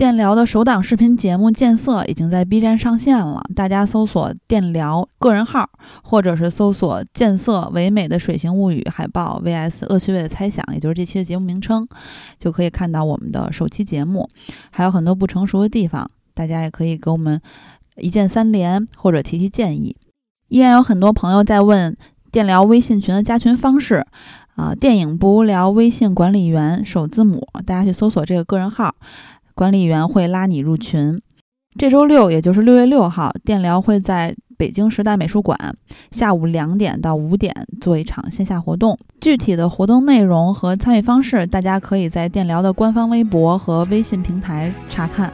电疗的首档视频节目《见色》已经在 B 站上线了，大家搜索“电疗”个人号，或者是搜索“见色唯美的水形物语”海报 VS 恶趣味的猜想，也就是这期的节目名称，就可以看到我们的首期节目。还有很多不成熟的地方，大家也可以给我们一键三连或者提提建议。依然有很多朋友在问电疗微信群的加群方式。啊，电影不无聊，微信管理员首字母，大家去搜索这个个人号，管理员会拉你入群。这周六，也就是六月六号，电疗会在北京时代美术馆下午两点到五点做一场线下活动。具体的活动内容和参与方式，大家可以在电疗的官方微博和微信平台查看。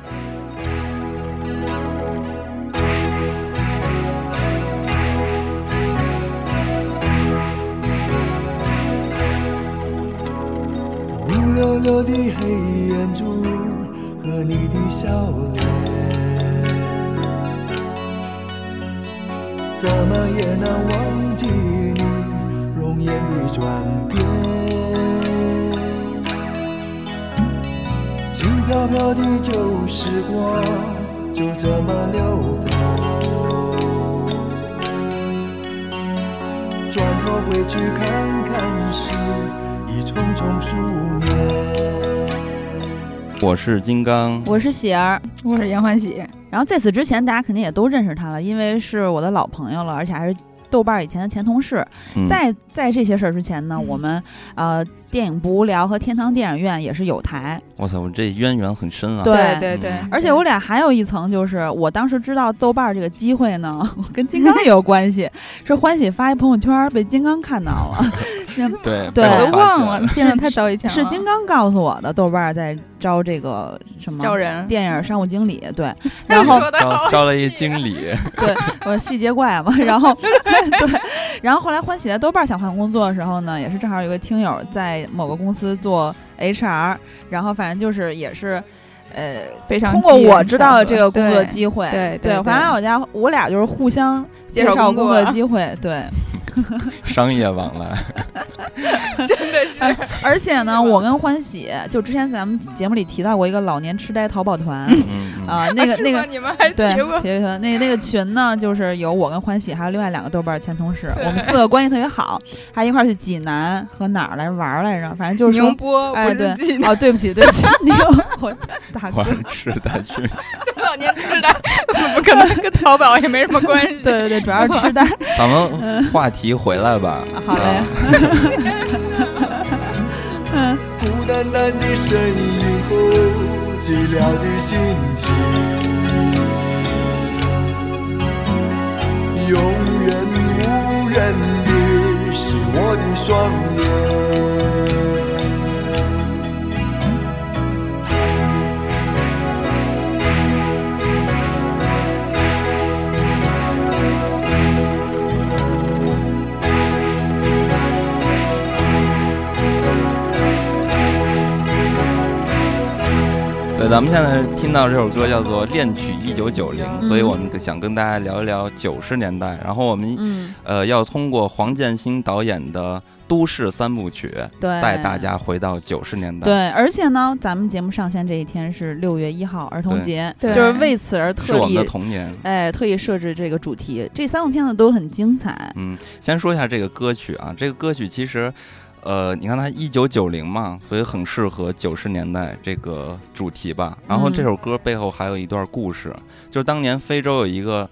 乌溜溜的黑眼珠和你的笑脸，怎么也难忘记你容颜的转变。轻飘飘的旧时光就这么溜走，转头回去看看时。一重重数年。我是金刚，我是喜儿，我是严欢喜。然后在此之前，大家肯定也都认识他了，因为是我的老朋友了，而且还是豆瓣以前的前同事。在在这些事儿之前呢，我们呃。电影不无聊和天堂电影院也是有台。我操，我这渊源很深啊！对对对，而且我俩还有一层，就是我当时知道豆瓣这个机会呢，跟金刚也有关系。是欢喜发一朋友圈，被金刚看到了。对对，我都忘了，变得太早以前了。是金刚告诉我的，豆瓣在招这个什么招人电影商务经理。对，然后招招了一经理。对，我细节怪嘛。然后对，然后后来欢喜在豆瓣想换工作的时候呢，也是正好有个听友在。某个公司做 HR，然后反正就是也是，呃，非常通过我知道的这个工作机会，对对，反正我家我俩就是互相介绍工作机会，对。商业往来，真的是。而且呢，我跟欢喜就之前咱们节目里提到过一个老年痴呆淘宝团。啊，那个那个你们还对提过？那那个群呢，就是有我跟欢喜还有另外两个豆瓣前同事，我们四个关系特别好，还一块去济南和哪儿来玩来着，反正就是宁波，哎对，哦对不起对不起，宁波大哥痴呆群，老年痴呆 不可能跟淘宝也没什么关系，对对对，主要是痴呆。咱们话题。一回来吧，好嘞。孤单单的身影和寂寥的心情，永远无人的是我的双眼。咱们现在听到这首歌叫做《恋曲一九九零》，所以我们想跟大家聊一聊九十年代。然后我们呃要通过黄建新导演的都市三部曲，带大家回到九十年代。对，而且呢，咱们节目上线这一天是六月一号儿童节，就是为此而特意的童年，哎，特意设置这个主题。这三部片子都很精彩。嗯，先说一下这个歌曲啊，这个歌曲其实。呃，你看它一九九零嘛，所以很适合九十年代这个主题吧。然后这首歌背后还有一段故事，就是当年非洲有一个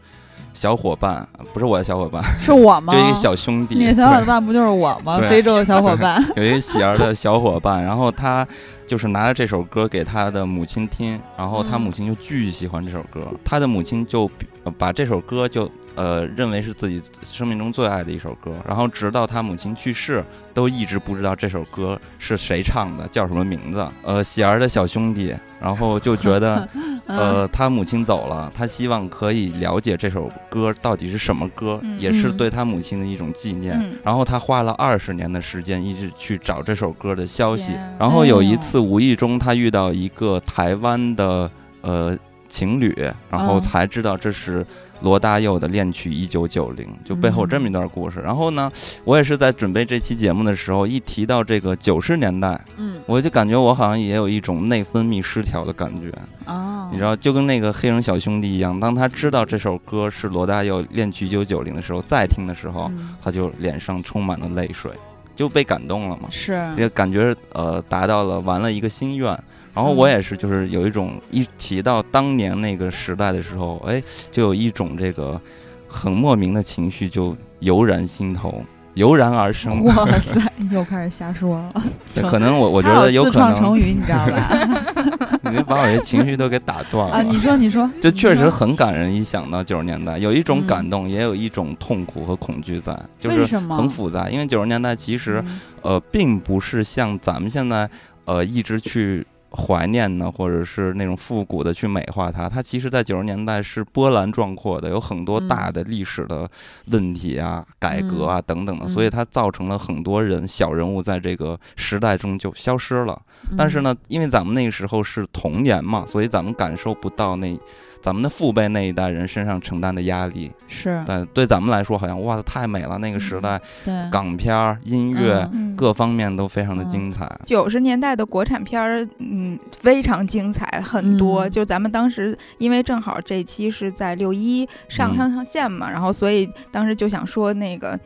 小伙伴，不是我的小伙伴，是我吗？就一个小兄弟，你的小伙伴不就是我吗？非洲的小伙伴，有一个喜儿的小伙伴，然后他就是拿着这首歌给他的母亲听，然后他母亲就巨喜欢这首歌，他的母亲就把这首歌就。呃，认为是自己生命中最爱的一首歌，然后直到他母亲去世，都一直不知道这首歌是谁唱的，叫什么名字。呃，喜儿的小兄弟，然后就觉得，呃，他母亲走了，他希望可以了解这首歌到底是什么歌，也是对他母亲的一种纪念。然后他花了二十年的时间，一直去找这首歌的消息。然后有一次无意中，他遇到一个台湾的，呃。情侣，然后嗯才知道这是罗大佑的恋曲一九九零，就背后有这么一段故事。然后呢，我也是在准备这期节目的时候，一提到这个九十年代，嗯我就感觉我好像也有一种内分泌失调的感觉。哦，你知道，就跟那个黑人小兄弟一样，当他知道这首歌是罗大佑恋曲一九九零的时候，再听的时候，嗯他就脸上充满了泪水，就被感动了嘛。是这个感觉呃达到了完了一个心愿。然后我也是，就是有一种一提到当年那个时代的时候，哎，就有一种这个很莫名的情绪就油然心头，油然而生。哇塞，又开始瞎说了。对可能我我觉得有可能，创成语，你知道吧？你把我这情绪都给打断了。啊，你说，你说，就确实很感人。一想到九十年代，有一种嗯感动，也有一种痛苦和恐惧在，就是很复杂。因为九十年代其实嗯呃，并不是像咱们现在呃一直去怀念呢，或者是那种复古的去美化它。它其实，在九十年代是波澜壮阔的，有很多嗯大的历史的问题啊、改革啊等等的，嗯所以它造成了很多人小人物在这个时代中就消失了。但是，呢，因为咱们那个时候是童年嘛，所以咱们感受不到那咱们的父辈那一代人身上承担的压力。是但对咱们来说，好像哇，太美了！那个时代，对港片儿、音乐、各方面都非常的嗯精彩。九十年代的国产片儿，嗯，非常精彩，很多。嗯就咱们当时，因为正好这期是在六一上嗯上上线嘛，然后所以当时就想说那个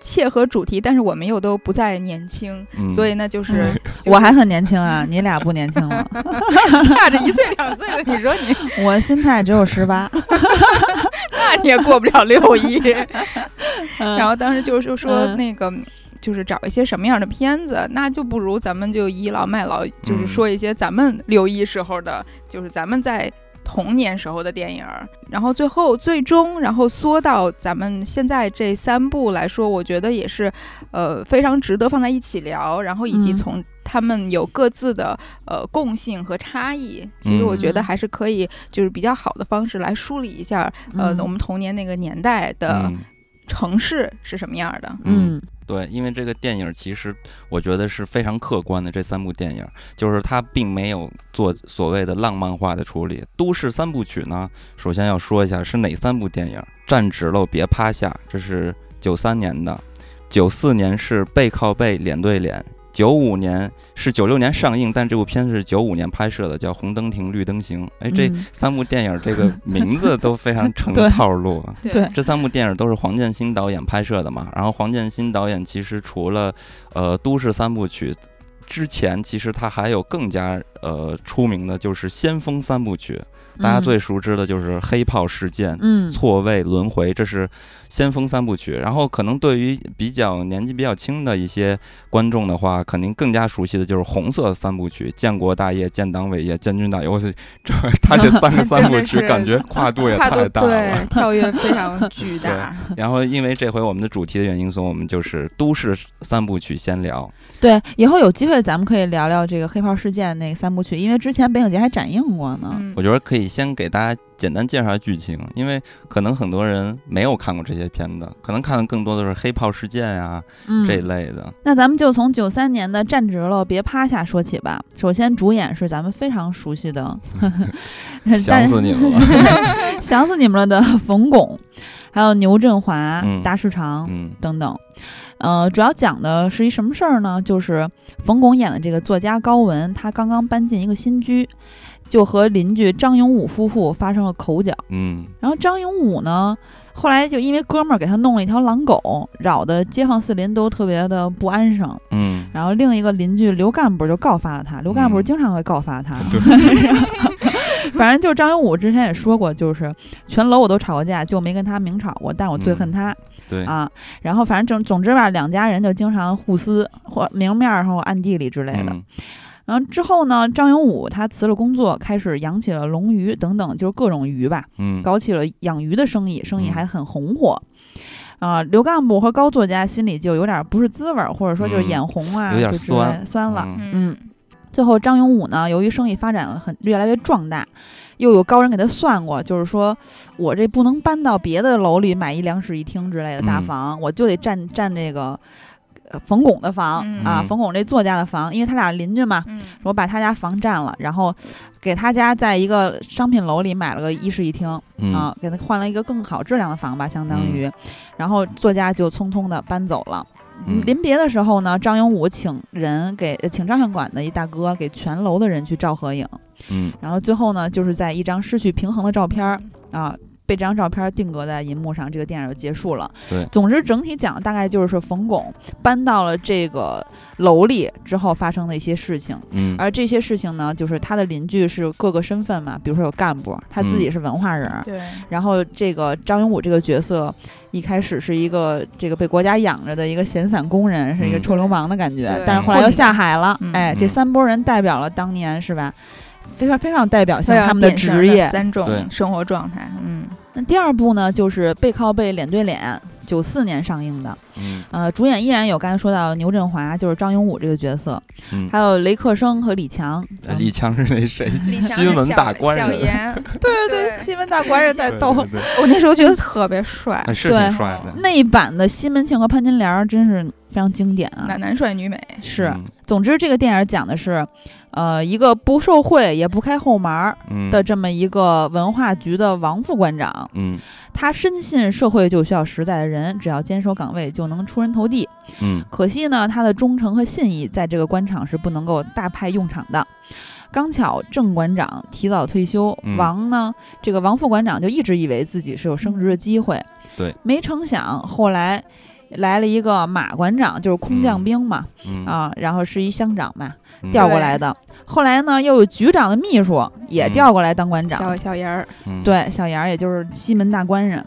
切合主题，但是我们又都不再年轻，嗯，所以呢，就是、嗯就是我还很年轻啊，你俩不年轻了，差着一岁两岁的，你说你 我心态只有十八。那你也过不了六一。然然后当时就是说嗯那个。就是找一些什么样的片子，那就不如咱们就倚老卖老，就是嗯说一些咱们六一时候的，就是咱们在童年时候的电影儿。然后最后最终，然后缩到咱们现在这三部来说，我觉得也是，呃，非常值得放在一起聊。然后以及嗯从他们有各自的呃共性和差异，其实我觉得嗯还是可以，就是比较好的方式来梳理一下，呃，嗯我们童年那个年代的。嗯城市是什么样的？嗯对，因为这个电影其实我觉得是非常客观的。这三部电影就是它并没有做所谓的浪漫化的处理。都市三部曲呢，首先要说一下是哪三部电影：站直了别趴下，这是九三年的；九四年是背靠背脸对脸；九五年是九六年上映，但这部片子是九五年拍摄的，叫《红灯停绿灯行》。哎，这嗯三部电影这个名字都非常成 套路啊。对这三部电影都是黄建新导演拍摄的嘛。然后黄建新导演其实除了呃都市三部曲之前，其实他还有更加呃出名的就是先锋三部曲，大家最熟知的就是黑炮事件。嗯错位轮回，这是先锋三部曲。然后可能对于比较年纪比较轻的一些观众的话，肯定更加熟悉的就是红色三部曲：建国大业、建党伟业、建军大业。我去，这他这 三个三部曲，感觉跨度也太大了。对，跳跃非常巨 大。然后因为这回我们的主题的原因，所以我们就是都市三部曲先聊。对，以后有机会咱们可以聊聊这个黑炮事件那三部曲，因为之前北影节还展映过呢。嗯我觉得可以先给大家简单介绍剧情，因为可能很多人没有看过这些片子，可能看的更多的是黑炮事件啊、嗯，这一类的。那咱们就从九三年的《站直了，别趴下》说起吧。首先，主演是咱们非常熟悉的 想死你们了。想死你们了的冯巩，还有牛振华、嗯大市场、嗯等等。呃，主要讲的是一什么事儿呢？就是冯巩演的这个作家高文，他刚刚搬进一个新居，就和邻居张永武夫妇发生了口角。嗯然后张永武呢，后来就因为哥们儿给他弄了一条狼狗，扰得街坊四邻都特别的不安生。嗯，然后另一个邻居刘干部就告发了他，刘干部嗯经常会告发他。反正就张永武之前也说过，就是全楼我都吵过架，就没跟他明吵过，但我最恨他、对，啊。然后反正总总之吧，两家人就经常互撕，或明面儿或暗地里之类的。嗯然后之后呢，张永武他辞了工作，开始养起了龙鱼等等，就是各种鱼吧，嗯，搞起了养鱼的生意，生意嗯还很红火。啊，刘干部和高作家心里就有点不是滋味儿，或者说就是嗯眼红啊，有点酸酸了。嗯嗯最后，张永武呢，由于生意发展了很越来越壮大，又有高人给他算过，就是说我这不能搬到别的楼里买一两室一厅之类的大嗯房，我就得占占这个呃冯巩的房、嗯。啊，嗯。冯巩这作家的房，因为他俩邻居嘛，嗯。我把他家房占了，然后给他家在一个商品楼里买了个一室一厅、嗯。啊，给他换了一个更好质量的房吧，相当于，然后作家就匆匆的搬走了。嗯。临别的时候呢，张永武请人给呃请照相馆的一大哥给全楼的人去照合影，嗯。然后最后呢，就是在一张失去平衡的照片儿啊，被这张照片定格在银幕上，这个电影就结束了。对总之整体讲大概就是说冯巩搬到了这个楼里之后发生的一些事情，嗯而这些事情呢，就是他的邻居是各个身份嘛，比如说有干部，他自己是文化人儿，对，然后这个张永武这个角色。一开始是一个这个被国家养着的一个闲散工人，是一个嗯臭流氓的感觉，对但是后来又下海了。嗯哎，这嗯三拨人代表了当年是吧？非常非常代表性他们的职业。三种生活状态，嗯，那第二部呢，就是背靠背脸对脸，九四年上映的。嗯呃，主演依然有刚才说到牛振华，就是张永武这个角色，嗯还有雷克生和李强。呃李强是那谁？李强新闻大官人小严，对对新闻大官人在逗。对对我那时候觉得特别帅，哎是对挺帅的。那一版的西门庆和潘金莲真是非常经典啊！男男帅女美，是，嗯。总之这个电影讲的是，呃，一个不受贿也不开后门的这么一个文化局的王副馆长，嗯。他深信社会就需要实在的人，只要坚守岗位就能出人头地。嗯。可惜呢，他的忠诚和信义在这个官场是不能够大派用场的。刚巧郑馆长提早退休，嗯。王呢，这个王副馆长就一直以为自己是有升职的机会，对，没成想后来来了一个马馆长，就是空降兵嘛，嗯啊，然后是一乡长嘛，嗯。调过来的。后来呢，又有局长的秘书也嗯。调过来当馆长，小小严儿，嗯。对，小严儿也就是西门大官人，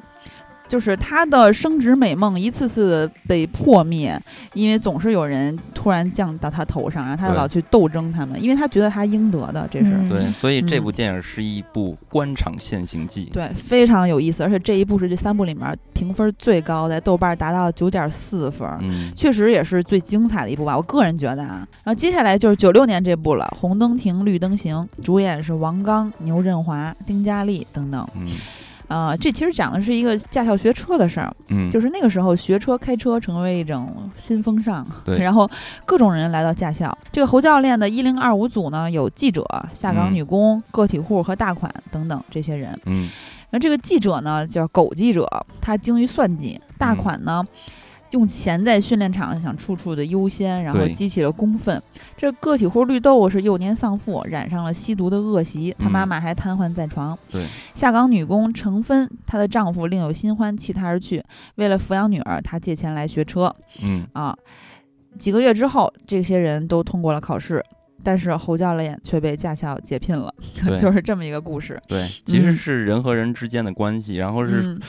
就是他的升职美梦一次次被破灭，因为总是有人突然降到他头上，然后他就老去斗争他们，因为他觉得他应得的，这是。嗯对，所以这嗯部电影是一部官场现形记。对，非常有意思，而且这一部是这三部里面评分最高的，豆瓣达到了九点四分，嗯确实也是最精彩的一部吧，我个人觉得啊。然后接下来就是九六年这部了，《红灯停，绿灯行》，主演是王刚、牛振华、丁嘉丽等等。嗯呃，这其实讲的是一个驾校学车的事儿，嗯，就是那个时候学车开车成为一种新风尚，对然后各种人来到驾校。这个侯教练的一零二五组呢，有记者、下岗嗯女工、个体户和大款等等这些人。嗯那这个记者呢叫狗记者，他精于算计；大嗯款呢。用钱在训练场想处处的优先，然后激起了公愤。这个体户绿豆是幼年丧父，染上了吸毒的恶习，他妈嗯妈还瘫痪在床。对，下岗女工程芬，她的丈夫另有新欢，弃她而去。为了抚养女儿，她借钱来学车嗯啊。几个月之后，这些人都通过了考试，但是侯教练却被驾校解聘了，对 就是这么一个故事。对，其实嗯是人和人之间的关系，然后是嗯，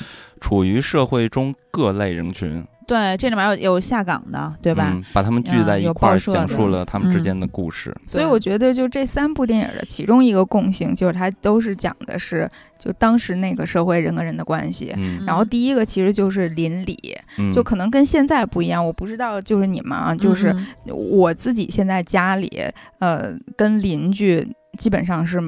处于社会中各类人群，对，这里面有有下岗的，对吧？嗯，把他们聚在一块讲述了他们之嗯间的故事。所以我觉得就这三部电影的其中一个共性就是它都是讲的是就当时那个社会人跟人的关系。嗯然后第一个其实就是邻里，嗯，就可能跟现在不一样，我不知道就是你们啊，就是嗯我自己现在家里，呃，跟邻居基本上是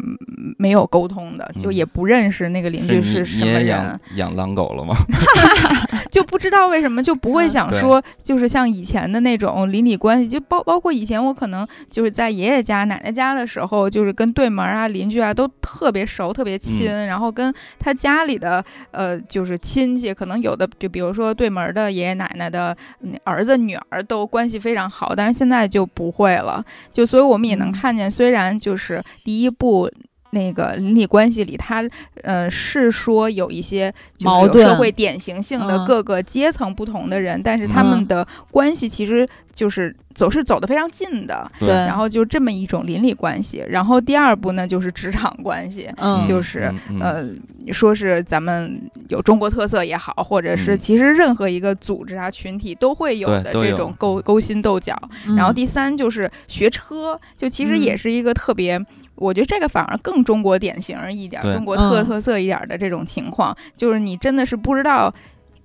没有沟通的，就嗯也不认识那个邻居是什么人你你也养，养狼狗了吗？就不知道为什么就不会想说，就是像以前的那种邻里关系，就包包括以前我可能就是在爷爷家、奶奶家的时候，就是跟对门啊、邻居啊都特别熟、特别亲，然后跟他家里的呃就是亲戚，可能有的就比如说对门的爷爷奶奶的嗯儿子、女儿都关系非常好，但是现在就不会了。就所以我们也能嗯看见，虽然就是第一部。那个邻里关系里，他呃是说有一些矛盾社会典型性的嗯各个阶层不同的人，但是他们嗯的关系其实就是走是走得非常近的，对，然后就这么一种邻里关系。然后第二步呢，就是职场关系，嗯，就是呃，说是咱们有中国特色也好，或者是嗯其实任何一个组织啊群体都会有的这种勾勾心斗角。嗯然后第三就是学车，就其实也嗯是一个特别。我觉得这个反而更中国典型一点中国特嗯特色一点的这种情况，就是你真的是不知道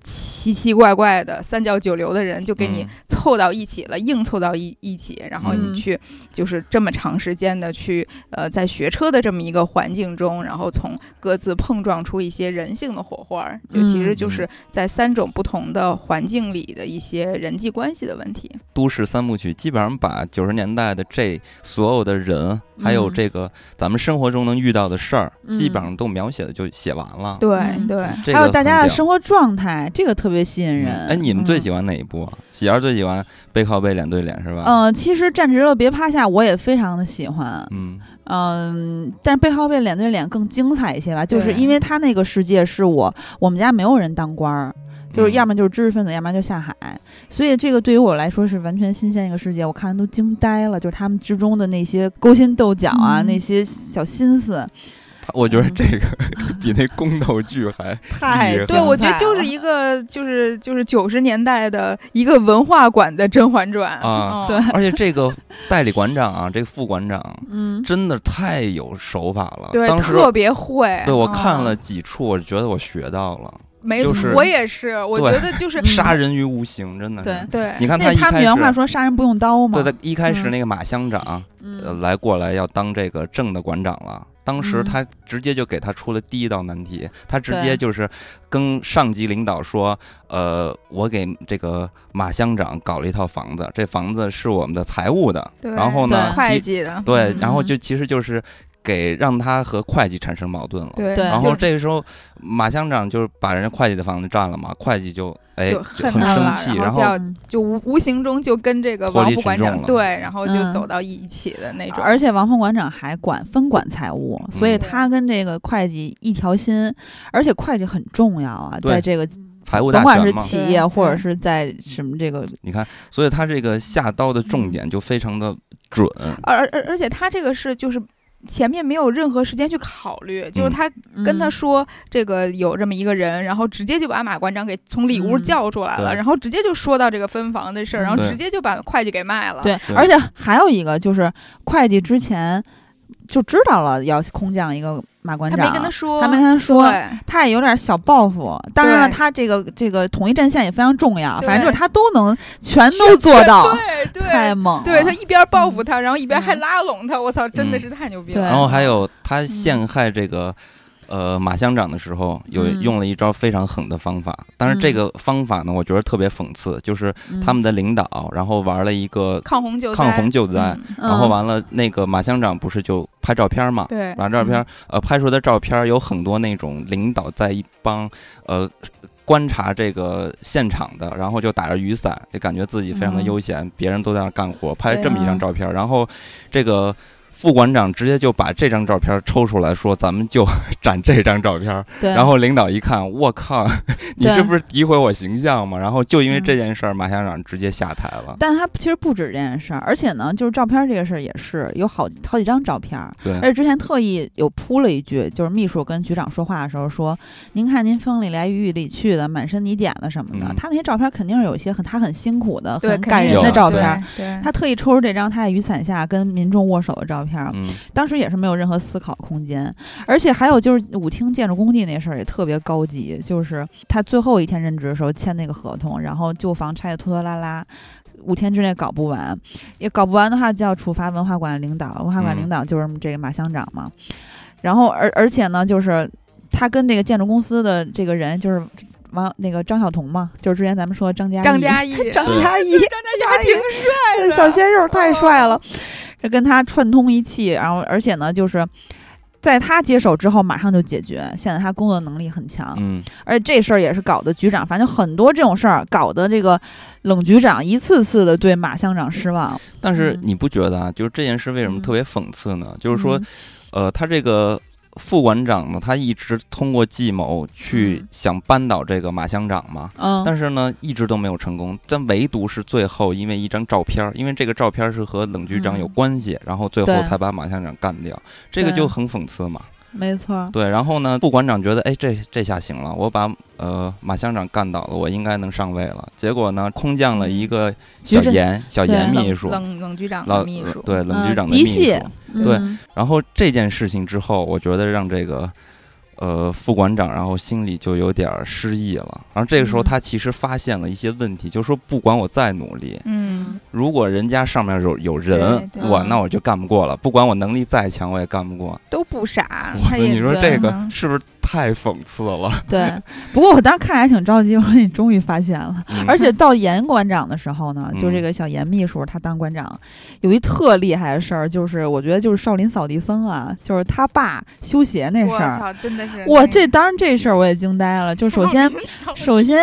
奇奇怪怪的三教九流的人就给你嗯。凑到一起了，硬凑到一一起，然后嗯。你去就是这么长时间的去呃在学车的这么一个环境中，然后从各自碰撞出一些人性的火花儿，就其实嗯就是在三种不同的环境里的一些人际关系的问题。都市三部曲基本上把九十年代的这所有的人，还有嗯。这个咱们生活中能遇到的事儿，嗯基本上都描写的就写完了。对嗯。对，这个还有大家的生活状态，这个特别吸引人。哎，你们最嗯喜欢哪一部啊？喜儿最喜欢背靠背、脸对脸是吧？嗯、其实站直了别趴下，我也非常的喜欢。嗯嗯，但是背靠背、脸对脸更精彩一些吧，就是因为他那个世界是我我们家没有人当官儿，就是嗯要么就是知识分子，要么就下海，所以这个对于我来说是完全新鲜一个世界，我看都惊呆了，就是他们之中的那些勾心斗角啊，嗯那些小心思，他我觉得这个 比那宫斗剧还太对，我觉得就是一个就是就是九十年代的一个文化馆的《甄嬛传》啊嗯对而且这个代理馆长啊，这个副馆长嗯，真的太有手法了。对，当时特别会。对我嗯看了几处，我觉得我学到了，没错，就是我也是，我觉得就是嗯杀人于无形，真的是。对对，你看那他们一开始，原话说杀人不用刀嘛，对，他一开始嗯那个马乡长来过来要当这个正的馆长了。当时嗯。他直接就给他出了第一道难题，他直接就是跟上级领导说：“呃，我给这个马乡长搞了一套房子，这房子是我们的财务的。然后呢，会计的，对嗯，然后就其实就是给让他和会计产生矛盾了。对，然后这个时候，马乡长就是把人家会计的房子占了嘛，会计就哎很生气，然后然后就无无形中就跟这个王副馆长对，然后就嗯走到一起的那种。而且王副馆长还管分管财务，所以嗯他跟这个会计一条心，而且会计很重要啊，在这个财务大甭管是。企业或者是在什么这个，你看，所以他这个下刀的重点就非常的准。而而而且他这个是就是。前面没有任何时间去考虑，就是嗯他跟他嗯。说这个有这么一个人，然后直接就把马馆长给从里屋嗯叫出来了，对。然后直接就说到这个分房的事儿，然后直接就把会计给卖了。对对，而且还有一个就是会计之前就知道了要空降一个马馆长，他没跟他说，他没跟他说他也有点小报复。当然了，他这个这个统一战线也非常重要，反正就是他都能全都做到，对对。太猛了。对他一边报复他，然后一边还嗯。拉拢他，我操，真的嗯是太牛逼了。然后还有他陷害这个。呃，马乡长的时候有嗯。用了一招非常狠的方法，但是这嗯。个方法呢，我觉得特别讽刺，就是嗯。他们的领导，然后玩了一个抗洪救灾，抗洪救灾，嗯然后完了，那个马乡长不是就拍照片嘛？对，把照片呃拍出的照片有很多那种领导在一帮呃观察这个现场的，然后就打着雨伞，就感觉自己非常的嗯。悠闲，别人都在那干活，拍对这么一张嗯照片，然后这个。副馆长直接就把这张照片抽出来说：“咱们就 展这张照片。”对，然后领导一看，我靠，你这不是诋毁我形象吗？然后就因为嗯这件事儿，马校长直接下台了。但他其实不止这件事儿，而且呢，就是照片这个事儿也是有好好几张照片儿，对而且之前特意有铺了一句，就是秘书跟局长说话的时候说：“您看您风里来雨里去的，满身泥点子什么的。嗯他那些照片肯定是有一些很他很辛苦的、很感人的照片对他特意抽出这张他在雨伞下跟民众握手的照片儿，嗯，当时也是没有任何思考空间。而且还有就是舞厅建筑工地那事儿也特别高级，就是他最后一天任职的时候签那个合同，然后旧房拆的拖拖拉拉。五天之内搞不完，也搞不完的话就要处罚文化馆领导，文化馆嗯领导就是这个马乡长嘛。然后而而且呢，就是他跟这个建筑公司的这个人就是王那个张晓彤嘛，就是之前咱们说的张嘉译，张嘉译，张嘉译，张嘉译还挺帅的，小鲜肉太帅了哦，这跟他串通一气，然后而且呢，就是在他接手之后马上就解决，现在他工作能力很强，嗯，而且这事儿也是搞得局长，反正很多这种事儿搞得这个冷局长一次次的对马乡长失望，嗯但是你不觉得啊？就是这件事为什么嗯特别讽刺呢？就是说嗯，呃，他这个副馆长呢，他一直通过计谋去嗯。想扳倒这个马乡长嘛，嗯，但是呢，一直都没有成功。但唯独是最后，因为一张照片儿，因为这个照片儿是和冷局长有嗯。关系，然后最后才把马乡长干掉，这个就很讽刺嘛。没错，对，然后呢，副馆长觉得，哎，这这下行了，我把呃马乡长干倒了，我应该能上位了。结果呢，空降了一个小严小严秘书，冷冷局长老的秘书，对冷局嗯长的秘嫡系书。对嗯然后这件事情之后，我觉得让这个呃副馆长，然后心里就有点失意了。然后这个时候嗯他其实发现了一些问题，就是说不管我再努力，嗯，如果人家上面有有人，我那我就干不过了。不管我能力再强，我也干不过。都不傻，你说这个嗯是不是太讽刺了？对，不过我当时看着还挺着急，我说你终于发现了。嗯而且到严馆长的时候呢，就嗯这个小严秘书他当馆长，有一特厉害的事儿，就是我觉得就是少林扫地僧啊，就是他爸修鞋那事儿。操，真的是我，这当然这事儿我也惊呆了。就首先，首先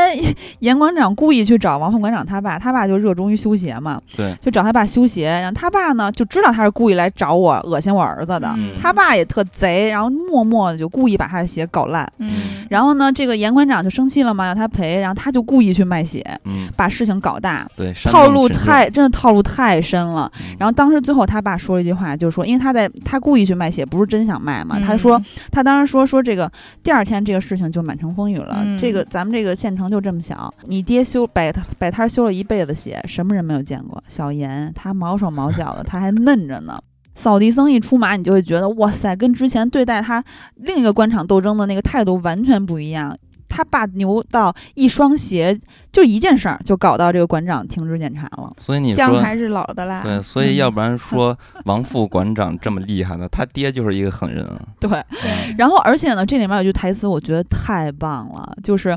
严馆长故意去找王副馆长他爸，他爸就热衷于修鞋嘛，对，就找他爸修鞋。然后他爸呢就知道他是故意来找我恶心我儿子的，嗯他爸也特贼，然后默默的就故意把他的鞋搞烂。嗯，然后呢，这个严馆长就生气了嘛，要他赔，然后他就故意去卖血，嗯，把事情搞大，对，套路太真的套路太深了。嗯然后当时最后他爸说了一句话，就是说，因为他在他故意去卖血，不是真想卖嘛。嗯他说他当时说说这个第二天这个事情就满城风雨了。嗯这个咱们这个县城就这么小，你爹修摆摆摊修了一辈子血，什么人没有见过？小严他毛手毛脚的，他还嫩着呢。扫地僧一出马，你就会觉得哇塞，跟之前对待他另一个官场斗争的那个态度完全不一样。他爸牛到一双鞋就一件事儿，就搞到这个馆长停职检查了。所以你说姜还是老的辣，对，所以要不然说王副馆长这么厉害呢，他爹就是一个狠人啊。对，嗯然后而且呢，这里面有句台词，我觉得太棒了，就是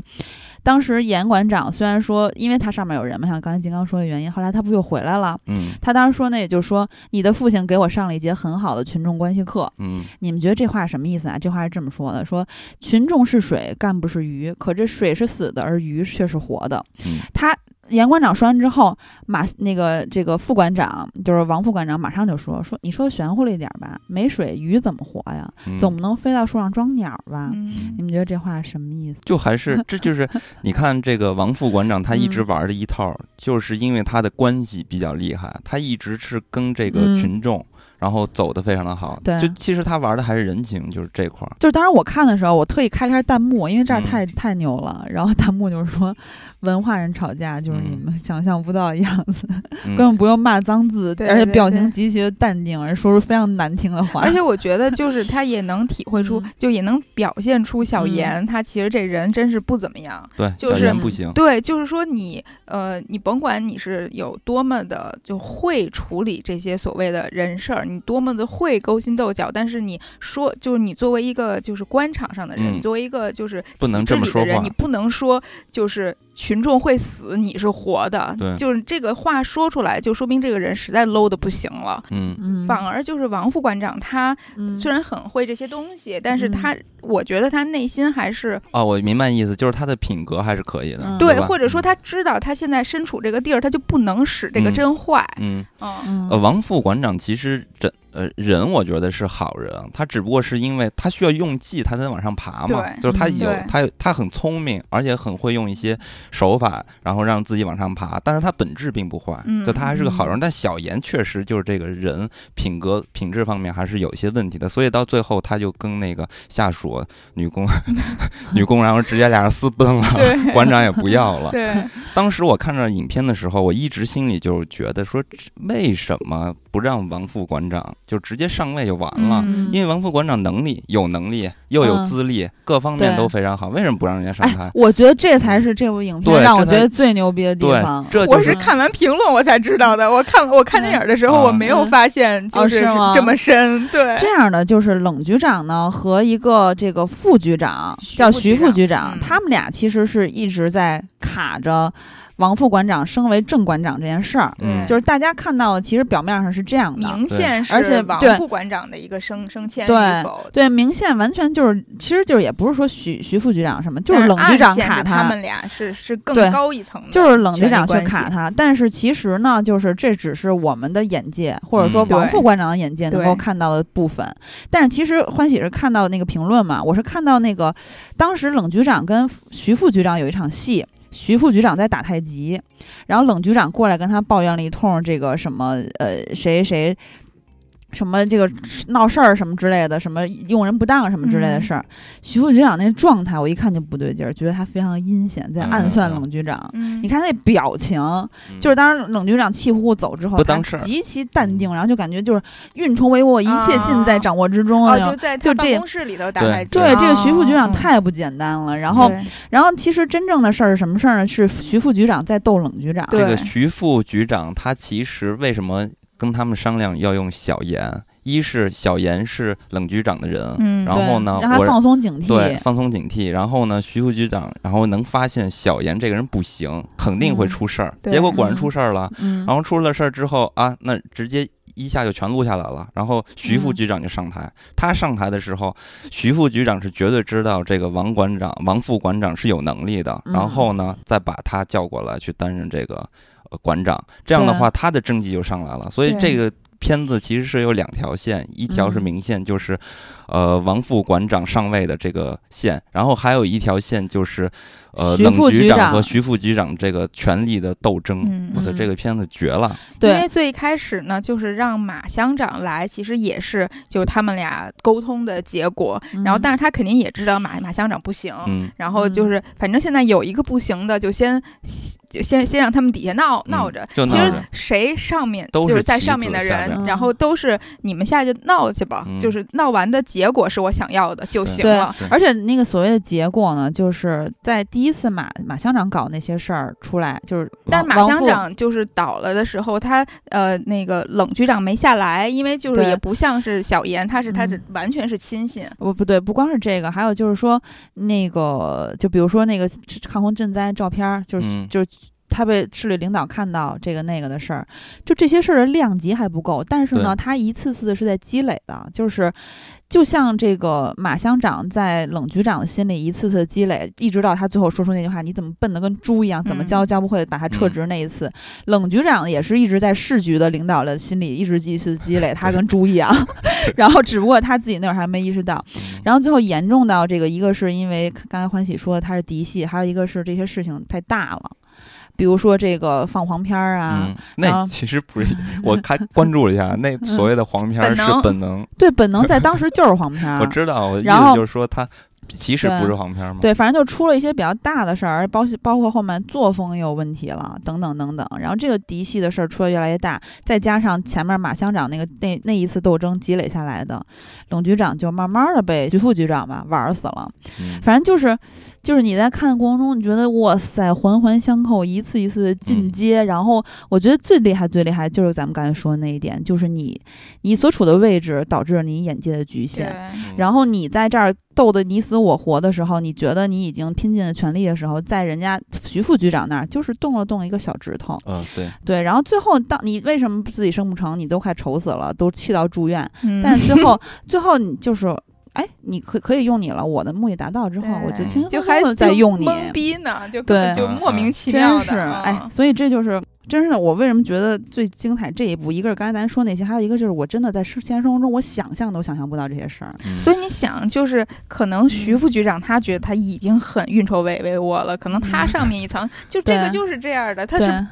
当时严馆长虽然说，因为他上面有人嘛，像刚才金刚说的原因，后来他不又回来了。嗯他当时说呢，也就是说，你的父亲给我上了一节很好的群众关系课。嗯你们觉得这话什么意思啊？这话是这么说的：说群众是水，干部是鱼，可这水是死的，而鱼却是活的。嗯他严馆长说完之后，马那个这个副馆长就是王副馆长，马上就说说，你说玄乎了一点吧，没水鱼怎么活呀？嗯，总不能飞到树上装鸟吧？嗯你们觉得这话什么意思？就还是这就是你看这个王副馆长，他一直嗯玩的一套，就是因为他的关系比较厉害，他一直是跟这个嗯群众，然后走的非常的好。对就其实他玩的还是人情，就是这块儿。就是当时我看的时候，我特意开了一下弹幕，因为这儿嗯太、太牛了。然后弹幕就是说，文化人吵架就是你嗯们想象不到的样子，嗯根本不用骂脏字，对而且表情极其的淡定，而说出非常难听的话。而且我觉得，就是他也能体会出嗯，就也能表现出小嗯严他其实这人真是不怎么样。对，小就是严不行。对，就是说你呃，你甭管你是有多么的就会处理这些所谓的人事儿，你多么的会勾心斗角，但是你说就是你作为一个就是官场上的人，作为一个就是不能体制这么说话里的人，你不能说就是群众会死，你是活的。对，就是这个话说出来，就说明这个人实在 low 的不行了。嗯。嗯，反而就是王副馆长，他嗯。虽然很会这些东西，但是嗯他，我觉得他内心还是哦，我明白意思，就是他的品格还是可以的，嗯。对，或者说他知道他现在身处这个地儿，他就不能使这个嗯。真坏。嗯。嗯。嗯。呃，王副馆长其实真呃人，我觉得是好人，他只不过是因为他需要用计，他才往上爬嘛。就是他有他他很聪明，而且很会用一些手法，然后让自己往上爬。但是他本质并不坏，嗯就他还是个好人。嗯但小严确实就是这个人品格品质方面还是有一些问题的，所以到最后他就跟那个下属女工 女工，然后直接俩人私奔了。馆长也不要了。对，当时我看着影片的时候，我一直心里就觉得说，为什么不让王副馆长就直接上位就完了？嗯因为王副馆长能力有能力，又有嗯资历，各方面都非常好，为什么不让人家上台哎？，我觉得这才是这部影片让我觉得最牛逼的地方，。这就是我是看完评论我才知道的。我看我看电影的时候，嗯我没有发现就哦是这么深。对，这样的就是冷局长呢和一个这个副局长叫徐副局长局长，嗯他们俩其实是一直在卡着王副馆长升为正馆长这件事儿。嗯就是大家看到的，其实表面上是这样的，明线是而且对王副馆长的一个升升迁对与否，对，明线完全就是，其实就是也不是说徐徐副局长什么，就是冷局长卡他他们俩是是更高一层的，就是冷局长去卡他，但是其实呢，就是这只是我们的眼界，或者说嗯王副馆长的眼界能够看到的部分。但是其实欢喜是看到那个评论嘛，我是看到那个当时冷局长跟徐副局长有一场戏。徐副局长在打太极，然后冷局长过来跟他抱怨了一通，这个什么呃谁谁什么这个闹事儿什么之类的，什么用人不当什么之类的事儿。徐副局长那状态，我一看就不对劲儿，觉得他非常阴险，在暗算冷局长。嗯你看那表情，就是当时冷局长气呼呼走之后，不当事极其淡定，然后就感觉就是运筹帷幄，一切尽在掌握之中啊，就在就这办公室里头打对牌。对，这个徐副局长哦太不简单了。然后，然后其实真正的事儿是什么事儿呢？是徐副局长在逗冷局长。这个徐副局长他其实为什么跟他们商量要用小严？一是小严是冷局长的人，嗯然后呢，让他我放松警惕。对放松警惕，然后呢，徐副局长然后能发现小严这个人不行，肯定会嗯出事儿。对结果果然出事儿了，嗯，然后出了事儿之后啊，那直接一下就全录下来了。然后徐副嗯局长就上台，他上台的时候，徐副局长是绝对知道这个王馆长、王副馆长是有能力的，嗯然后呢，再把他叫过来去担任这个呃馆长，这样的话他的政绩就上来了。所以这个。片子其实是有两条线，一条是嗯明线，就是，呃，王副馆长上位的这个线，然后还有一条线就是，呃，徐冷局长副局长和徐副局长这个权力的斗争。嗯哇塞，嗯这个片子绝了！对因为最开始呢，就是让马乡长来，其实也是就是他们俩沟通的结果。然后，但是他肯定也知道马马乡长不行，嗯，然后就是反正现在有一个不行的，就先就先先让他们底下闹闹着。其实就闹着谁上面都就是是在上面的人，嗯然后都是你们下去闹去吧，嗯就是闹完的结果是我想要的就行了。而且那个所谓的结果呢，就是在第一次马马乡长搞那些事儿出来，就是但是马乡长就是倒了的时候，他呃那个冷局长没下来，因为就是对也不像是小严，他是他是嗯完全是亲信。不不对，不光是这个，还有就是说那个，就比如说那个抗洪赈灾照片儿，就是、嗯就是。他被市里领导看到这个那个的事儿，就这些事儿的量级还不够，但是呢，他一次次的是在积累的，就是就像这个马乡长在冷局长的心里一次次的积累，一直到他最后说出那句话：“你怎么笨得跟猪一样？怎么教嗯教不会，把他撤职。”那一次，冷局长也是一直在市局的领导的心里一直一次积累，他跟猪一样，然后只不过他自己那会儿还没意识到。嗯然后最后严重到这个，一个是因为刚才欢喜说他是嫡系，还有一个是这些事情太大了，比如说这个放黄片儿啊，嗯，那其实不是，我还关注了一下，那所谓的黄片儿是本能本能，对，本能在当时就是黄片儿。我知道，我意思就是说他其实不是黄片儿嘛。对，反正就出了一些比较大的事儿，包包括后面作风也有问题了，等等等等。然后这个嫡系的事儿出的越来越大，再加上前面马乡长那个那那一次斗争积累下来的，冷局长就慢慢的被徐副局长吧玩死了。嗯，反正就是，就是你在看的过程中，你觉得哇塞，环环相扣，一次一次的进嗯阶。然后我觉得最厉害、最厉害就是咱们刚才说的那一点，就是你你所处的位置导致了你眼界的局限。，嗯然后你在这儿斗得你死我活的时候，你觉得你已经拼尽了全力的时候，在人家徐副局长那儿就是动了动一个小指头，嗯，对，对，然后最后当你为什么自己生不成，你都快愁死了，都气到住院，嗯但是最 后最后你就是。哎，你可可以用你了，我的目的达到之后，我就轻轻松松的再就用你，懵逼呢，就对。就莫名其妙的。真是。哎，嗯所以这就是真是我为什么觉得最精彩这一步，一个是刚才咱说那些，还有一个就是我真的在现实生活中我想象都想象不到这些事儿。嗯。所以你想，就是可能徐副局长他觉得他已经很运筹帷帷幄了，可能他嗯。上面一层就这个就是这样的，他对。是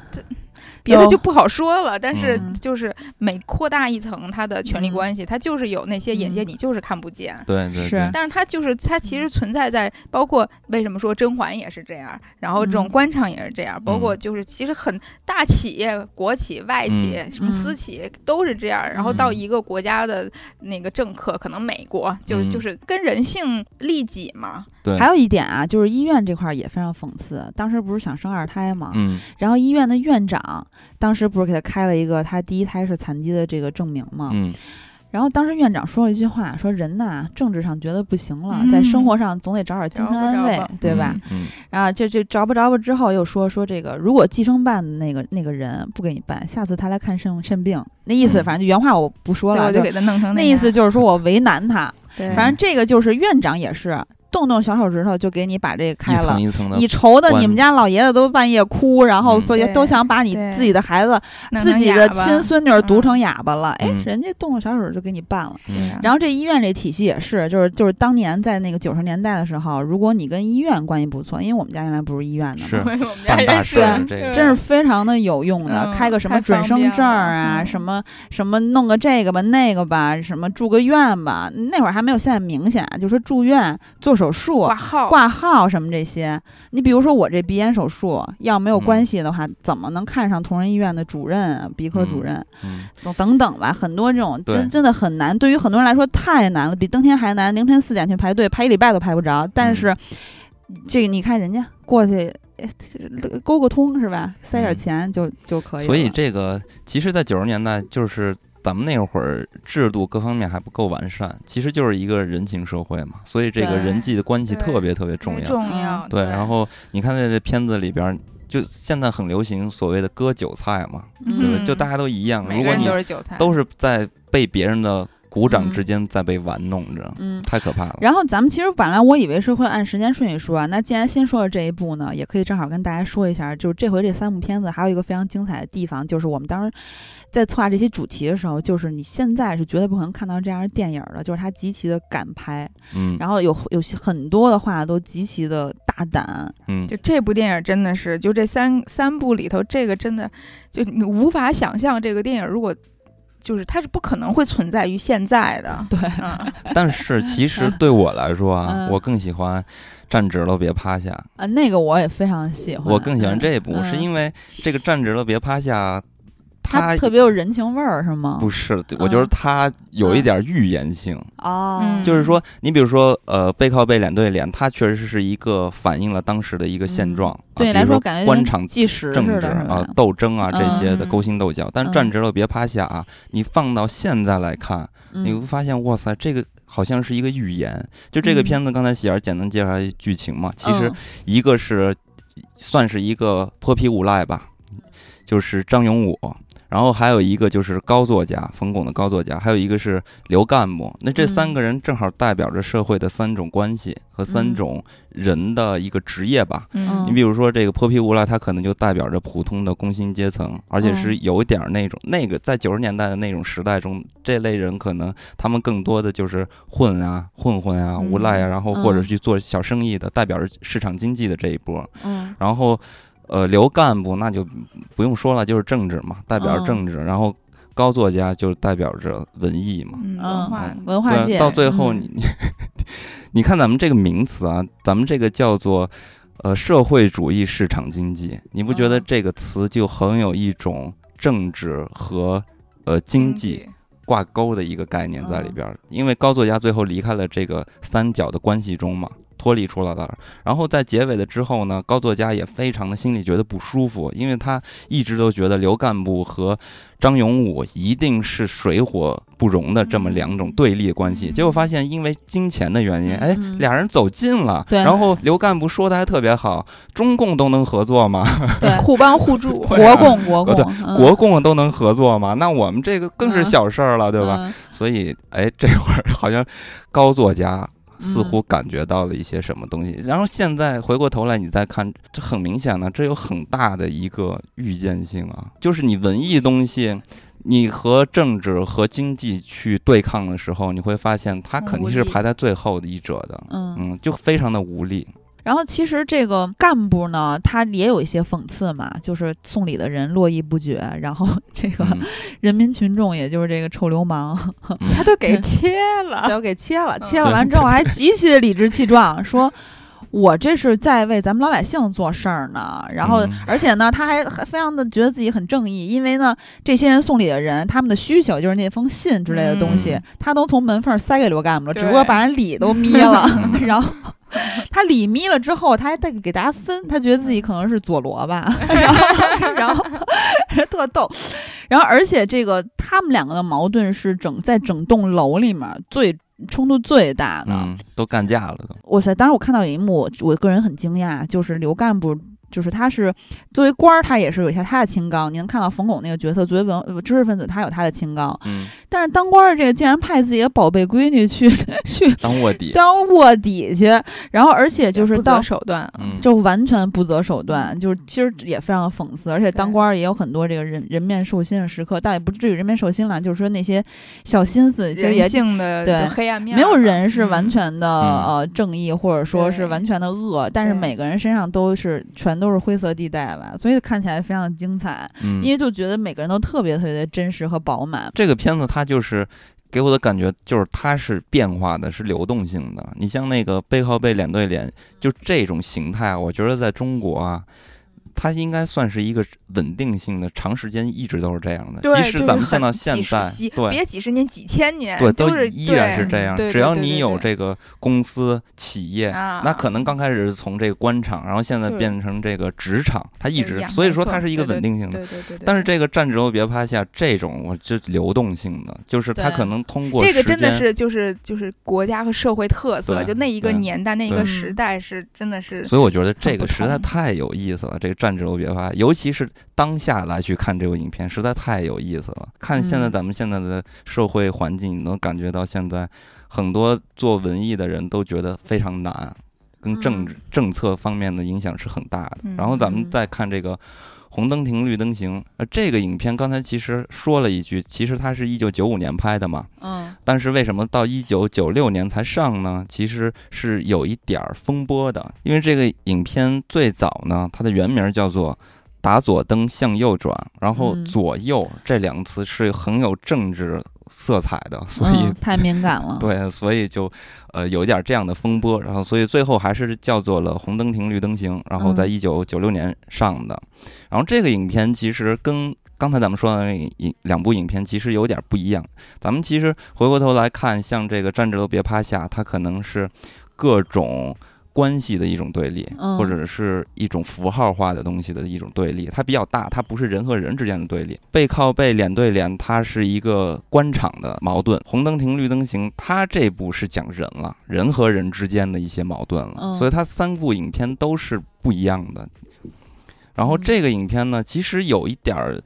别的就不好说了，但是嗯。就是每扩大一层他的权力关系，他就是有那些眼界嗯。你就是看不见。是对对对，但是他就是他其实存在在，包括为什么说甄嬛也是这样，然后这种嗯。官场也是这样，包括就是其实很大企业、国企、外企、嗯。什么私嗯。企都是这样，然后到嗯。一个国家的那个政客，可能美国就是嗯。就是跟人性利己嘛，对，还有一点啊，就是医院这块儿也非常讽刺。当时不是想生二胎嘛，嗯。然后医院的院长当时不是给他开了一个他第一胎是残疾的这个证明嘛，嗯然后当时院长说了一句话，说人呐，政治上觉得不行了，嗯在生活上总得找点精神安慰着着吧，对吧？？嗯啊，这这着不着吧之后又说说这个，如果计生办的那个那个人不给你办，下次他来看肾肾病，那意思嗯反正就原话我不说，了，就我就给他弄成那意思就是说我为难他。反正这个就是院长也是，动动小手指头就给你把这个开了层。一层的你愁的你们家老爷子都半夜哭，然后都都想把你自己的孩子、自己的亲孙女儿读嗯成哑巴了，哎嗯，人家动动小手就给你办了。然后这医院这体系也是，就是就是当年在那个九十年代的时候，如果你跟医院关系不错，因为我们家原来不是医院的是嘛，我们家办大事儿是这真是非常的有用的，嗯开个什么准生证儿啊，什么什么弄个这个吧那个吧，什么住个院吧，那会儿还没有现在明显，就说住院做手术挂。号挂号什么这些，你比如说我这鼻炎手术，要没有嗯关系的话，怎么能看上同仁医院的主任、啊、鼻科主嗯任？嗯等等等吧，很多这种真真的很难，对于很多人来说太难了，比登天还难。凌晨四点去排队，排一礼拜都排不着。但嗯是、这个你看人家过去。哎沟个通是吧？塞点嗯钱就、就可以。所以这个其实，在九十年代，就是咱们那会儿制度各方面还不够完善，其实就是一个人情社会嘛，所以这个人际的关系特别特别重要。重要。对，然后你看在这片子里边儿，就现在很流行所谓的割韭菜嘛，对吧？嗯就大家都一样，每个人如果你都是韭菜，都是在被别人的鼓掌嗯之间在被玩弄着，嗯。太可怕了。然后咱们其实本来我以为是会按时间顺序说啊，那既然先说了这一部呢，也可以正好跟大家说一下，就是这回这三部片子还有一个非常精彩的地方，就是我们当时在策划这些主题的时候，就是你现在是绝对不可能看到这样的电影的，就是它极其的敢拍，嗯然后有有些很多的话都极其的大胆，嗯，就这部电影真的是，就这三三部里头，这个真的就你无法想象这个电影如果就是它是不可能会存在于现在的。对，嗯，但是其实对我来说啊，嗯我更喜欢站直了别趴下。啊，那个我也非常喜欢，我更喜欢这一部，嗯是因为这个站直了别趴下，它它特别有人情味儿，是吗？不是，我觉得嗯它有一点预言性，哦，嗯就是说，你比如说，呃，背靠背脸对脸，它确实是一个反映了当时的一个现状。嗯对你来啊比如说感觉官场政治啊、斗争啊这些的嗯勾心斗角，但嗯站直了别趴下啊！你放到现在来看，你会嗯发现，哇塞，这个好像是一个预言。就这个嗯片子，刚才喜儿简单介绍一剧情嘛，其实嗯一个是算是一个泼皮无赖吧，就是张永武。然后还有一个就是高作家，冯巩的高作家，还有一个是刘干部。那这三嗯个人正好代表着社会的三种关系和三嗯种人的一个职业吧。嗯你比如说这个泼皮无赖，他可能就代表着普通的工薪阶层，而且是嗯有点儿那种那个在九十年代的那种时代中，这类人可能他们更多的就是混啊、混混啊、无赖啊，嗯然后或者是去做小生意的，代表着市场经济的这一波。嗯然后，呃，刘干部那就不用说了，就是政治嘛，代表着嗯政治。然后高作家就代表着文艺嘛。嗯，文嗯化对，文化界到最后嗯你你 你看咱们这个名词啊，咱们这个叫做呃社会主义市场经济，你不觉得嗯这个词就很有一种政治和呃经济挂钩的一个概念在里嗯边儿？因为高作家最后离开了这个三角的关系中嘛。脱离出来了，然后在结尾的之后呢，高作家也非常的心里觉得不舒服，因为他一直都觉得刘干部和张永武一定是水火不容的这么两种对立关系，结果发现因为金钱的原因，哎嗯，俩人走近了。对。然后刘干部说的还特别好，中共都能合作吗？对。互帮互助，国共国对共嗯。国共都能合作吗？那我们这个更是嗯。小事儿了，对吧？嗯。所以，哎，这会儿好像高作家似嗯乎感觉到了一些什么东西。然后现在回过头来，你再看，这很明显呢，这有很大的一个预见性啊，就是你文艺东西。你和政治和经济去对抗的时候，你会发现它肯定是排在最后的一者的，嗯嗯，就非常的无力。然后其实这个干部呢，他也有一些讽刺嘛，就是送礼的人络绎不绝，然后 这个嗯人民群众，也就是这个臭流氓，他都给切了，都给切了，嗯切了完之后还极其的理直气壮，说。我这是在为咱们老百姓做事儿呢，然后嗯而且呢，他还还非常的觉得自己很正义，因为呢，这些人送礼的人，他们的需求就是那封信之类的东西，嗯他都从门缝儿塞给刘干部了，只不过把人礼都眯了，嗯然后 他理眯了之后，他还带给大家分，他觉得自己可能是佐罗吧，然后然后特逗，然后而且这个他们两个的矛盾是整在整栋楼里面最冲突最大的。嗯，都干架了都。哇塞！当时我看到有一幕，我个人很惊讶，就是刘干部就是他是作为官儿，他也是有一些他的清高。你能看到冯巩那个角色，作为文呃知识分子，他有他的清高。嗯，但是当官儿这个竟然派自己的宝贝闺女去去当卧底，当卧底去，然后而且就是不择手段，嗯，就完全不择手段，就是其实也非常讽刺，而且当官儿也有很多这个人人面兽心的时刻，倒也不至于人面兽心了，就是说那些小心思，其实也人性的对黑暗面没有人是完嗯全的、呃正义，或者说是完全的恶，但是每个人身上都是全都是灰色地带吧，所以看起来非常精彩，嗯因为就觉得每个人都特别特别的真实和饱满。这个片子它就是给我的感觉就是它是变化的，是流动性的。你像那个背靠背、脸对脸，就这种形态，我觉得在中国啊。它应该算是一个稳定性的，长时间一直都是这样的。即使咱们现到现在，几对别几十年、几千年，对，都是依然是这样。只要你有这个公司、企业，啊那可能刚开始是从这个官场，然后现在变成这个职场，它一直，所以说它是一个稳定性的。对对对对。但是这个站直后别趴下这种，我就流动性的，就是它可能通过这个真的是就是就是国家和社会特色，就那一个年代那一个时代是真的是所以我觉得这个实在太有意思了。这个站别发，尤其是当下来去看这部影片，实在太有意思了。看现在嗯咱们现在的社会环境，你能感觉到现在很多做文艺的人都觉得非常难，跟政治、政策方面的影响是很大的。然后咱们嗯再看这个。红灯停，绿灯行。呃，这个影片刚才其实说了一句，其实它是一九九五年拍的嘛，嗯但是为什么到一九九六年才上呢？其实是有一点儿风波的，因为这个影片最早呢，它的原名叫做《打左灯向右转》，然后嗯左右这两个词是很有政治色彩的，所以嗯、太敏感了。对，所以就呃有一点这样的风波，然后所以最后还是叫做了红灯停绿灯行，然后在嗯一九九六年上的。然后这个影片其实跟刚才咱们说的那影两部影片其实有点不一样。咱们其实回过头来看，像这个站着都别趴下，它可能是各种。关系的一种对立，嗯或者是一种符号化的东西的一种对立，它比较大，它不是人和人之间的对立。背靠背、脸对脸，它是一个官场的矛盾。红灯停，绿灯行，它这部是讲人了，人和人之间的一些矛盾了，嗯所以它三部影片都是不一样的。然后嗯这个影片呢，其实有一点儿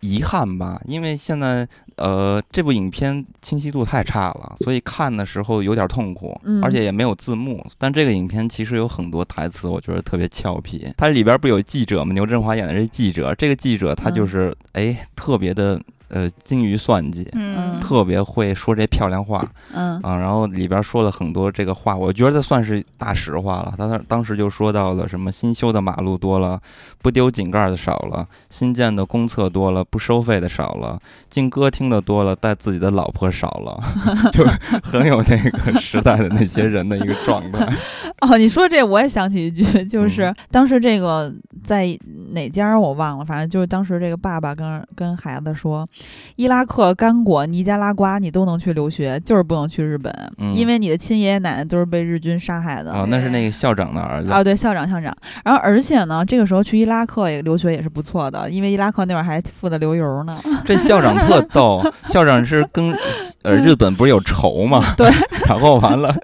遗憾吧，因为现在呃这部影片清晰度太差了，所以看的时候有点痛苦，嗯而且也没有字幕。但这个影片其实有很多台词，我觉得特别俏皮。它里边不有记者吗？牛振华演的这记者，这个记者他就是哎特别的呃精于算计。嗯，特别会说这漂亮话嗯啊，然后里边说了很多这个话，我觉得这算是大实话了。他当当时就说到了什么新修的马路多了，不丢井盖的少了；新建的公厕多了，不收费的少了；进歌厅的多了，带自己的老婆少了，就是很有那个时代的那些人的一个状态。哦，你说这我也想起一句，就是嗯当时这个在哪家我忘了，反正就是当时这个爸爸跟跟孩子说，伊拉克、刚果、尼加拉瓜你都能去留学，就是不能去日本，嗯因为你的亲爷爷奶奶都是被日军杀害的。哦，那是那个校长的儿子。啊，对，校长校长，然后而且呢，这个时候去伊拉克也留学也是不错的，因为伊拉克那会儿还富的流油呢。这校长特逗，校长是跟呃日本不是有仇嘛？对，然后完了，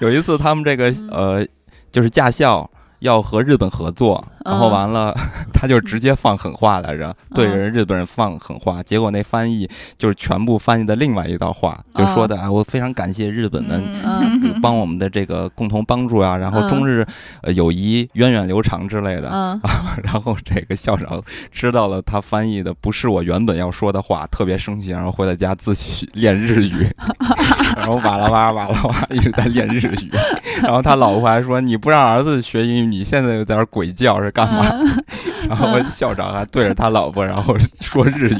有一次他们这个嗯呃就是驾校要和日本合作，然后嗯完了 他就直接放狠话来着，对嗯人日本人放狠话，结果那翻译就是全部翻译的另外一道话，就说的啊，我非常感谢日本的。嗯 帮我们的这个共同帮助啊，然后嗯中日呃友谊源远流长之类的，嗯，然后这个校长知道了他翻译的不是我原本要说的话，特别生气，然后回到家自己练日语，然后哇啦哇哇啦哇一直在练日语。然后他老婆还说：“你不让儿子学英语，你现在又在那鬼叫是干嘛？” 然后校长还对着他老婆，然后说日语，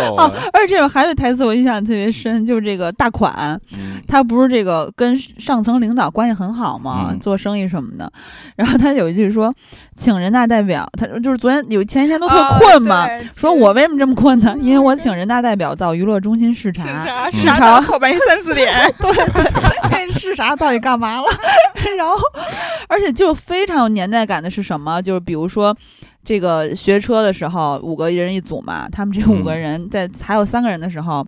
哦。，而且还有台词我印象特别深，就是这个大款，嗯他不是这个跟上层领导关系很好嘛，嗯做生意什么的。然后他有一句说，请人大代表，他就是昨天有前一天都特哦困嘛，对说我为什么这么困呢？因为我请人大代表到娱乐中心视察。啥嗯啥到后半夜三四点，对对，那视察到底干嘛了？然后，而且就非常有年代感的是什么？就是比如说，这个学车的时候，五个人一组嘛，他们这五个嗯人在还有三个人的时候，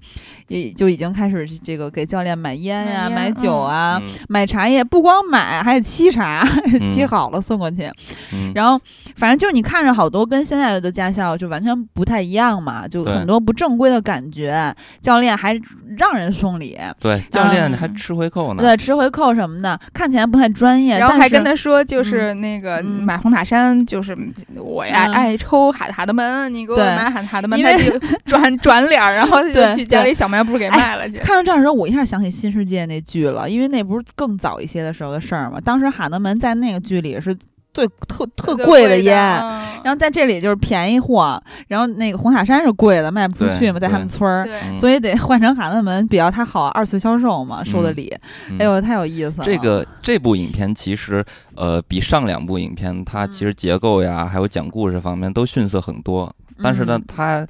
也就已经开始这个给教练买烟呀、买酒啊、嗯。买茶叶，不光买，还得沏茶，沏嗯好了送过去。嗯，然后反正就你看着好多跟现在的驾校就完全不太一样嘛，就很多不正规的感觉，教练还让人送礼，对，教练嗯还吃回扣呢。对，吃回扣什么的，看起来不太专业，然后还跟他说，就是那个嗯。买红塔山，就是我爱嗯爱抽海塔的门，你给我对买海塔的门，他就 转转脸儿，然后就去家里小卖部给卖了去。看到这儿的时候，我一下想起《新世界》那剧了，因为那不是更早一些的时候的事儿嘛。当时海德门在那个剧里是最特特贵的烟，嗯然后在这里就是便宜货，然后那个红塔山是贵的，卖不出去嘛，在他们村儿，所以得换成海德门比较它好二次销售嘛，收的礼。嗯哎呦，太有意思了。这个这部影片其实呃比上两部影片它其实结构呀还有讲故事方面都逊色很多，但是呢嗯它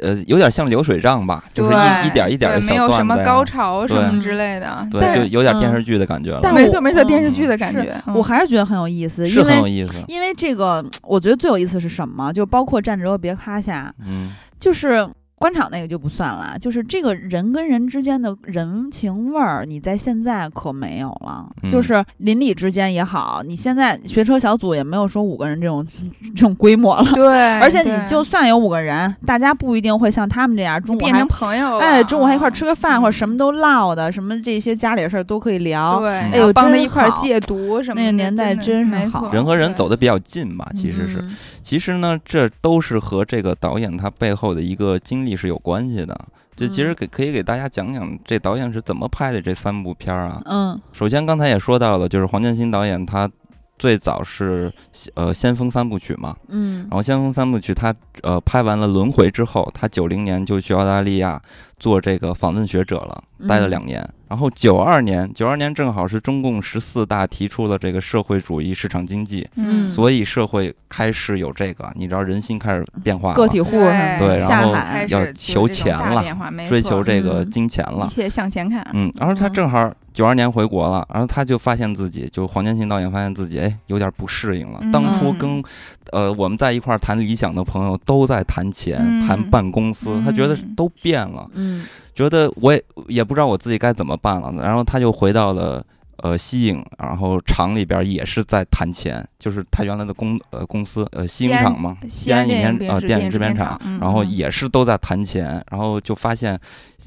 呃有点像流水账吧，就是一一点一点的小段子没有什么高潮什么对之类的。对，但就有点电嗯视剧的感觉了，但没错没错，电视嗯剧的感觉。嗯我还是觉得很有意思，是因为很有意思。因为这个，我觉得最有意思是什么？就包括站着别趴下，嗯就是官场那个就不算了，就是这个人跟人之间的人情味儿，你在现在可没有了。嗯就是邻里之间也好，你现在学车小组也没有说五个人这种 这种规模了。对，而且你就算有五个人，大家不一定会像他们这样中午还变成朋友了，哎中午还一块吃个饭，或者什么都唠的，什么这些家里的事儿都可以聊。对，哎呦真帮他一块儿戒毒什么的。那个年代真是好人和人走的比较近吧，其实是。嗯其实呢，这都是和这个导演他背后的一个经历是有关系的。这其实嗯给可以给大家讲讲这导演是怎么拍的这三部片儿啊。嗯首先刚才也说到了，就是黄建新导演他最早是呃先锋三部曲嘛，嗯然后先锋三部曲他呃拍完了轮回之后，他九零年就去澳大利亚做这个访问学者了，待了嗯两年。然后九二年，九二年正好是中共十四大提出了这个社会主义市场经济，嗯。所以社会开始有这个，你知道人心开始变化了，个体户什么的对然后要求钱了追求这个嗯。金钱了。一。切向前看。嗯，然后他嗯。正好九二年回国了，然后他就发现自己，就黄建新导演发现自己，哎，有点不适应了。当初嗯跟呃我们在一块儿谈理想的朋友都在谈钱、嗯谈办公司，他觉得嗯都变了，嗯觉得我也也不知道我自己该怎么办了。然后他就回到了。呃，西影，然后厂里边也是在谈钱，就是他原来的公呃公司呃西影厂嘛，西西安影片呃电影制片厂然后嗯。也是都在谈钱，然后就发现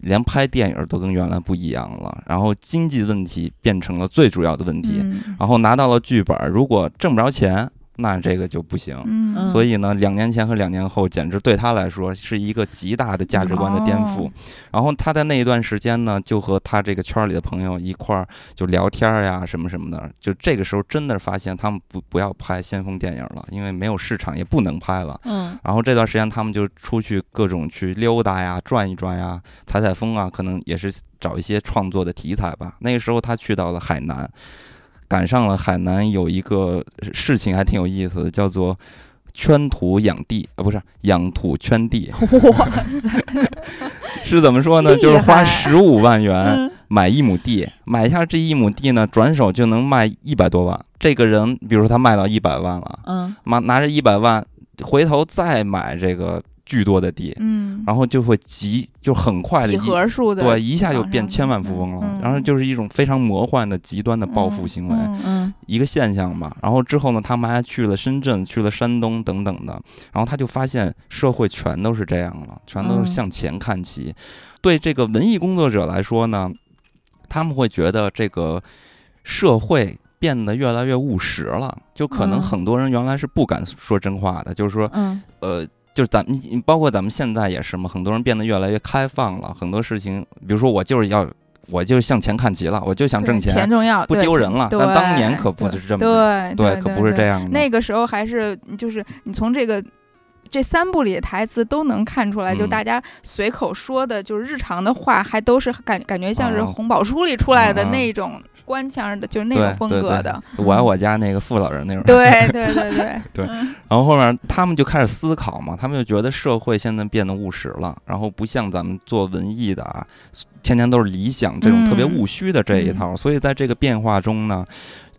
连拍电影都跟原来不一样了，然后经济问题变成了最主要的问题，嗯。然后拿到了剧本，如果挣不着钱，那这个就不行。所以呢，两年前和两年后，简直对他来说是一个极大的价值观的颠覆。哦然后他在那一段时间呢，就和他这个圈里的朋友一块儿就聊天儿呀，什么什么的。就这个时候，真的发现他们不不要拍先锋电影了，因为没有市场，也不能拍了。嗯然后这段时间，他们就出去各种去溜达呀、转一转呀、采采风啊，可能也是找一些创作的题材吧。那个时候他去到了海南，赶上了海南有一个事情还挺有意思的，叫做圈土养地啊，不是养土圈地，哇塞，是怎么说呢？就是花十五万元嗯。买一亩地，买下这一亩地呢，转手就能卖一百多万。这个人，比如说他卖到一百万了，嗯。拿拿着一百万，回头再买这个巨多的地，嗯，然后就会急，就很快的几一何数的，对一下就变千万富翁了。嗯然后就是一种非常魔幻的极端的暴富行为，嗯嗯一个现象嘛。然后之后呢，他们还去了深圳，去了山东等等的。然后他就发现社会全都是这样了，全都嗯是向前看齐。对这个文艺工作者来说呢，他们会觉得这个社会。变得越来越务实了，就可能嗯很多人原来是不敢说真话的，就是说，嗯呃，就是咱们包括咱们现在也是嘛，很多人变得越来越开放了，很多事情，比如说我就是要，我就是向前看齐了，我就想挣钱钱重要，不丢人了。对但当年可不对是这么，对对，可不是这样的。那个时候还是就是你从这个。这三部里的台词都能看出来，就嗯大家随口说的，就是日常的话，还都是感感觉像是啊红宝书里出来的那种官腔的，就是那种风格的。我爱我家那个傅老人那种。对对对对 对，然后后面他们就开始思考嘛，他们就觉得社会现在变得务实了，然后不像咱们做文艺的啊，天天都是理想这种嗯特别务虚的这一套。所以在这个变化中呢，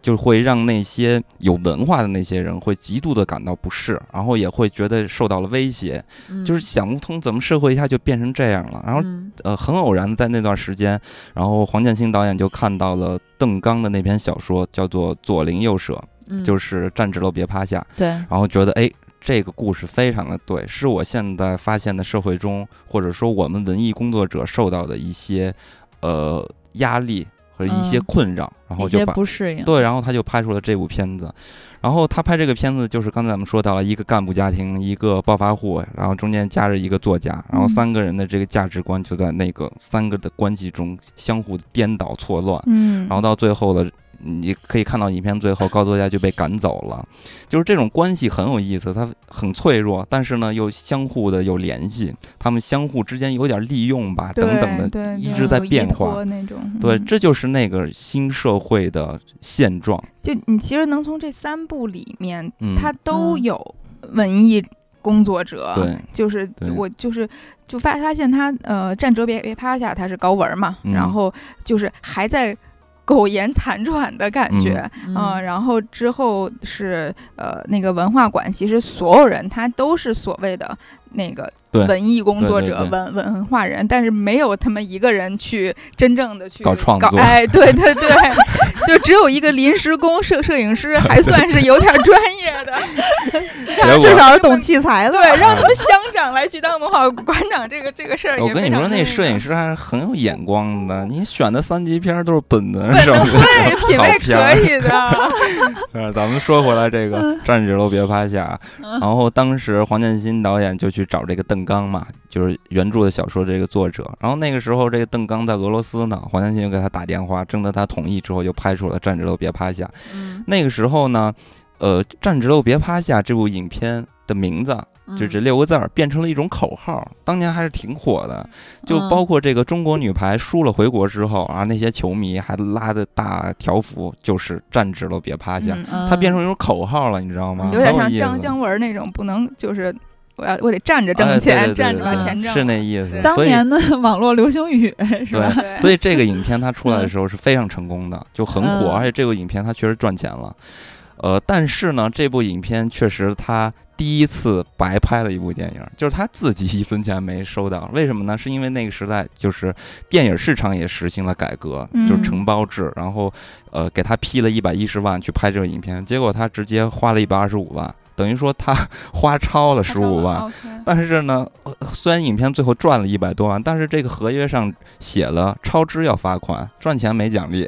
就会让那些有文化的那些人会极度的感到不适，然后也会觉得受到了威胁，嗯就是想不通怎么社会一下就变成这样了。然后嗯呃，很偶然的在那段时间，然后黄建新导演就看到了邓刚的那篇小说，叫做《左邻右舍》，嗯就是站直了别趴下，对，然后觉得哎。这个故事非常的对，是我现在发现的社会中，或者说我们文艺工作者受到的一些，呃压力和一些嗯困扰，然后就把不适应，对，然后他就拍出了这部片子。然后他拍这个片子，就是刚才咱们说到了一个干部家庭，一个暴发户，然后中间夹着一个作家，然后嗯三个人的这个价值观就在那个三个的关系中相互颠倒错乱。嗯，然后到最后的，你可以看到影片最后高作家就被赶走了，就是这种关系很有意思，它很脆弱，但是呢又相互的有联系，他们相互之间有点利用吧，等等的，一直在变化。托。那种，对，嗯这就是那个新社会的现状。就你其实能从这三部里面，嗯。它都嗯有文艺工作者，对，就是我就是就发发现他呃站着别别趴下，他是高文嘛，嗯。然后就是还在苟延残喘的感觉，嗯。嗯，然后之后是呃那个文化馆，其实所有人他都是所谓的那个对文艺工作者、对对对。文文化人，但是没有他们一个人去真正的去搞创作。哎，对对对，就只有一个临时工摄摄影师，还算是有点专业的，至少是懂器材的，对，让他们乡长来去当文化馆长，这个这个事儿也我跟你说，那摄影师还是很有眼光的。你选的三级片都是本能本手能会品味片可以的，呃，咱们说回来，这个站直了别趴下。然后当时黄建新导演就去找这个邓刚嘛，就是原著的小说这个作者。然后那个时候，这个邓刚在俄罗斯呢，黄建新就给他打电话，征得他同意之后，就拍出了《站直了别趴下》。嗯，那个时候呢，呃，《站直了别趴下》这部影片的名字嗯就这六个字儿变成了一种口号，当年还是挺火的。就嗯包括这个中国女排输了回国之后啊，那些球迷还拉的大条幅，就是站直了别趴下，它变成一种口号了，你知道吗？有点像姜姜文那种，不能就是我要我得站着挣哎对钱，对对站着把钱挣，是那意思当年的网络流行语是吧？对，所以这个影片它出来的时候是非常成功的，就很火，嗯而且这部影片它确实赚钱了。呃，但是呢，这部影片确实它第一次白拍了一部电影，就是他自己一分钱没收到。为什么呢？是因为那个时代就是电影市场也实行了改革，就是嗯承包制，然后呃给他批了一百一十万去拍这个影片，结果他直接花了一百二十五万，等于说他花超了十五万。但是呢，呃虽然影片最后赚了一百多万，但是这个合约上写了超支要罚款，赚钱没奖励，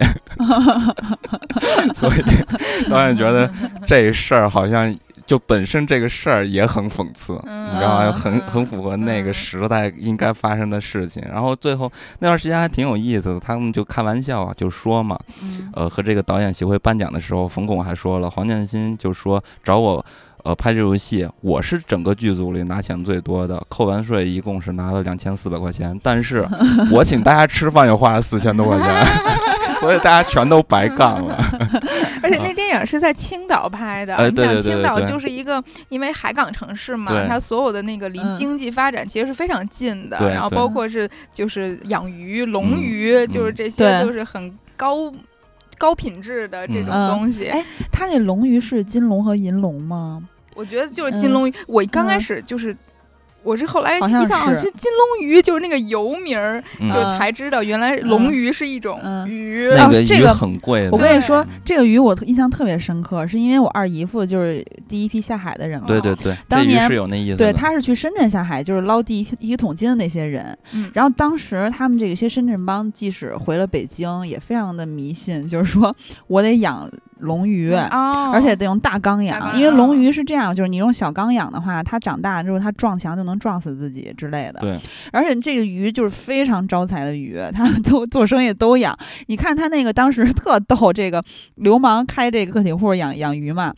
所以 导演觉得这事儿好像就本身这个事儿也很讽刺。嗯你知道吗？嗯很很符合那个嗯时代应该发生的事情。然后最后那段时间还挺有意思的，他们就开玩笑啊，就说嘛，嗯呃，和这个导演协会颁奖的时候，冯巩还说了，黄建新就说找我。呃，拍这部戏，我是整个剧组里拿钱最多的，扣完税一共是拿了两千四百块钱，但是我请大家吃饭又花了四千多块钱，所以大家全都白干了。而且那电影是在青岛拍的，你想哎对对对对青岛就是一个因为海港城市嘛，它所有的那个离嗯经济发展其实是非常近的，对然后包括是就是养鱼、龙嗯鱼，就是嗯这些对都是很高。高品质的这种嗯东西，哎它那龙鱼是金龙和银龙吗？我觉得就是金龙鱼。我刚开嗯始就是，我是后来一看啊，是这金龙鱼就是那个游名儿，嗯就才知道原来龙鱼是一种嗯鱼。那个鱼这个很贵的，我跟你说，这个鱼我印象特别深刻，是因为我二姨夫就是第一批下海的人嘛。对对对，当年是有那意思。对，他是去深圳下海，就是捞第一批一桶金的那些人。嗯然后当时他们这个些深圳帮，即使回了北京，也非常的迷信，就是说我得养龙鱼。哦，而且得用大缸养，缸因为龙哦鱼是这样，就是你用小缸养的话，它长大之后它撞墙就能撞死自己之类的。对，而且这个鱼就是非常招财的鱼，他们都做生意都养。你看他那个当时特逗，这个流氓开这个个体户养养鱼嘛，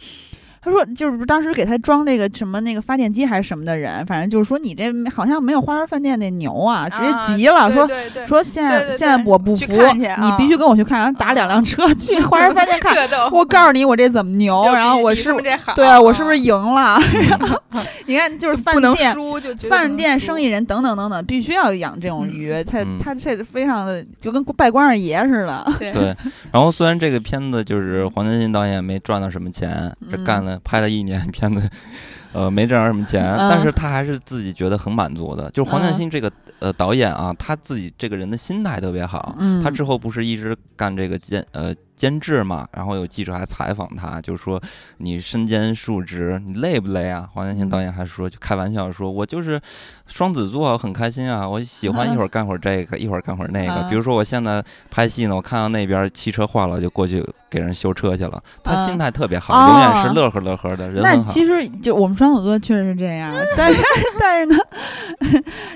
他说就是当时给他装这个什么那个发电机还是什么的人，反正就是说你这好像没有花园饭店那牛啊，直接急了，说说现在现在我不服，你必须跟我去看，然后打两辆车 去花园饭店看。我告诉你，我这怎么牛，然后我是不他们这好对啊，我是不是赢了？然后你看，就是饭店。饭店生意人等等等等，必须要养这种嗯鱼，他嗯他这非常的就跟拜关二爷似的。对对，然后虽然这个片子就是黄建新导演没赚到什么钱，这嗯干了拍了一年片子，呃，没挣着什么钱，嗯但是他还是自己觉得很满足的。就是黄建嗯新这个呃导演啊，他自己这个人的心态特别好。嗯他之后不是一直干这个监呃监制嘛，然后有记者还采访他，就说你身兼数职，你累不累啊？黄建新导演还说，就开玩笑说，我就是双子座，很开心啊，我喜欢一会儿干会儿这个，一会儿干会儿那个。嗯比如说我现在拍戏呢，我看到那边汽车坏了，就过去给人修车去了。他嗯心态特别好，哦永远是乐呵乐呵的，人那。其实就我们双子座确实是这样，但是 但是呢，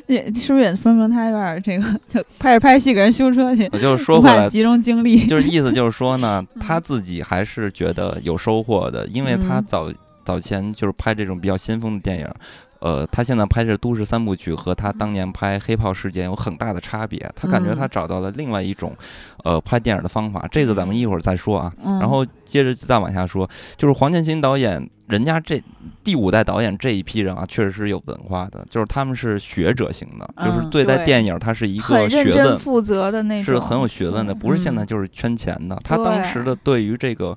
也是不是也说明他有点这个，就拍着拍戏给人修车去，我就是说无回来，集中精力。就是意思就是说呢，嗯他自己还是觉得有收获的，因为他嗯早早前就是拍这种比较先锋的电影。呃，他现在拍这都市三部曲和他当年拍《黑炮事件》有很大的差别。他感觉嗯他找到了另外一种，呃，拍电影的方法。这个咱们一会儿再说啊。嗯然后接着再往下说，就是黄建新导演，人家这第五代导演这一批人啊，确实是有文化的，就是他们是学者型的，就是嗯对待电影，他是一个学问，真负责的那种，是很有学问的，不是现在嗯就是圈钱的。他当时的对于这个。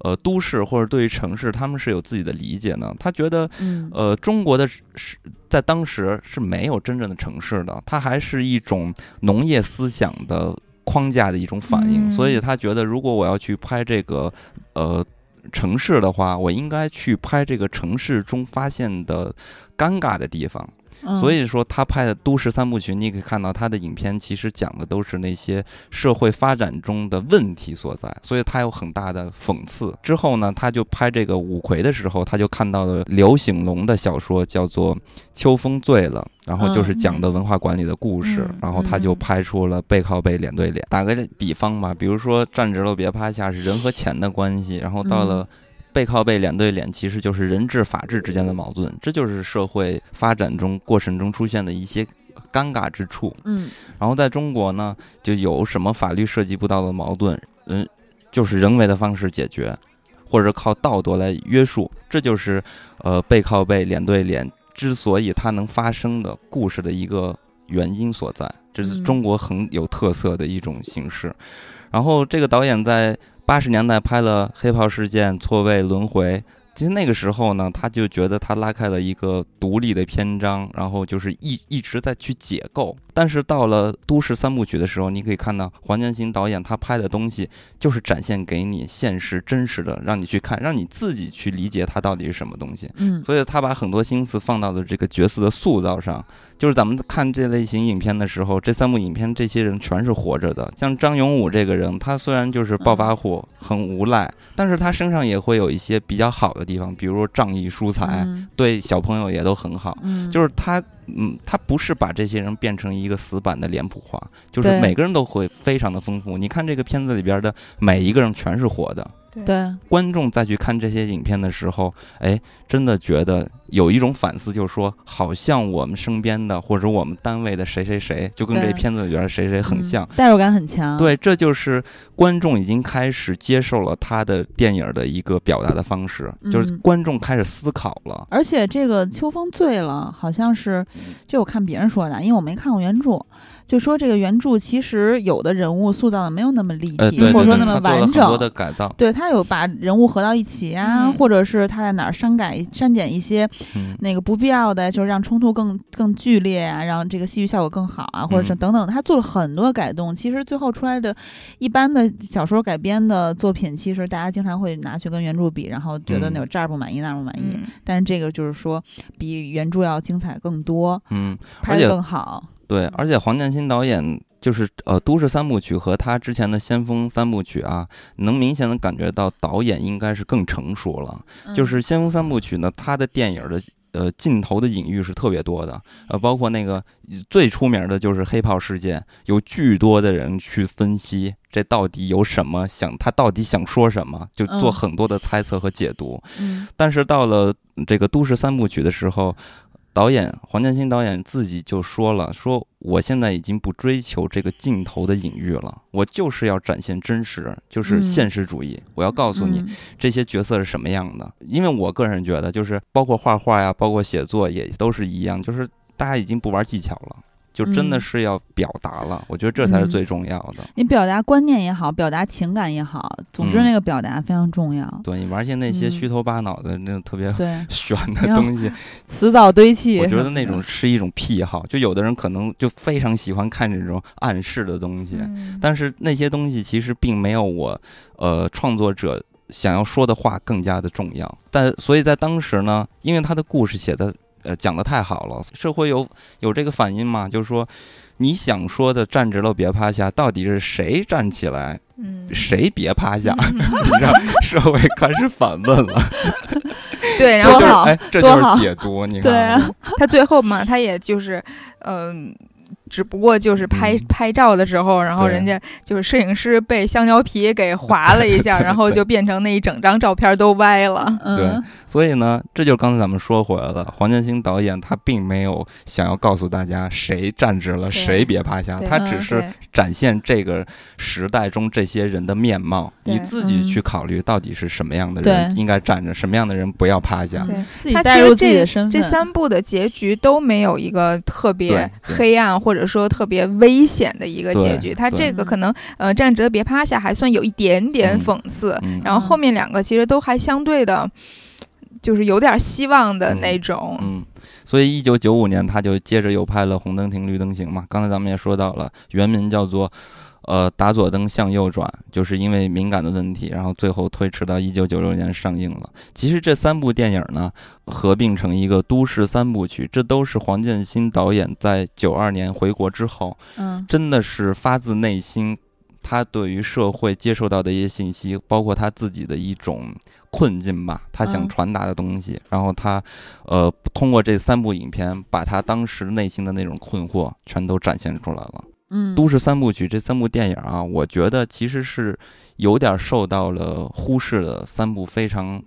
呃，都市或者对于城市，他们是有自己的理解呢。他觉得，嗯呃，中国的是在当时是没有真正的城市的，它还是一种农业思想的框架的一种反应。嗯所以他觉得，如果我要去拍这个，呃。城市的话，我应该去拍这个城市中发现的尴尬的地方，嗯所以说，他拍的都市三部曲，你可以看到他的影片其实讲的都是那些社会发展中的问题所在，所以他有很大的讽刺。之后呢，他就拍这个五魁的时候，他就看到了刘醒龙的小说，叫做《秋风醉了》，然后就是讲的文化管理的故事，嗯然后他就嗯拍出了背靠背、脸对脸。打个比方吧，比如说站直了别趴下是人和钱的关系，然后到了。背靠背、脸对脸，其实就是人治、法治之间的矛盾，这就是社会发展中过程中出现的一些尴尬之处。嗯然后在中国呢，就有什么法律涉及不到的矛盾，嗯，就是人为的方式解决，或者靠道德来约束，这就是呃背靠背、脸对脸之所以它能发生的故事的一个原因所在，这是嗯中国很有特色的一种形式。然后这个导演在八十年代拍了《黑炮事件》《错位轮回》。其实那个时候呢，他就觉得他拉开了一个独立的篇章，然后就是一一直在去解构。但是到了都市三部曲的时候，你可以看到黄建新导演他拍的东西就是展现给你现实真实的，让你去看，让你自己去理解它到底是什么东西。嗯所以他把很多心思放到了这个角色的塑造上。就是咱们看这类型影片的时候，这三部影片这些人全是活着的。像张永武这个人，他虽然就是暴发户，很无赖，但是他身上也会有一些比较好的地方，比如说仗义疏财，嗯对小朋友也都很好。嗯，就是他，嗯，他不是把这些人变成一个死板的脸谱化，就是每个人都会非常的丰富。你看这个片子里边的每一个人全是活的，对，观众再去看这些影片的时候，哎，真的觉得有一种反思，就是说，好像我们身边的或者我们单位的谁谁谁，就跟这片子里边谁谁很嗯像。代入感很强。，对，这就是观众已经开始接受了他的电影的一个表达的方式，就是嗯观众开始思考了。而且这个秋风醉了，好像是这我看别人说的，因为我没看过原著，就说这个原著其实有的人物塑造的没有那么立体，或者说那么完很多的整。改造。对他有把人物合到一起啊，嗯或者是他在哪儿删改、删减一些嗯，那个不必要的，就是让冲突更更剧烈啊，让这个戏剧效果更好啊，或者是嗯等等，他做了很多改动。其实最后出来的一般的小说改编的作品，其实大家经常会拿去跟原著比，然后觉得嗯那这儿不满意那儿不满意。嗯，但是这个就是说比原著要精彩更多，嗯，拍的更好。对，而且黄建新导演就是呃《都市三部曲》和他之前的《先锋三部曲》啊，能明显的感觉到导演应该是更成熟了。就是《先锋三部曲》呢，他的电影的呃镜头的隐喻是特别多的，呃，包括那个最出名的就是黑炮事件，有巨多的人去分析这到底有什么想，他到底想说什么，就做嗯很多的猜测和解读。嗯但是到了这个都市三部曲的时候，导演黄建新导演自己就说了，说我现在已经不追求这个镜头的隐喻了，我就是要展现真实，就是嗯现实主义。我要告诉你嗯这些角色是什么样的，因为我个人觉得，就是包括画画呀，包括写作也都是一样，就是大家已经不玩技巧了。就真的嗯。是要表达了，我觉得这才是嗯。最重要的。你表达观念也好，表达情感也好，总之嗯。那个表达非常重要。对你玩些那些嗯。虚头巴脑的那种特别对，玄的东西，辞藻堆砌。我觉得那种是一种癖好，就有的人可能就非常喜欢看这种暗示的东西，嗯。但是那些东西其实并没有我呃创作者想要说的话更加的重要。但所以在当时呢，因为他的故事写的呃讲的太好了，社会有有这个反应吗，就是说你想说的站直了别趴下，到底是谁站起来，嗯，谁别趴下？你知道，社会开始反问了，对，然后这就是哎，这就是解读，你看对啊他最后嘛，他也就是，嗯、只不过就是拍、嗯。拍照的时候，然后人家就是摄影师被香蕉皮给划了一下，然后就变成那一整张照片都歪了。对，所以呢，这就是刚才咱们说回来了，黄建新导演他并没有想要告诉大家谁站直了，谁别趴下，他只是展现这个时代中这些人的面貌，你自己嗯。去考虑到底是什么样的人应该站着，什么样的人不要趴下。对自己他其实带入自己这的身份，这三部的结局都没有一个特别黑暗或者说特别危险的一个结局，他这个可能呃站直了别趴下还算有一点点嗯讽刺，嗯然后后面两个其实都还相对的，就是有点希望的那种。嗯，所以一九九五年他就接着又拍了《红灯停绿灯行》嘛。刚才咱们也说到了，原名叫做呃打左灯向右转，就是因为敏感的问题，然后最后推迟到一九九六年上映了。其实这三部电影呢，合并成一个都市三部曲，这都是黄建新导演在九二年回国之后，嗯真的是发自内心。他对于社会接受到的一些信息，包括他自己的一种困境吧，他想嗯传达的东西，然后他，呃，通过这三部影片，把他当时内心的那种困惑全都展现出来了。嗯，都市三部曲这三部电影啊，我觉得其实是有点受到了忽视的三部非常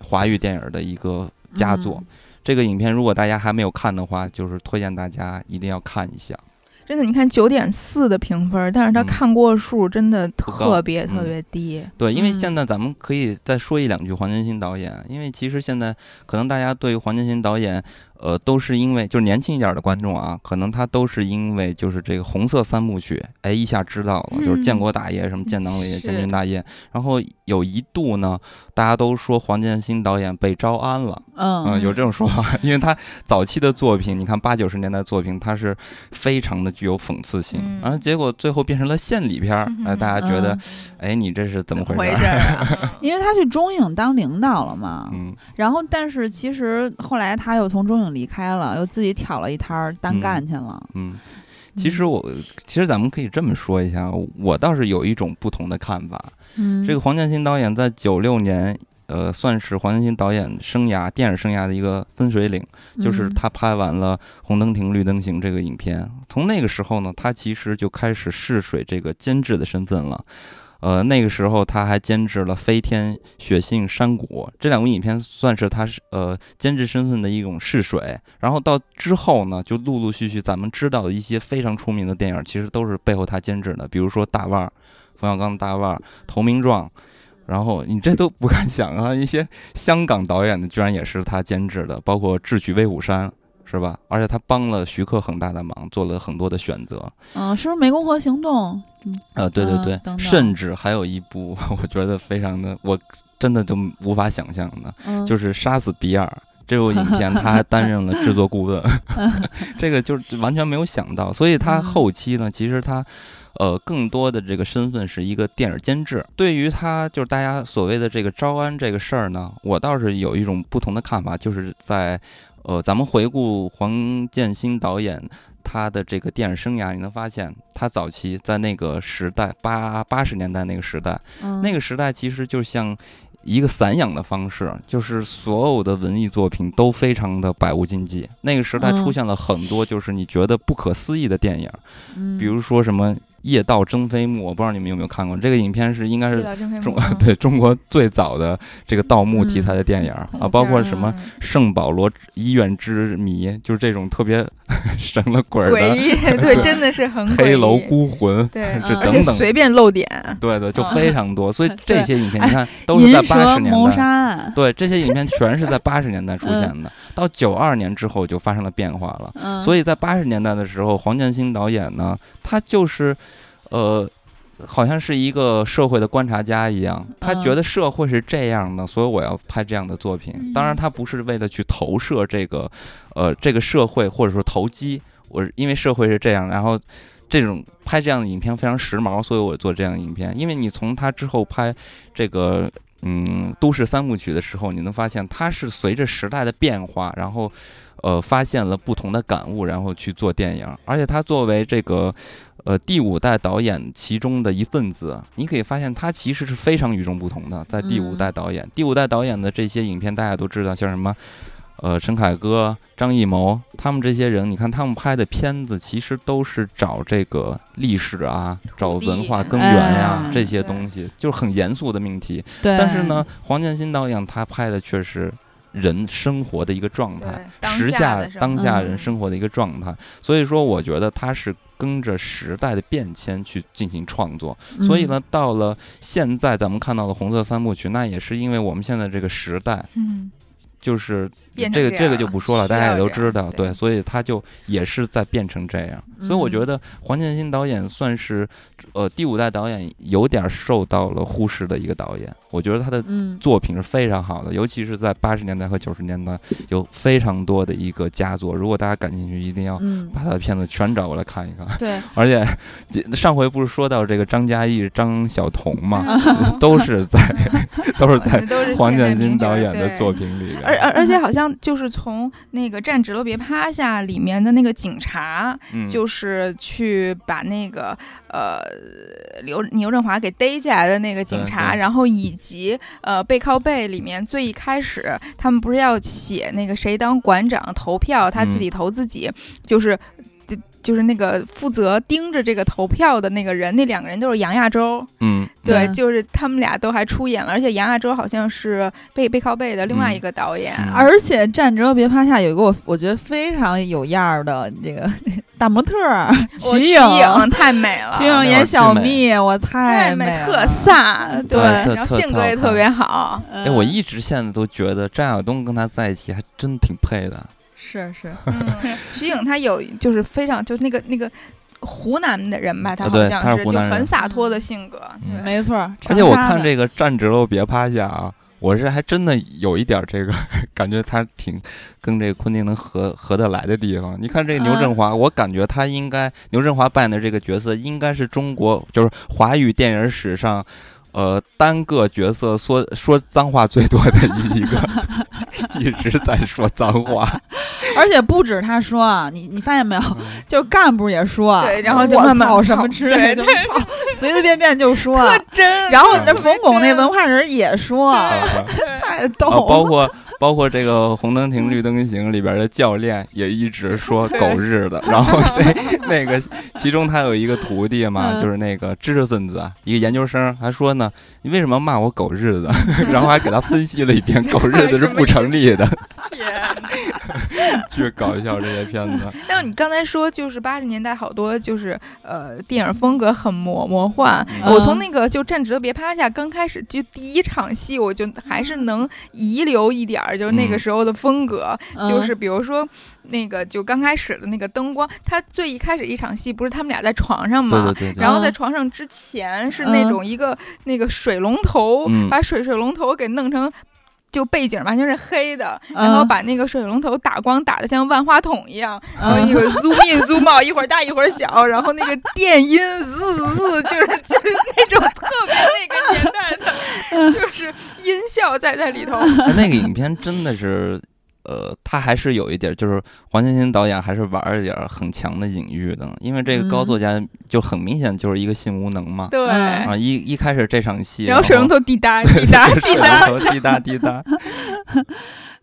华语电影的一个佳作。嗯这个影片如果大家还没有看的话，就是推荐大家一定要看一下。真的，你看九点四的评分，但是他嗯看过数真的特别特嗯别低。对，因为嗯现在咱们可以再说一两句黄建新导演，因为其实现在可能大家对于黄建新导演，呃，都是因为就是年轻一点的观众啊，可能他都是因为就是这个红色三部曲，哎，一下知道了，就是建嗯国大业、什么建党伟业、建军大业，然后有一度呢，大家都说黄建新导演被招安了，嗯、嗯有这种说法，因为他早期的作品，你看八九十年代作品，他是非常的具有讽刺性，嗯然后结果最后变成了献礼片儿，哎，大家觉得嗯，哎，你这是怎么回事儿？么回事啊？因为他去中影当领导了嘛，嗯，然后但是其实后来他又从中影离开了，又自己挑了一摊儿单嗯干去了。嗯，其实我其实咱们可以这么说一下，我倒是有一种不同的看法。嗯，这个黄建新导演在九六年，呃，算是黄建新导演生涯电影生涯的一个分水岭，就是嗯他拍完了《红灯停绿灯行》这个影片。从那个时候呢，他其实就开始试水这个监制的身份了。呃，那个时候他还监制了《飞天》《血性山谷》这两部影片，算是他是呃监制身份的一种试水。然后到之后呢，就陆陆续续咱们知道的一些非常出名的电影，其实都是背后他监制的，比如说《大腕儿》，冯小刚的《大腕儿》，《投名状》。然后你这都不敢想啊，一些香港导演的居然也是他监制的，包括《智取威虎山》，是吧？而且他帮了徐克很大的忙，做了很多的选择。嗯，是不是湄公河行动？呃，对对对，嗯等等甚至还有一部 我觉得非常的，我真的就无法想象的，嗯，就是《杀死比尔》这部影片，他还担任了制作顾问，这个就是完全没有想到。所以他嗯后期呢，其实他。呃，更多的这个身份是一个电影监制。对于他就是大家所谓的这个招安这个事儿呢，我倒是有一种不同的看法，就是在呃，咱们回顾黄建新导演他的这个电影生涯，你能发现他早期在那个时代八八十年代那个时代，嗯那个时代其实就像一个散养的方式，就是所有的文艺作品都非常的百无禁忌。那个时代嗯出现了很多就是你觉得不可思议的电影，嗯比如说什么《夜盗真飞木》，我不知道你们有没有看过这个影片，是应该是中 对中国最早的这个盗墓题材的电影啊，嗯包括什么嗯圣保罗医院之谜，就是这种特别 神了鬼儿的诡异，对，真的是很黑楼孤魂，对，这等等，随便露点，对对，就嗯非常多。所以 这些影片你看都是在八十年谋杀代，案，对这些影片全是在八十年代出嗯现的，到九二年之后就发生了变化了。嗯，所以在八十年代的时候，黄建新导演呢，他就是，呃，好像是一个社会的观察家一样，他嗯觉得社会是这样的，所以我要拍这样的作品。当然，嗯他不是为了去投射这个，呃，这个社会或者说投机，我因为社会是这样，然后。这种拍这样的影片非常时髦，所以我做这样的影片。因为你从他之后拍这个嗯都市三部曲的时候，你能发现他是随着时代的变化，然后呃发现了不同的感悟，然后去做电影。而且他作为这个呃第五代导演其中的一份子，你可以发现他其实是非常与众不同的。在第五代导演，第五代导演的这些影片大家都知道，像什么。呃，陈凯歌、张艺谋，他们这些人，你看他们拍的片子，其实都是找这个历史啊，找文化根源呀、哎这些东西，就是很严肃的命题。对，但是呢，黄建新导演他拍的却是人生活的一个状态时下当下人嗯生活的一个状态。所以说，我觉得他是跟着时代的变迁去进行创作。嗯，所以呢，到了现在咱们看到的红色三部曲，那也是因为我们现在这个时代。嗯，就是这个这个就不说了，大家也都知道，对对，所以他就也是在变成这样。所以我嗯觉得黄建新导演算是呃第五代导演有点受到了忽视的一个导演。我觉得他的嗯，作品是非常好的，尤其是在八十年代和九十年代有非常多的一个佳作。如果大家感兴趣，一定要嗯，把他的片子全找过来看一看。对，而且上回不是说到这个张嘉译、张晓彤嘛，嗯 都是在 都是在黄建新导演的作品里边。而而而且好像就是从那个站直了别趴下里面的那个警察，嗯。就是去把那个呃刘牛振华给逮起来的那个警察，然后以及呃背靠背里面最一开始他们不是要写那个谁当馆长投票，他自己投自己，就是。就就是那个负责盯着这个投票的那个人，那两个人都是杨亚洲，嗯，对，嗯。就是他们俩都还出演了，而且杨亚洲好像是背背靠背的另外一个导演，嗯。而且站着别趴下有一个我我觉得非常有样儿的这个 大模特儿我瞿颖。太美了，瞿颖演小蜜，我太太美特了。飒，对。然后性格也特别好，哎，我嗯一直现在都觉得张晓东跟他在一起还真挺配的。是是，嗯，徐颖她有就是非常就是那个那个湖南的人吧，她啊对好像是就她是湖南人很洒脱的性格，嗯没错儿。而且我看这个站直了别趴下啊，我是还真的有一点儿这个 感觉，他挺跟这个昆汀能合合得来的地方。你看这个牛振华，我感觉他应该牛振华扮演的这个角色，应该是中国就是华语电影史上。呃，单个角色说说脏话最多的一一个，一直在说脏话。而且不止他说啊，你你发现没有？嗯就干部也说，对然后就我慢慢操什么操之类的，对就操，随随便便就说。特真。然后嗯那冯巩那文化人也说，啊太逗了，包。括包括这个《红灯停绿灯行》里边的教练也一直说狗日的，然后 那那个其中他有一个徒弟嘛，嗯就是那个知识分子，一个研究生，还说呢，你为什么骂我狗日子？然后还给他分析了一遍，狗日子是不成立的，巨搞笑这些片子。但是你刚才说，就是八十年代好多就是呃电影风格很魔魔幻。嗯我从那个就站直了别趴下刚开始就第一场戏，我就还是能遗留一点儿，就是那个嗯时候的风格，嗯就是比如说那个就刚开始的那个灯光，他最一开始一场戏不是他们俩在床上嘛？对对对对，然后在嗯床上之前是那种一个、那个水龙头，嗯把水水龙头给弄成。就背景完全是黑的，嗯然后把那个水龙头打光打的像万花筒一样，然后嗯一会儿 zoom in zoom out，一会儿大一会儿小，然后那个电音滋滋，就是就是那种特别那个年代的，就是音效在在里头。哎那个影片真的是呃，他还是有一点儿，就是黄建新导演还是玩儿一点儿很强的隐喻的，因为这个高嗯作家就很明显就是一个性无能嘛。对，嗯啊，一一开始这场戏，然后水龙头滴答滴答滴水答，龙头滴答滴答，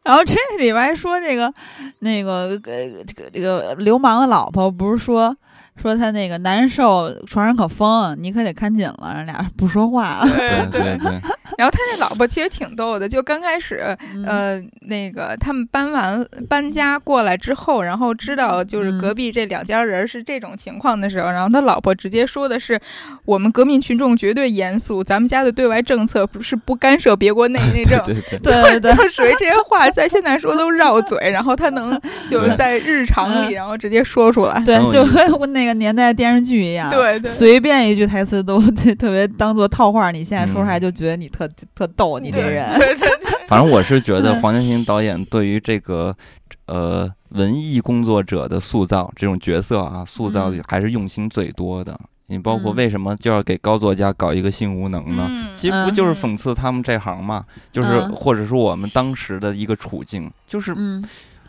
然后这里边还说这个那个呃这个这个流氓的老婆不是说说他那个难受，床上可疯，你可得看紧了，然后俩人不说话。对 对对，然后他那老婆其实挺逗的，就刚开始，嗯。呃，那个他们搬完搬家过来之后，然后知道就是嗯。隔壁这两家人是这种情况的时候，然后他老婆直接说的是：“我们革命群众绝对严肃，咱们家的对外政策不是不干涉别国内内政。”对 对对，对对对。就属于这些话，在现在说都绕嘴，然后他能就是在日常里，然后直接说出来。对，就跟那个年代电视剧一样，对对随便一句台词都 特别当做套话，你现在说出来就觉得你特特逗，你这人。对对对反正我是觉得嗯黄建新导演对于这个呃文艺工作者的塑造，这种角色啊，塑造嗯还是用心最多的。你包括嗯为什么就要给高作家搞一个性无能呢？嗯其实不就是讽刺他们这行嘛？就是嗯或者说我们当时的一个处境，就是嗯，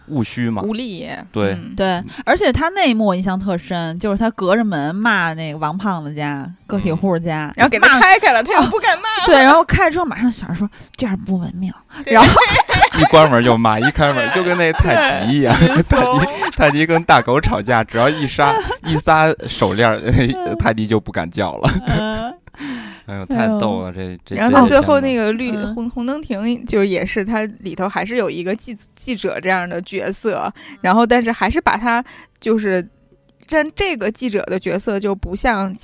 务虚嘛。无力。对嗯对，而且他那一幕我印象特深，就是他隔着门骂那个王胖子家个体户家，然后给他骂开开了，他又不敢骂。对，然后开之后马上小孩说这样不文明，然后 一关门就骂，一开门就 跟那泰迪一样。泰迪泰迪跟大狗吵架，只要一撒一撒手链，泰迪就不敢叫了。嗯哎呦，太逗了！这这。然后他最后那个个绿嗯红红灯停，就是也是他里头还是有一个记记者这样的角色，然后但是还是把他就是。但这个记者的角色就不像，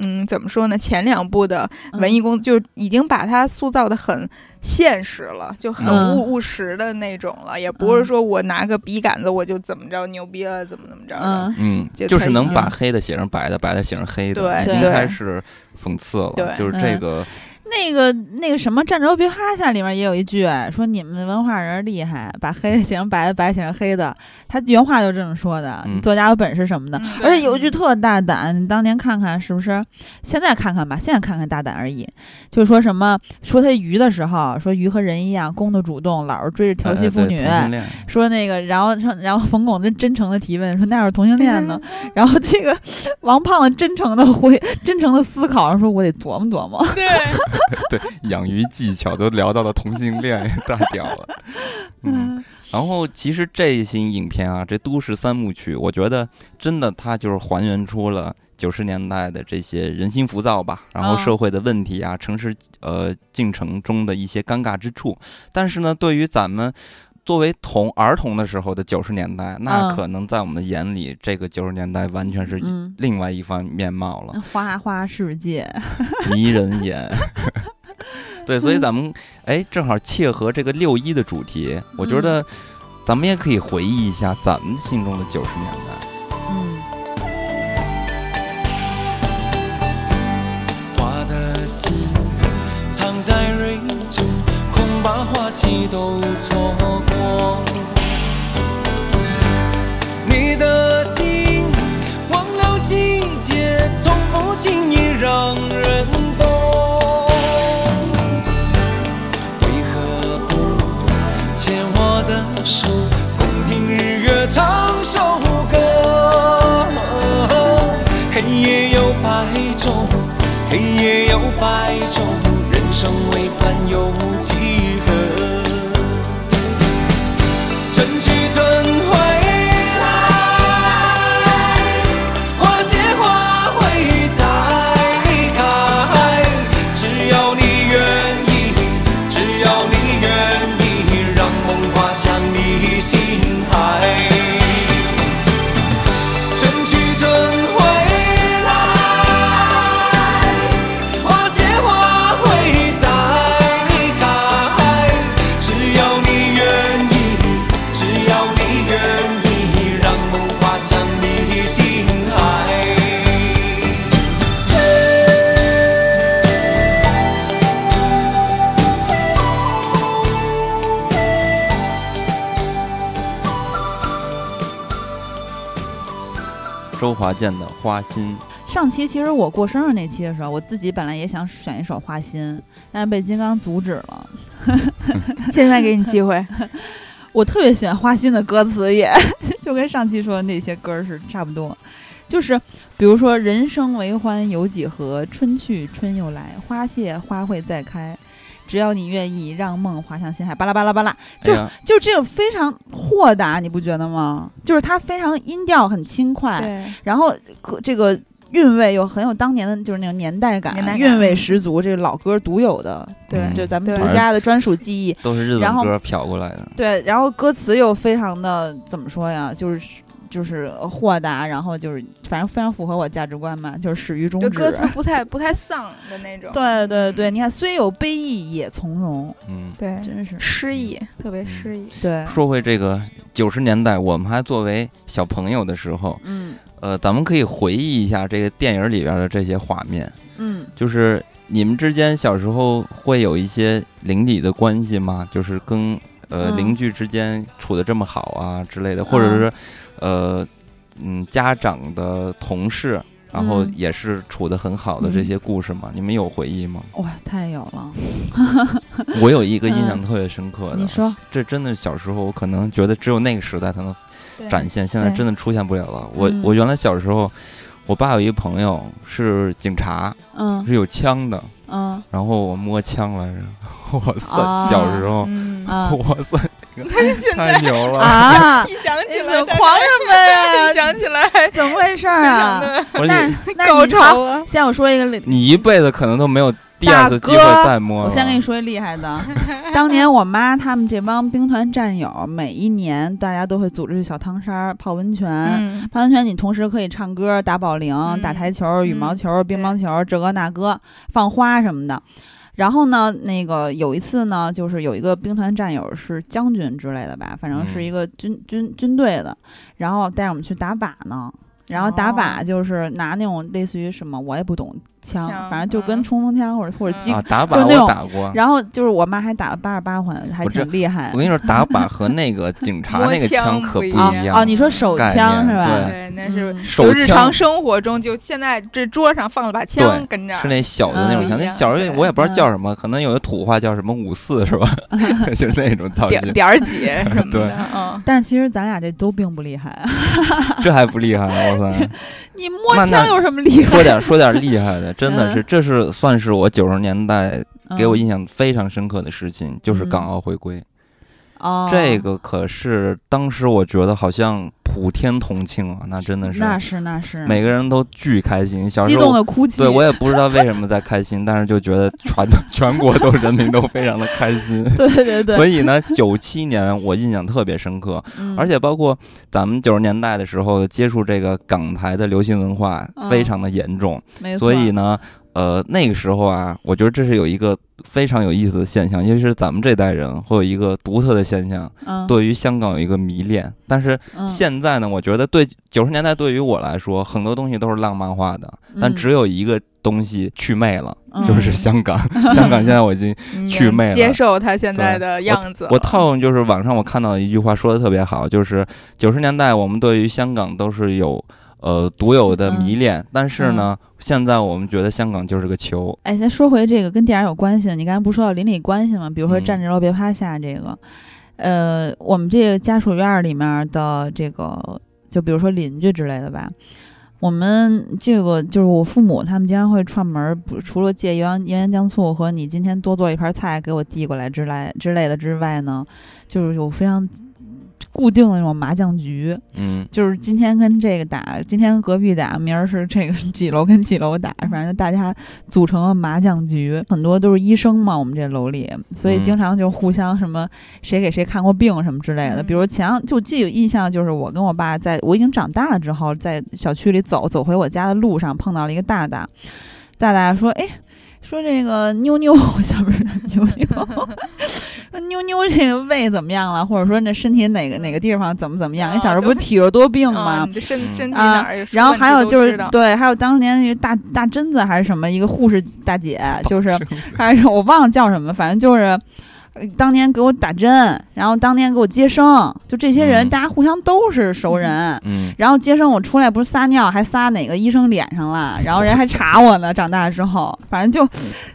嗯，怎么说呢？前两部的文艺工就已经把他塑造的很现实了，就很嗯务务实的那种了，也不是说我拿个笔杆子我就怎么着牛逼了，怎么怎么着的。嗯嗯，就就是能把黑的写成白的，白的写成黑的，对已经对开始讽刺了。就是这个，那个那个什么《战争别趴下》里面也有一句说你们文化人厉害，把黑的写成白的，白写成黑的，他原话就这么说的，嗯作家有本事什么的。嗯而且有一句特大胆，你当年看看是不是？现在看看吧，现在看看大胆而已。就说什么说他鱼的时候，说鱼和人一样，公的主动，老是追着调戏妇女。说那个，然后然后冯巩真真诚的提问说那要是同性恋呢？然后这个王胖子真诚的回，真诚的思考，说我得琢磨琢磨。对，对养鱼技巧都聊到了同性恋，大屌了。嗯，然后其实这一型影片啊，这都市三部曲，我觉得真的它就是还原出了九十年代的这些人心浮躁吧，然后嗯社会的问题啊，城市呃进程中的一些尴尬之处。但是呢，对于咱们。作为童儿童的时候的九十年代，那嗯可能在我们的眼里，这个九十年代完全是嗯，另外一番面貌了。花花世界，迷人眼。对，所以咱们哎，正好切合这个六一的主题，我觉得咱们也可以回忆一下咱们心中的九十年代。嗯花的心藏在蕊中，恐把花期都错过。从不轻易让人懂。为何不牵我的手，共听日月唱首歌？黑夜有白昼，黑夜有白昼，人生华健的《花心上期其实我过生日那期的时候，我自己本来也想选一首《花心》，但是被金刚阻止了。现在给你机会，我特别喜欢花心的歌词也，就跟上期说的那些歌儿是差不多。就是比如说“人生为欢有几何，春去春又来，花谢花会再开。只要你愿意，让梦滑向心海。”巴拉巴拉巴拉，就哎就这种非常豁达，你不觉得吗？就是它非常音调很轻快，对，然后可这个韵味又很有当年的就是那种年代感，代感韵味十足，这个老歌独有的，对嗯就咱们独家的专属记忆。都是日然后本歌飘过来的。对，然后歌词又非常的怎么说呀？就是就是豁达，然后就是反正非常符合我价值观嘛，就是始于终止。就歌词不太不太丧的那种。对对对，嗯你看虽有悲意也从容，嗯，对，真是诗意，特别诗意。对，说回这个九十年代，我们还作为小朋友的时候，嗯呃，咱们可以回忆一下这个电影里边的这些画面，嗯就是你们之间小时候会有一些邻里的关系吗？就是跟呃嗯邻居之间处的这么好啊之类的，或者是呃嗯家长的同事。然后嗯也是处的很好的这些故事吗？你们有回忆吗？哇，太有了，我有一个印象嗯特别深刻的，你说这真的小时候我可能觉得只有那个时代才能展现，现在真的出现不了了。我嗯我原来小时候，我爸有一朋友是警察，嗯。是有枪的，嗯。然后我摸枪来着，哇塞，啊。小时候，哇塞，太牛了！啊！一想起你怎来，狂什么家一呀？想起来，怎么回事儿啊？的那高那你好，潮啊！先我说一个例你一辈子可能都没有第二次机会再摸。我先跟你说一厉害的，当年我妈他们这帮兵团战友，每一年大家都会组织去小汤山儿泡温泉。嗯，泡温泉，你同时可以唱歌、打保龄、嗯打台球、羽毛球、乒乓球，这个那个，放花什么的。然后呢，那个有一次呢，就是有一个兵团战友是将军之类的吧，反正是嗯一个军、军军队的，然后带着我们去打靶呢。然后打靶哦就是拿那种类似于什么，我也不懂枪，反正就跟嗯冲锋枪或者或者机啊，打靶我就那种打过。然后就是我妈还打了八十八环，还挺厉害我。跟你说，打靶和那个警察那个枪可不一样样。哦，你说手枪是吧？对对，那是嗯手就日常生活中，就现在这桌上放了把枪跟着，是那小的那种枪，嗯那小时候我也不知道叫什么，可能有的土话叫什么五四是吧？就是那种造型，点点儿几 什么对的，嗯，但其实咱俩这都并不厉害。这还不厉害？哇塞！你摸那枪有什么厉害？说点说点厉害的，真的是，嗯这是算是我九十年代给我嗯印象非常深刻的事情，就是港嗯澳回归。哦，这个可是当时我觉得好像普天同庆啊，那真的是那是那是每个人都巨开心。小激时候动的哭泣。对我也不知道为什么在开心，但是就觉得全 全国都人民都非常的开心。对对对，所以呢，九七年我印象特别深刻，嗯而且包括咱们九十年代的时候接触这个港台的流行文化嗯非常的严重，所以呢，呃，那个时候啊，我觉得这是有一个非常有意思的现象，尤其是咱们这代人会有一个独特的现象，嗯对于香港有一个迷恋。但是嗯现在呢，我觉得对九十年代对于我来说，很多东西都是浪漫化的，但嗯只有一个东西去魅了，嗯就是香港。香港现在我已经你祛魅了接受它现在的样子了。我套用就是网上我看到的一句话说的特别好，就是九十年代我们对于香港都是有呃独有的迷恋，但是呢，现在我们觉得香港就是个球。哎，咱说回这个跟电影有关系的，你刚才不是说到邻里关系吗？比如说嗯站着楼别趴下这个，呃，我们这个家属院儿里面的这个，就比如说邻居之类的吧。我们这个就是我父母，他们经常会串门除了借油盐盐盐酱醋和你今天多做一盘菜给我递过来之类之类的之外呢，就是有非常固定的那种麻将局，嗯，就是今天跟这个打，今天跟隔壁打，明儿是这个几楼跟几楼打，反正大家组成了麻将局，很多都是医生嘛，我们这楼里，所以嗯经常就互相什么谁给谁看过病什么之类的。嗯。比如前就记有印象，就是我跟我爸在我已经长大了之后，在小区里走走回我家的路上碰到了一个大大，大大说：“哎。”说这个妞妞，我 小不是妞妞，说妞妞这个胃怎么样了？或者说那身体哪个哪个地方怎么怎么样？你小时候不是体弱多病嗯吗？身嗯身体哪啊儿有，然后还有就是对，还有当年那个大大贞子还是什么一个护士大姐，就是还是我忘了叫什么，反正就是呃当年给我打针，然后当年给我接生，就这些人，嗯大家互相都是熟人。嗯，然后接生我出来不是撒尿，还撒哪个医生脸上了，然后人还查我呢。长大之后，反正就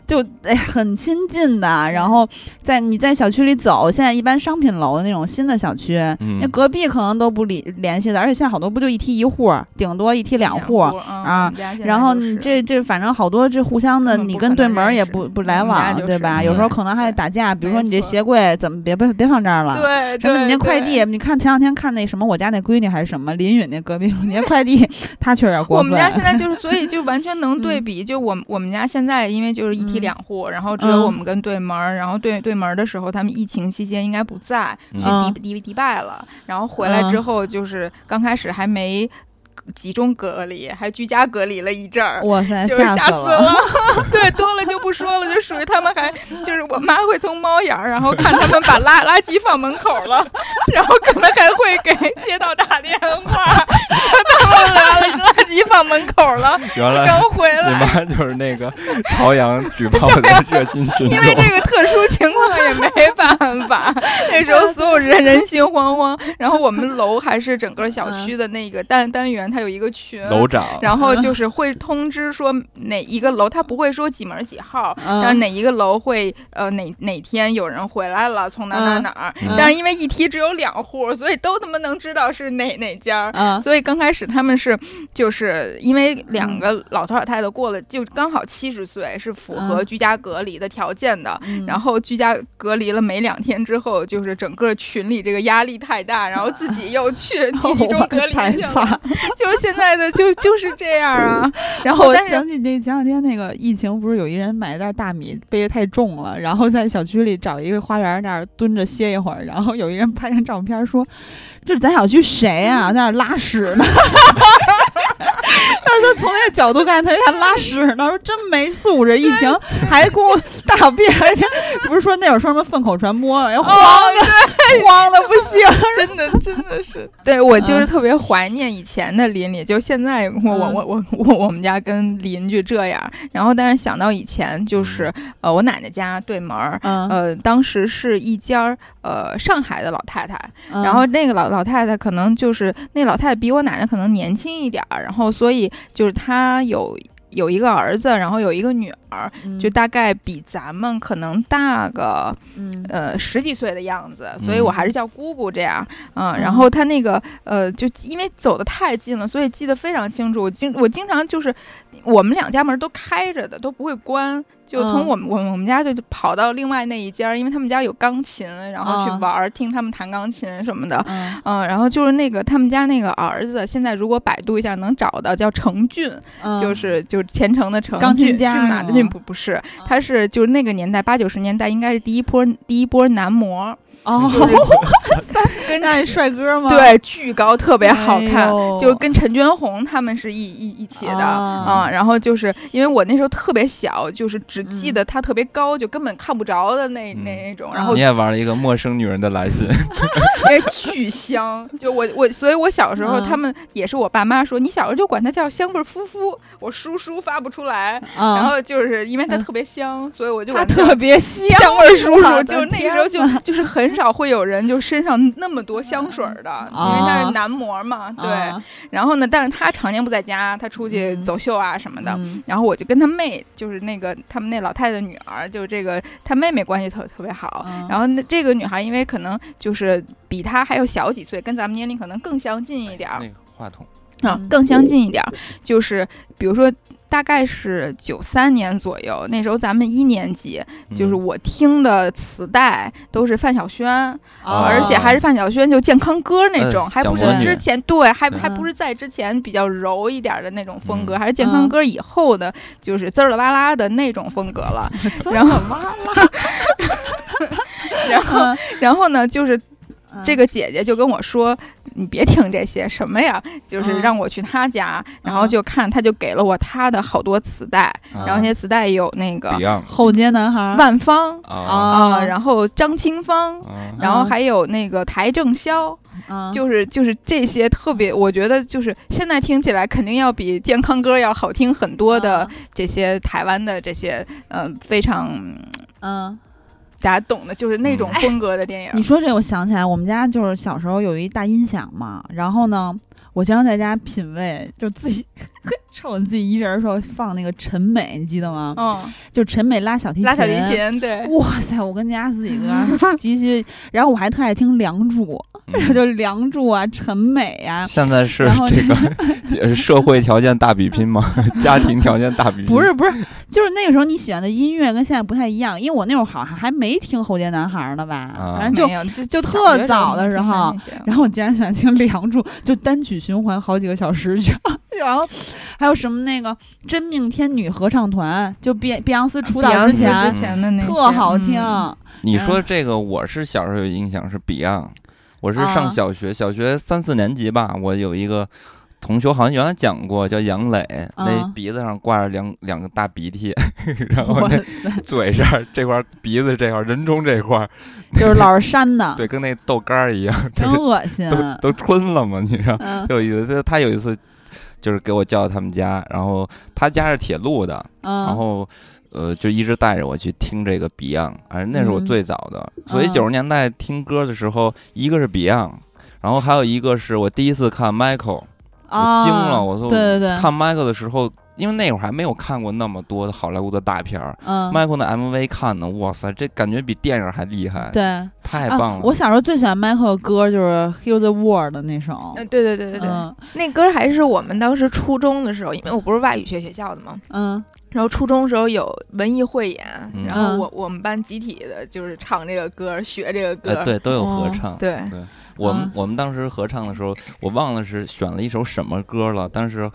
就哎很亲近的。然后在你在小区里走，现在一般商品楼那种新的小区，嗯那隔壁可能都不理联系的，而且现在好多不就一梯一户，顶多一梯两户。啊然后你这这反正好多这互相的，你跟对门儿也不不来往，就是对吧？嗯有时候可能还得打架，比如说你这鞋柜怎么别别别放这儿了？对什么你那快递，你看前两天看那什么我家那闺女还是什么林允那隔壁，你那快递她确实有点过分。我们家现在就是，所以就完全能对嗯比。就我我们家现在因为就是一梯嗯两户，然后只有嗯我们跟对门儿，然后对对门儿的时候，他们疫情期间应该不在，去嗯迪迪迪拜了。然后回来之后，就是刚开始还没集中隔离，还居家隔离了一阵儿。哇塞，就是吓死死了！对，多了就不说了，就属于他们还就是我妈会从猫眼儿，然后看他们把垃垃圾放门口了，然后可能还会给街道打电话，他们把垃圾放门口了，原来刚回你来。妈就是那个朝阳举报 的热心群众因，为这个特殊情况也没办法，那时候所有人人心惶惶。然后我们楼还是整个小区的那个单单元，它有一个群，楼长，然后就是会通知说哪一个楼，他不会说几门几号，嗯但是哪一个楼会呃哪哪天有人回来了，从哪哪哪儿。嗯但是因为一梯只有两户，所以都他妈能知道是哪哪家。嗯所以刚开始他们是，就是因为两个老头老太太过了，就刚好七十岁，是符合嗯居家隔离的条件的。嗯然后居家隔离了没两天之后，就是整个群里这个压力太大，然后自己又去集体中隔离 去了，惨。就是现在的就就是这样啊。然后我想起那前两天那个疫情，不是有一人买一袋大米背的太重了，然后在小区里找一个花园那儿蹲着歇一会儿，然后有一人拍张照片说：“这是咱小区谁啊，在那儿拉屎呢？”他说从那个角度看，他还拉屎呢，说真没素质，疫情 还给我大便，还真不是说那会儿说什么粪口传播，哎，慌哦，的慌的不行。真的真的是，对我就是特别怀念以前的邻里，就现在我我我我我我们家跟邻居这样，然后但是想到以前就是呃我奶奶家对门儿。嗯，呃，当时是一家儿呃上海的老太太，嗯然后那个老老太太可能就是那老太太比我奶奶可能年轻一点儿，然后所以就是他有有一个儿子，然后有一个女儿，嗯就大概比咱们可能大个嗯呃十几岁的样子，嗯所以我还是叫姑姑这样，嗯，嗯然后他那个呃，就因为走的太近了，所以记得非常清楚。我经我经常就是我们两家门都开着的，都不会关。就从嗯。我们我们我们家就跑到另外那一家，因为他们家有钢琴，然后去嗯玩儿，听他们弹钢琴什么的。嗯。嗯，然后就是那个他们家那个儿子，现在如果百度一下能找到，叫程俊，嗯。就是就是虔诚的程，钢琴俊家的俊，不不是，他是就是那个年代八九十年代应该是第一波第一波男模，哦，跟 那是帅哥吗？对巨高，特别好看。哎就跟陈娟红他们是一一一起的啊。啊、然后就是因为我那时候特别小，就是只嗯记得他特别高，就根本看不着的那、嗯。那那种，然后你也玩了一个陌生女人的来信，因为巨香，就我我，所以我小时候、嗯他们也是我爸妈说，你小时候就管它叫香味儿夫妇，我叔叔发不出来，嗯，然后就是因为它嗯。特别香，所以我就特别香，香味儿叔叔，就那时候就就是很少会有人就身上那么多香水儿的，因为他是男模嘛，对。啊然后呢，但是他常年不在家，他出去嗯走秀啊什么的。嗯然后我就跟他妹，就是那个他们那老太太的女儿，就是这个他妹妹关系特特别好。嗯然后那这个女孩，因为可能就是比他还要小几岁，跟咱们年龄可能更相近一点儿那个话筒，嗯，啊更相近一点儿。就是比如说，大概是九三年左右，那时候咱们一年级，就是嗯。我听的磁带都是范晓萱，啊而且还是范晓萱就健康歌那种，呃还不是之前对，还还不是在之前比较柔一点的那种风格，嗯。还是健康歌以后的，就是滋儿啦哇啦的那种风格了。滋然后儿哇啦。然后，嗯然后呢，就是嗯。这个姐姐就跟我说：“你别听这些什么呀，就是嗯。让我去她家，然后嗯。就看，她就给了我她的好多磁带，然后那些磁带有那个后街男孩万芳啊啊，然后张清芳。”啊，然后嗯。还有那个邰正宵，嗯。就是就是这些特别，我觉得就是现在听起来肯定要比健康歌要好听很多的嗯。这些台湾的这些呃非常嗯大家懂的，就是那种嗯风格的电影。你说这，我想起来，我们家就是小时候有一大音响嘛，然后呢，我经常在家品味，就自己 趁我自己一人的时候放那个陈美，你记得吗？嗯，就陈美拉小提琴，拉小提。琴，对，哇塞！我跟家自己个极其，然后我还特爱听《梁祝》，嗯 就《梁祝》啊，陈美呀、现在是这个呃社会条件大比拼吗？家庭条件大比拼？不是不是，就是那个时候你喜欢的音乐跟现在不太一样，因为我那会儿好像还没听后街男孩呢吧，啊反正就没有就就特早的时候然后我竟然喜欢听《梁祝》，就单曲循环好几个小时，然后还有什么那个真命天女合唱团，就碧碧昂斯出道之前之前的那些特好听。嗯你说这个，我是小时候有印象是 Beyond，我是啊上小学，小学三四年级吧，我有一个同学好像原来讲过，叫杨磊，那啊鼻子上挂着两两个大鼻涕，然后那，嘴上这块儿鼻子这块儿人中这块儿，就是老是扇的，对，跟那豆干儿一样，真恶心。都都春了嘛，你知道？嗯就有一次，他有一次就是给我叫到他们家，然后他家是铁路的，嗯，然后呃就一直带着我去听这个 Beyond，反正那是我嗯最早的。所以嗯九十年代听歌的时候，一个是 Beyond，然后还有一个是我第一次看 Michael，啊我惊了，我说对对对，看 Michael 的时候。因为那会儿还没有看过那么多的好莱坞的大片儿、嗯。M i c h a e l 的 MV 看的，哇塞，这感觉比电影还厉害，对。啊太棒了！我小时候最喜欢 Michael 的歌就是《Heal the World》的那首，嗯，对对对对对，嗯。那歌还是我们当时初中的时候，因为我不是外语学学校的嘛，嗯。然后初中时候有文艺汇演，嗯。然后我我们班集体的就是唱这个歌，学这个歌，呃，对，都有合哦唱。对。我们、嗯。我们当时合唱的时候，我忘了是选了一首什么歌了，但是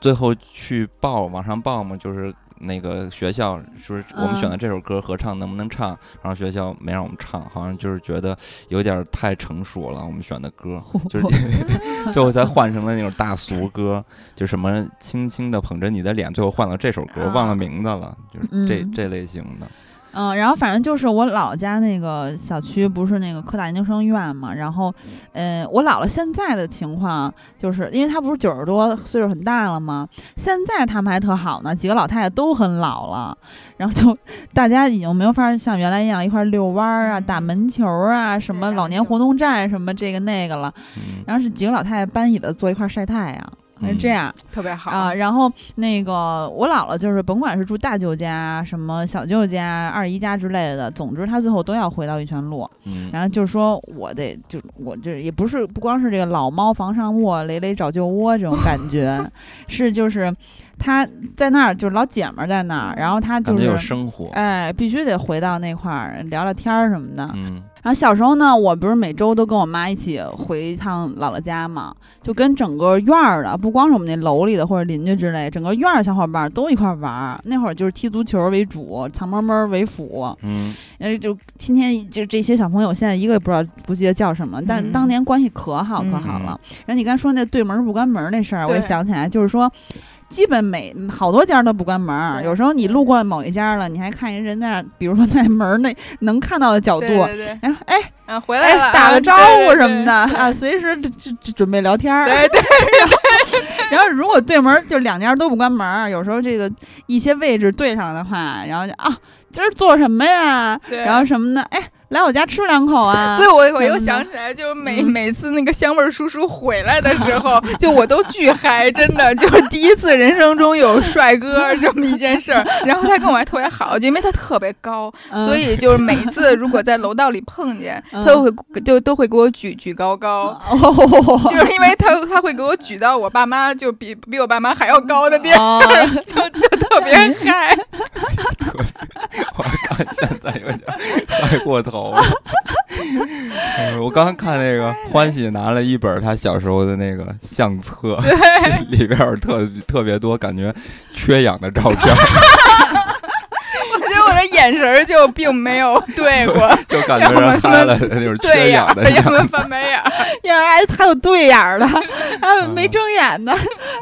最后去报网上报嘛，就是那个学校说我们嗯选的这首歌合唱能不能唱，然后学校没让我们唱，好像就是觉得有点太成熟了，我们选的歌。就是 最后才换成了那种大俗歌，就什么轻轻的捧着你的脸，最后换了这首歌，忘了名字了，就是这、嗯。这类型的。嗯，然后反正就是我姥姥家那个小区不是那个科大研究生院嘛，然后，呃，我姥姥现在的情况就是因为她不是九十多岁数很大了吗？现在他们还特好呢，几个老太太都很老了，然后就大家已经没有法儿像原来一样一块儿遛弯儿啊、嗯打门球啊、什么老年活动站什么这个那个了，嗯，然后是几个老太太搬椅子坐一块儿晒太阳。这嗯样，特别好啊，然后那个我姥姥就是甭管是住大舅家、什么小舅家、二姨家之类的，总之她最后都要回到玉泉路。嗯然后就是说我得就我这也不是不光是这个老猫房上卧，累累找旧窝这种感觉，是就是她在那儿就是老姐们儿在那儿，然后她就是生活。哎必须得回到那块儿聊聊天儿什么的。嗯然后小时候呢，我不是每周都跟我妈一起回一趟姥姥家嘛，就跟整个院儿的，不光是我们那楼里的或者邻居之类，整个院儿的小伙伴儿都一块儿玩儿。那会儿就是踢足球为主，藏猫猫为辅，嗯然后就天天就这些小朋友现在一个也不知道不记得叫什么，但是嗯当年关系可好可好了。然后你刚才说那对门儿不关门儿那事儿，我也想起来，就是说。基本每好多家都不关门儿，有时候你路过某一家了，你还看人人在那，比如说在门儿那 能看到的角度，哎啊回来了打个招呼什么的对啊，随时准备聊天儿。对对。然后如果对门儿就两家都不关门儿，有时候这个一些位置对上的话，然后就啊，今儿做什么呀？然后什么的，哎，来我家吃两口啊。所以我我又嗯想起来，就每嗯每次那个香味儿叔叔回来的时候，就我都巨嗨，真的就是第一次人生中有帅哥这么一件事儿。然后他跟我还特别好，就因为他特别高，嗯所以就是每一次如果在楼道里碰见，嗯他都会就都会给我举举高高。哦，就是因为他他会给我举到我爸妈就比比我爸妈还要高的地儿，哦就就特别嗨。我看现在有点嗨过头我刚看那个欢喜拿了一本他小时候的那个相册，里边有特特别多感觉缺氧的照片，我觉得我的眼神儿就并没有对过，就感觉是嗨了的那种缺，氧的样要么翻白眼儿。呀，还还有对眼儿的，还有没睁眼的，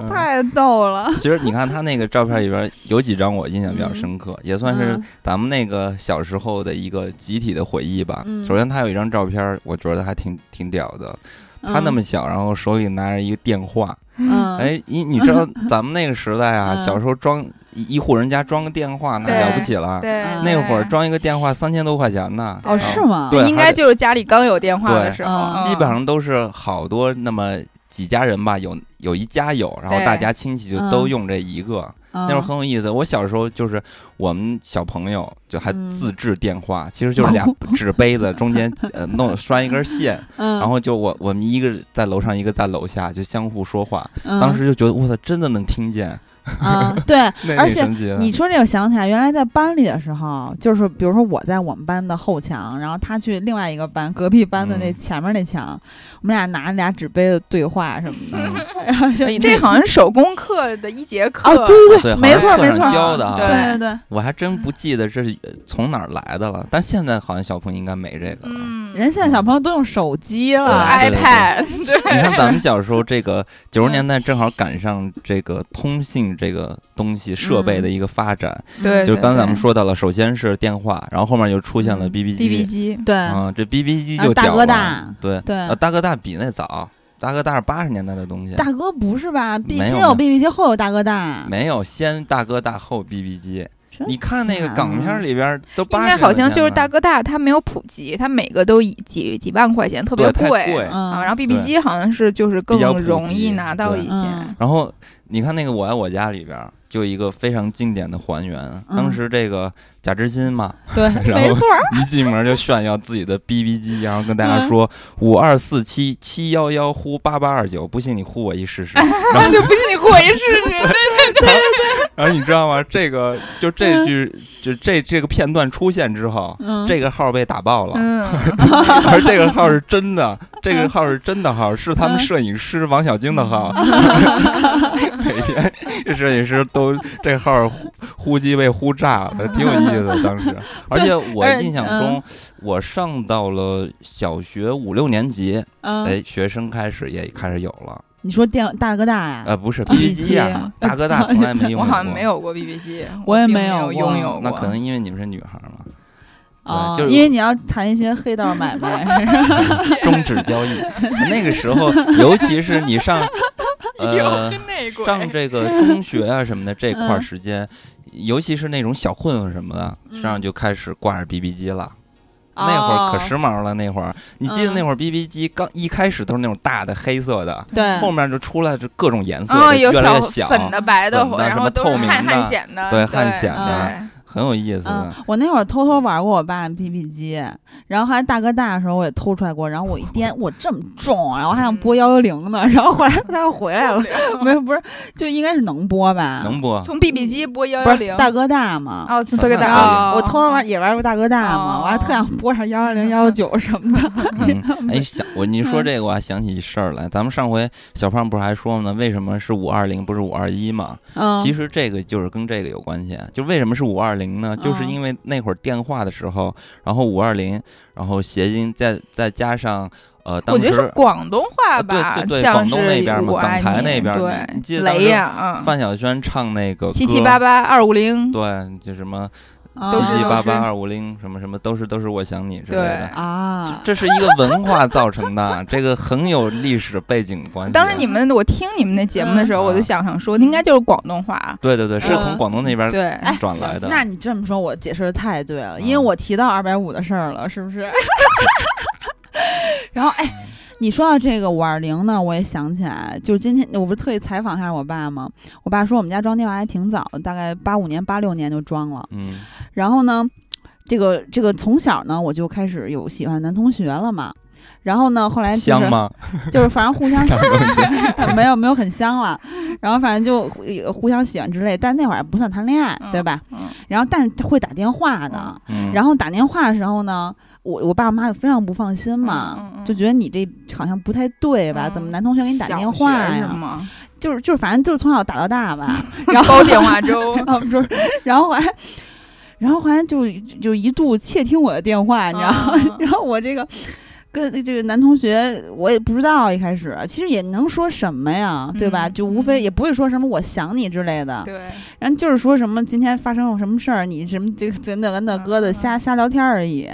嗯 太逗了。其实你看他那个照片里边有几张我印象比较深刻，也算是嗯咱们那个小时候的一个集体的回忆吧。嗯首先他有一张照片，我觉得还挺挺屌的。他那么小，然后手里拿着一个电话，嗯，哎，你你知道咱们那个时代啊，嗯小时候装一一户人家装个电话那了不起了，对，嗯那会儿装一个电话三千多块钱呢。哦，是吗？对应该就是家里刚有电话的时候，基本上都是好多那么几家人吧，有有一家有，然后大家亲戚就嗯都用这一个。那那会儿很有意思。我小时候就是我们小朋友就还嗯。自制电话，其实就是俩纸杯子中间呃弄拴一根线，嗯，然后就我我们一个在楼上，一个在楼下，就相互说话。嗯。当时就觉得我操，真的能听见，啊，对，而且你说这我想起来，原来在班里的时候，就是比如说我在我们班的后墙，然后他去另外一个班隔壁班的那嗯。前面那墙，我们俩拿俩纸杯子对话什么的，嗯。然后就哎这好像是手工课的一节课哦，对对对，没错没错，教的啊。对对对对，我还真不记得这是呃从哪儿来的了，但现在好像小朋友应该没这个了。嗯，人现在小朋友都用手机了，iPad，对，你看咱们小时候，这个 九十年代正好赶上这个通信这个东西设备的一个发展，对就是刚才咱们说到了，首先是电话，然后后面就出现了 BB 机，BB 机，对，嗯，这 BB 机就大哥大对对啊大哥大比那早，大哥大是八十年代的东西，大哥不是吧？必没有先有 BB 机，后有大哥大。没有先大哥大后 BB 机，真你看那个港片的里边都八应该好像就是大哥大，它没有普及，它每个都以几几万块钱，特别贵嗯啊。然后 BB 机好像是就是更容易拿到一些，嗯然后你看那个《我爱我家》里边就一个非常经典的还原，嗯当时这个贾志新嘛，对，然后没错。一进门就炫耀自己的 BB 机，然后跟大嗯家说五二四七七幺幺呼八八二九，不信你呼我一试试。然后 就不信你呼我一试试。然后你知道吗？这个就这句就这这个片段出现之后，嗯，这个号被打爆了，嗯，而这个号是真的，这个号是真的号，是他们摄影师王小晶的号。每天这摄影师都这号呼呼机被呼炸了，挺有意思的。当时，而且我印象中，我上到了小学五六年级，嗯，哎，学生开始也开始有了。你说电大哥大呀？呃，不是 BB 机啊，大哥大从来没用过。我好像没有过 BB 机，我也没没有拥有过。那可能因为你们是女孩嘛，哦，就是因为你要谈一些黑道买卖，终止交易。那个时候，尤其是你上 呃上这个中学啊什么的这块时间，尤其是那种小混混什么的，身上就开始挂着 BB 机了。那会儿可哦时髦了，那会儿。你记得嗯。那会儿 BB 机刚一开始都是那种大的黑色的，对，后面就出来就各种颜色越来越小，粉的、白的，然后都么透明的显的，对对汗显的对很有意思嗯。，我那会儿偷偷玩过我爸的 BB 机，然后后来大哥大的时候我也偷出来过，然后我一掂，我这么重，然后还想拨幺幺零呢，然后后来他又回来了，没有不是，就应该是能拨吧？能播从 BB 机拨幺幺零，大哥大嘛？哦，从大哥大，哦我偷偷玩也玩过大哥大嘛，哦我还特想拨上幺幺零、幺幺九什么的。嗯，哎，想我你说这个，我还想起一事儿来。咱们上回小胖不是还说呢，为什么是五二零不是五二一嘛？嗯，其实这个就是跟这个有关系。就为什么是五二零呢？就是嗯因为那会儿电话的时候，然后五二零，然后谐音再再加上呃，当我觉得是时广东话啊吧，对对对广东那边嘛港台那边对记得当时范晓萱唱那个七七歌八八二五零，对，就什么啊七七八八二五零什么什么都是都是我想你之类的。啊，这这是一个文化造成的，这个很有历史背景关系。当时你们我听你们那节目的时候，嗯我就想想说，应该就是广东话，对对对，是从嗯广东那边对，哎转来的。那你这么说，我解释的太对了，因为嗯我提到二百五的事儿了，是不是？然后，哎，你说到这个五二零呢，我也想起来，就是今天我不是特意采访一下我爸吗？我爸说我们家装电话还挺早的，大概八五年、八六年就装了。嗯然后呢，这个这个从小呢我就开始有喜欢男同学了嘛。然后呢，后来就是香吗？就是反正互相喜欢，没有没有很香了，然后反正就互互相喜欢之类，但那会儿还不算谈恋爱，对吧？嗯，然后但是会打电话的，嗯，然后打电话的时候呢，我我爸妈就非常不放心嘛，嗯嗯嗯就觉得你这好像不太对吧？嗯怎么男同学给你打电话呀？就是就是反正就是从小打到大吧，然后电话粥，然后还。然后后来就就一度窃听我的电话，你知道吗？嗯 然后我这个跟这个男同学，我也不知道一开始，其实也能说什么呀，对吧？嗯就无非嗯也不会说什么我想你之类的，对，然后就是说什么今天发生了什么事儿，你什么这个这那个那个的嗯瞎瞎聊天而已。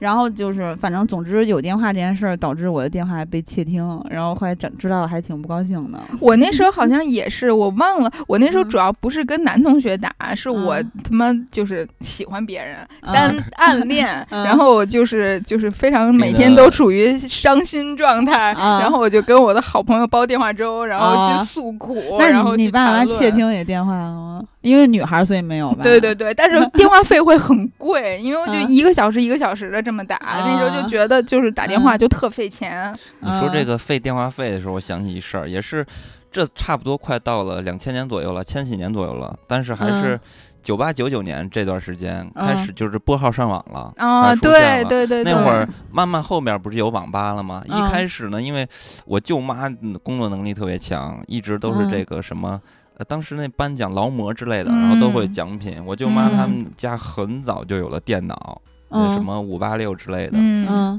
然后就是反正总之有电话这件事儿导致我的电话被窃听，然后后来知知道了还挺不高兴的。我那时候好像也是，我忘了，我那时候嗯主要不是跟男同学打，是我嗯他妈就是喜欢别人，嗯单 暗恋，嗯然后我就是就是非常每天都处于伤心状态，啊然后我就跟我的好朋友煲电话粥，然后啊去诉苦，那然后你爸妈窃。听你电话了吗？因为女孩儿所以没有吧？对对对，但是 电话费会很贵，因为我就嗯一个小时一个小时的这么打，那时候就觉得就是打电话嗯就特费钱。你说这嗯个费电话费的时候，我想起一事儿，也是这差不多快到了两千年左右了，千禧年左右了，但是还是嗯九八九九年这段时间嗯开始就是拨号上网了啊，对对对对，那会儿慢慢后面不是有网吧了吗？嗯一开始呢，因为我舅妈嗯工作能力特别强，一直都是嗯这个什么。呃，当时那颁奖劳模之类的，然后都会有嗯奖品。我舅妈他嗯们家很早就有了电脑，那嗯什么五八六之类的。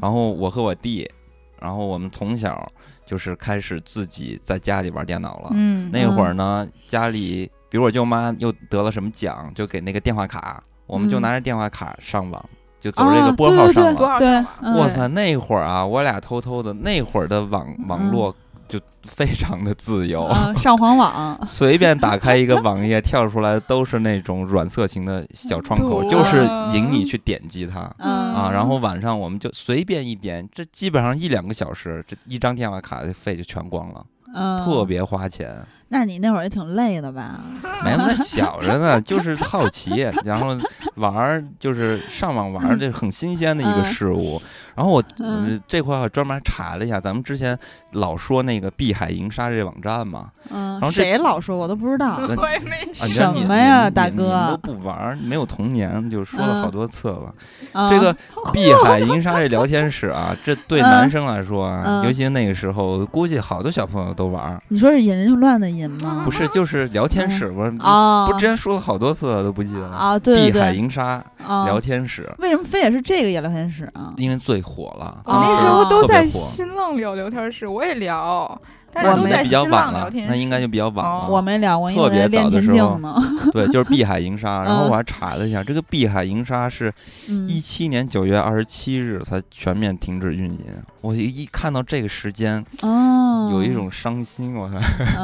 然后我和我弟，然后我们从小就是开始自己在家里玩电脑了。嗯那会儿呢，家里比如我舅妈又得了什么奖，就给那个电话卡，我们就嗯拿着电话卡上网，就走这个啊拨号上网。哇塞，那会儿啊，我俩偷偷的，那会儿的网网嗯络就非常的自由，啊上黄网，随便打开一个网页，跳出来都是那种软色情的小窗口，就是引你去点击它。嗯啊，然后晚上我们就随便一点，这基本上一两个小时，这一张电话卡的费就全光了，嗯，特。别花钱。那你那会儿也挺累的吧？没有，那小着呢，就是好奇，然后玩儿，就是上网玩儿，这是很新鲜的一个嗯事物。然后我、嗯呃这块儿我专门查了一下，咱们之前老说那个碧海银沙这网站嘛，嗯然后，谁老说我都不知道。什么呀大哥都不玩，没有童年，就说了好嗯多次了。啊这个碧海银沙这聊天室啊，这对嗯男生来说啊，嗯尤其那个时候，估计好多小朋友都玩儿。你说是引人就乱的引吗？不是，就是聊天室，我啊，不之前说了好多次了，都不记得了。啊，对对碧海，银沙啊聊天室，为什么非得是这个也聊天室啊？因为最火了。那时候都在新浪聊聊天室，我也聊，但是都我没那比较在新晚了浪聊天，室。那应该就比较晚哦了。我没聊过，因为我特别早的时候呢。对，就是碧海银沙。然后嗯我还查了一下，这个碧海银沙是嗯一七年九月二十七日才全面停止运营。我一一看到这个时间，哦，有一种伤心，我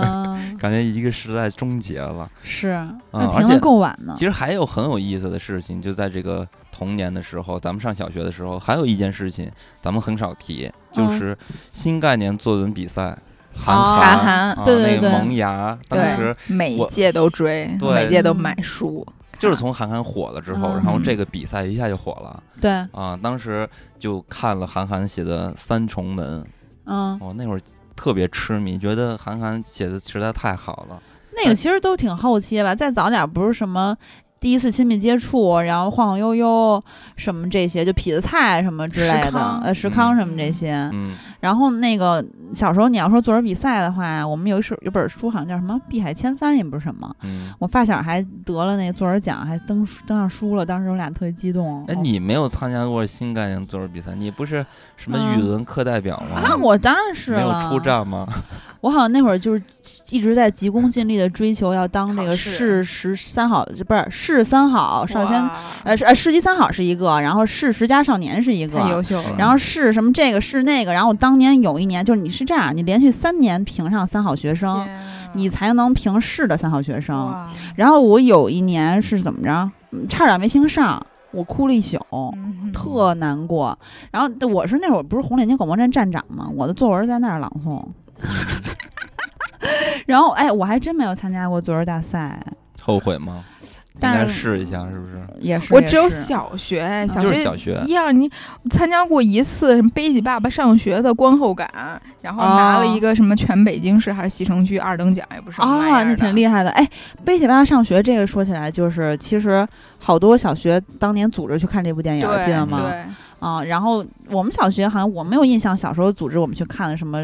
感觉一个时代终结了。是，嗯那停的而且够晚呢其。实还有很有意思的事情，就在这个童年的时候，咱们上小学的时候，还有一件事情咱们很少提，就嗯是新概念作文比赛，韩哦寒，韩寒啊对对对那个萌芽，当时每一届都追，对每届都买书。就是从韩寒火了之后，嗯然后这个比赛一下就火了对，啊！当时就看了韩寒写的《三重门》，嗯，哦，那会儿特别痴迷，觉得韩寒写的实在太好了。那个其实都挺后期吧，再早点不是什么。第一次亲密接触，然后晃晃悠悠什么这些，就痞子菜什么之类的，呃，石康嗯什么这些。嗯，然后那个小时候你要说作文比赛的话，我们有一首有本书好像叫什么《碧海千帆》，也不是什么。嗯，我发小还得了那个作文奖，还登登上书了，当时我俩特别激动。哎，你没有参加过新概念作文比赛？你不是什么嗯语文课代表吗？啊，我当然是没有。出战吗？我好像那会儿就是一直在急功近利的追求要当这个市十三好，不是市三好少先，呃是呃市级三好是一个，然后市十佳少年是一太优个。秀了。然后市什么这个是那个，然后我当年有一年就是你是这样，你连续三年评上三好学生，你才能评市的三好学生。哇然后我有一年是怎么着，嗯差点没评上，我哭了一宿。嗯 特难过，然后我是那会儿不是红领巾广播站站长嘛，我的作文在那儿朗诵，然后哎，我还真没有参加过作文大赛，后悔吗？应但是该试一下，是不是？也是我只有小学，小学就是小学一二年参加过一次什么背起爸爸上学的观后感，然后拿了一个什么全北京市还是西城区二等奖，也不是啊，那挺厉害的。哎，背起爸爸上学这个说起来，就是其实好多小学当年组织去看这部电影，对记得吗？啊，然后我们小学好像我没有印象，小时候组织我们去看的什么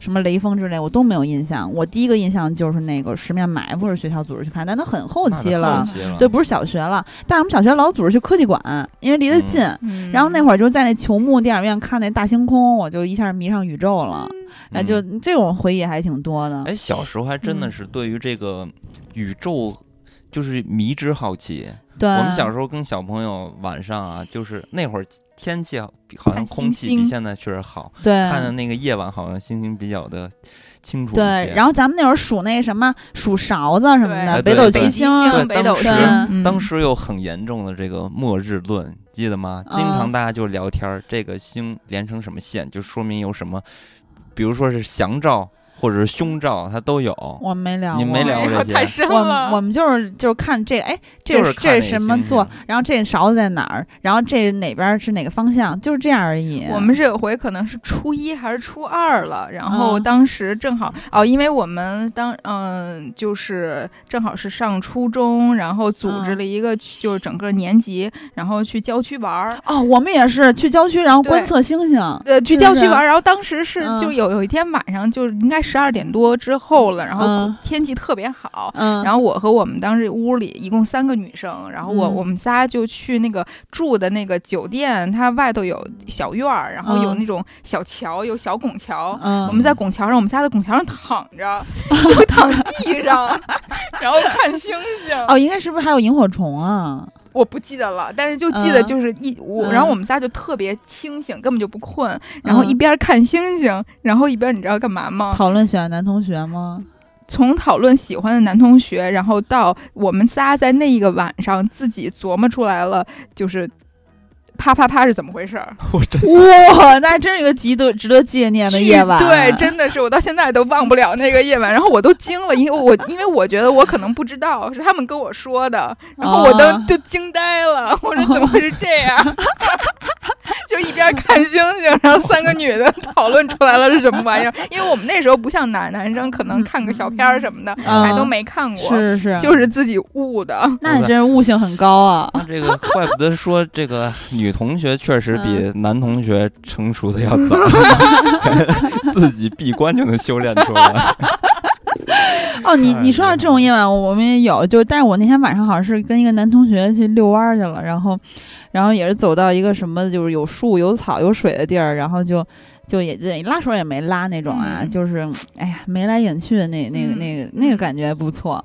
什么雷锋之类，我都没有印象。我第一个印象就是那个十面埋伏是学校组织去看，但那很后期了后。期了，对，不是小学了，但是我们小学老组织去科技馆，因为离得嗯近。嗯然后那会儿就在那球幕电影院看那大星空，我就一下迷上宇宙了。哎，就嗯这种回忆还挺多的。哎，小时候还真的嗯是对于这个宇宙就是迷之好奇。对，我们小时候跟小朋友晚上啊，就是那会儿天气好好像空气比现在确实好，对。看的那个夜晚好像星星比较的清楚一对，些。然后咱们那会儿数那什么数勺子什么的，哎北斗七星，北斗星当时，嗯。当时有很严重的这个末日论，记得吗？经常嗯大家就聊天儿，这个星连成什么线，就说明有什么，比如说是祥兆或者是胸罩，它都有。我没聊过，你没聊过这些太深我我们就是就是看这个，哎，这就是这是什么星座，然后这勺子在哪儿，然后这哪边是哪个方向，就是这样而已。我们是有回可能是初一还是初二了，然后嗯当时正好、哦，因为我们当嗯、就是正好是上初中，然后组织嗯了一个去就是整个年级，然后去郊区玩儿。哦，我们也是去郊区，然后观测星星。呃，去郊区玩儿，然后当时是嗯就有有一天晚上，就是应该十二点多之后了，然后嗯天气特别好，嗯，然后我和我们当时屋里一共三个女生，然后我、嗯我们仨就去那个住的那个酒店，它外头有小院儿，然后有嗯那种小桥，有小拱桥。嗯，我们在拱桥上，我们仨在拱桥上躺着，就躺地上，然后看星星。哦，应该是不是还有萤火虫啊？我不记得了，但是就记得嗯就是一我，嗯然后我们仨就特别清醒，根本就不困，然后嗯一边看星星，然后一边你知道干嘛吗？讨论喜欢男同学吗？从讨论喜欢的男同学，然后到我们仨在那一个晚上自己琢磨出来了，就是啪啪啪是怎么回事儿？我真哇，那真是一个值得值得纪念的夜晚。对，真的是我到现在都忘不了那个夜晚。然后我都惊了，因为我因为我觉得我可能不知道，是他们跟我说的，然后我都啊就惊呆了，我说怎么会是这样？就一边看星星，然后三个女的讨论出来了是什么玩意儿。因为我们那时候不像男男生，可能看个小片儿什么的，嗯还都没看过，是是，就是自己悟的。那你真是悟性很高啊。那这个 怪不得说这个女同学确实比男同学成熟的要早，自己闭关就能修炼出来。哦，你哎你说到这种夜晚，我们也有，就但是我那天晚上好像是跟一个男同学去遛弯儿去了，然后，然后也是走到一个什么就是有树有草有水的地儿，然后就就也也拉手也没拉那种啊，嗯就是哎呀眉来眼去的那那个嗯那个那个感觉不错。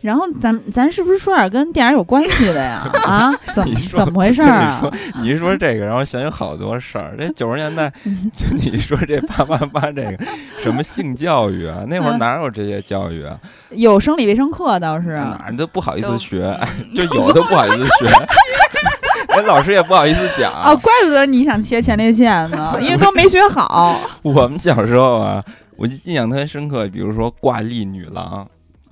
然后咱咱是不是说点跟电影有关系的呀？啊，怎么怎么回事儿啊？你一 说这个，然后想起好多事儿。这九十年代，就你说这八八八这个什么性教育啊，那会儿哪有这些教育啊？有生理卫生课倒是，哪儿都不好意思学，就有都不好意思学，哎，老师也不好意思讲。啊，怪不得你想切前列腺呢，因为都没学好。我们小时候啊，我就印象特别深刻，比如说挂历女郎，